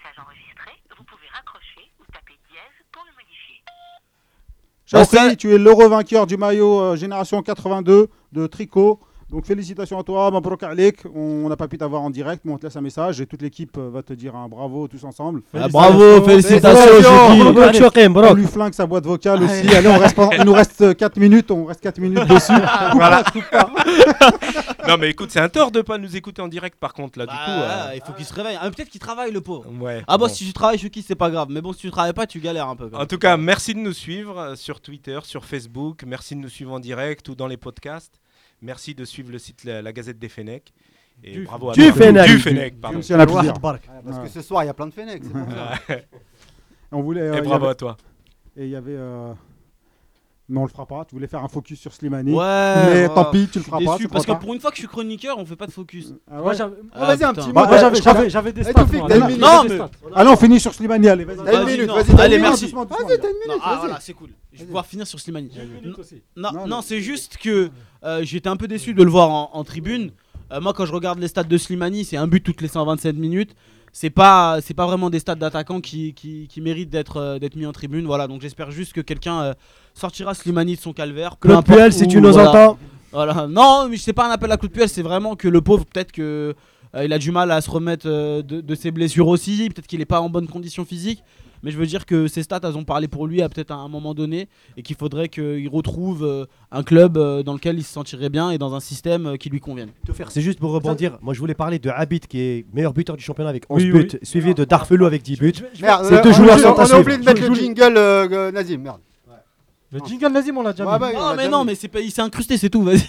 Chauffry, tu es l'heureux vainqueur du maillot euh, Génération 82 de tricot. Donc félicitations à toi, Mabrouk Alek. On n'a pas pu t'avoir en direct, mais on te laisse un message et toute l'équipe euh, va te dire un bravo tous ensemble. Ah, bravo, félicitations, Allez, Chouki. allez, Chouki, Mabrouk. On lui flingue sa boîte vocale aussi. Allez, on reste pendant- il nous reste 4 minutes, on reste 4 minutes dessus. Voilà. non, mais écoute, c'est un tort de pas nous écouter en direct par contre là. Du Bah, coup, euh, Il faut qu'il se réveille. Ah, Peut-être qu'il travaille le pauvre. ouais. Ah bon, bon. si tu travailles, Chouki, c'est pas grave. Mais bon, si tu travailles pas, tu galères un peu. En tout cas, merci de nous suivre euh, sur Twitter, sur Facebook. Merci de nous suivre en direct ou dans les podcasts. Merci de suivre le site La, la Gazette des Fennecs. Et Du- bravo à du toi. Fennec. Du Du- Fennec, pardon. Si on a Parce que ce soir, il y a plein de Fennec. c'est pour ça. Ouais. On voulait, euh, Et y bravo avait- à toi. Et il y avait. euh, Mais on le fera pas. Tu voulais faire un focus sur Slimani. Ouais. Mais ouais. tant pis, tu le feras pas. parce que pour une fois que je suis chroniqueur, on fait pas de focus. Ah ouais Ah, Vas-y, un petit Bah, mot. bah, moi, j'avais- des stats. Moi. Non, mais-. Allez, on finit sur Slimani. Allez, vas-y. Minute, non. Allez, merci. Vas-y, t'as une Non, minute, ah vas-y. voilà, c'est cool. Je vais pouvoir finir sur Slimani. Non, Non, non, non. c'est juste que euh, j'étais un peu déçu de le voir en, en tribune. Euh, moi, quand je regarde les stats de Slimani, c'est un but toutes les 127 minutes. C'est pas, c'est pas vraiment des stats d'attaquant qui, qui, qui méritent d'être euh, d'être mis en tribune. Voilà, donc j'espère juste que quelqu'un euh, sortira Slimani de son calvaire. Claude Puel, si tu nous voilà. entends. Voilà. Non, mais c'est pas un appel à Claude Puel, c'est vraiment que le pauvre, peut-être que euh, il a du mal à se remettre euh, de, de ses blessures aussi. Peut-être qu'il est pas en bonne condition physique. Mais je veux dire que ses stats, elles ont parlé pour lui à peut-être un moment donné et qu'il faudrait qu'il retrouve euh, un club euh, dans lequel il se sentirait bien et dans un système euh, qui lui convienne. Tout faire, c'est juste pour rebondir. Moi, je voulais parler de Habit qui est meilleur buteur du championnat avec 11 Oui, buts, oui. suivi de Darfelo avec 10 buts. Merde, Ces deux on- joueurs on- sont à On a oublié de mettre Je- le jingle, euh, euh, Nazim, merde. Le jingle Nazim, on l'a déjà Ouais, bah, on Non, mais non, mais c'est pas, il s'est incrusté, c'est tout, vas-y.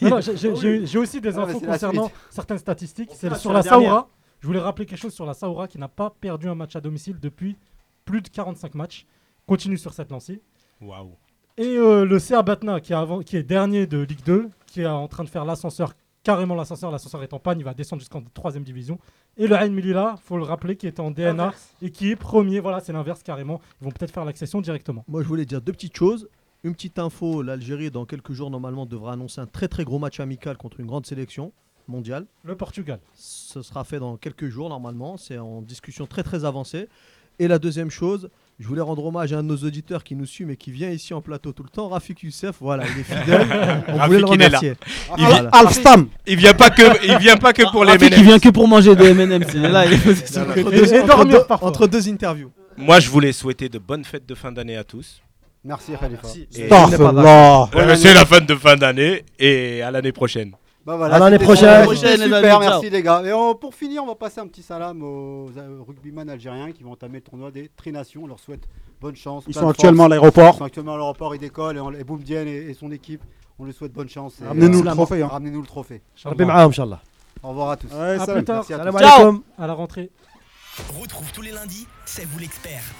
J'ai- aussi des Ah, infos concernant certaines statistiques. C'est sur la. Saoura. Je voulais rappeler quelque chose sur la Saoura qui n'a pas perdu un match à domicile depuis plus de 45 matchs. Continue sur cette lancée. Waouh. Et euh, le CA Batna qui est, qui est dernier de Ligue 2, qui est en train de faire l'ascenseur, carrément l'ascenseur, l'ascenseur est en panne, il va descendre jusqu'en 3 division. Et le Ain Milila, faut le rappeler, qui était en DNA et qui est premier, voilà, c'est l'inverse carrément. Ils vont peut-être faire l'accession directement. Moi, je voulais dire deux petites choses. Une petite info, l'Algérie, dans quelques jours, normalement, devra annoncer un très très gros match amical contre une grande sélection mondiale. Le Portugal. Ce sera fait dans quelques jours, normalement. C'est en discussion très très avancée. Et la deuxième chose, je voulais rendre hommage à un de nos auditeurs qui nous suit, mais qui vient ici en plateau tout le temps, Rafik Youssef. Voilà, il est fidèle. On Rafik, voulait le il est là. remercier. Il Voilà. vient- Alstam. Il vient pas que- il vient pas que pour les Rafik, M&M's. il vient que pour manger des M&M's. Il est là, il est Entre deux- Et entre deux- parfois. entre deux interviews. Moi, je voulais souhaiter de bonnes fêtes de fin d'année à tous. Merci Khalifa. Et- Astaghfirullah. Euh, C'est la fin de fin d'année et à l'année prochaine. Bah voilà, À l'année prochaine. les super, amis, ciao. merci les gars. Et on- pour finir, on va passer un petit salam aux, aux rugbyman algériens qui vont entamer le tournoi des Trinations. On leur souhaite bonne chance. Ils sont actuellement force. à l'aéroport. Ils sont actuellement à l'aéroport, ils décollent. Et, on, et Boumdien et, et son équipe, on lui souhaite bonne chance. Ramenez-nous euh, le trophée, hein. Ramenez-nous le trophée. Rabbi ma'ahum, Inch'Allah. Au revoir à tous. Ouais, À plus tard. Merci à tous. À la rentrée. Retrouve tous les lundis, c'est vous l'expert.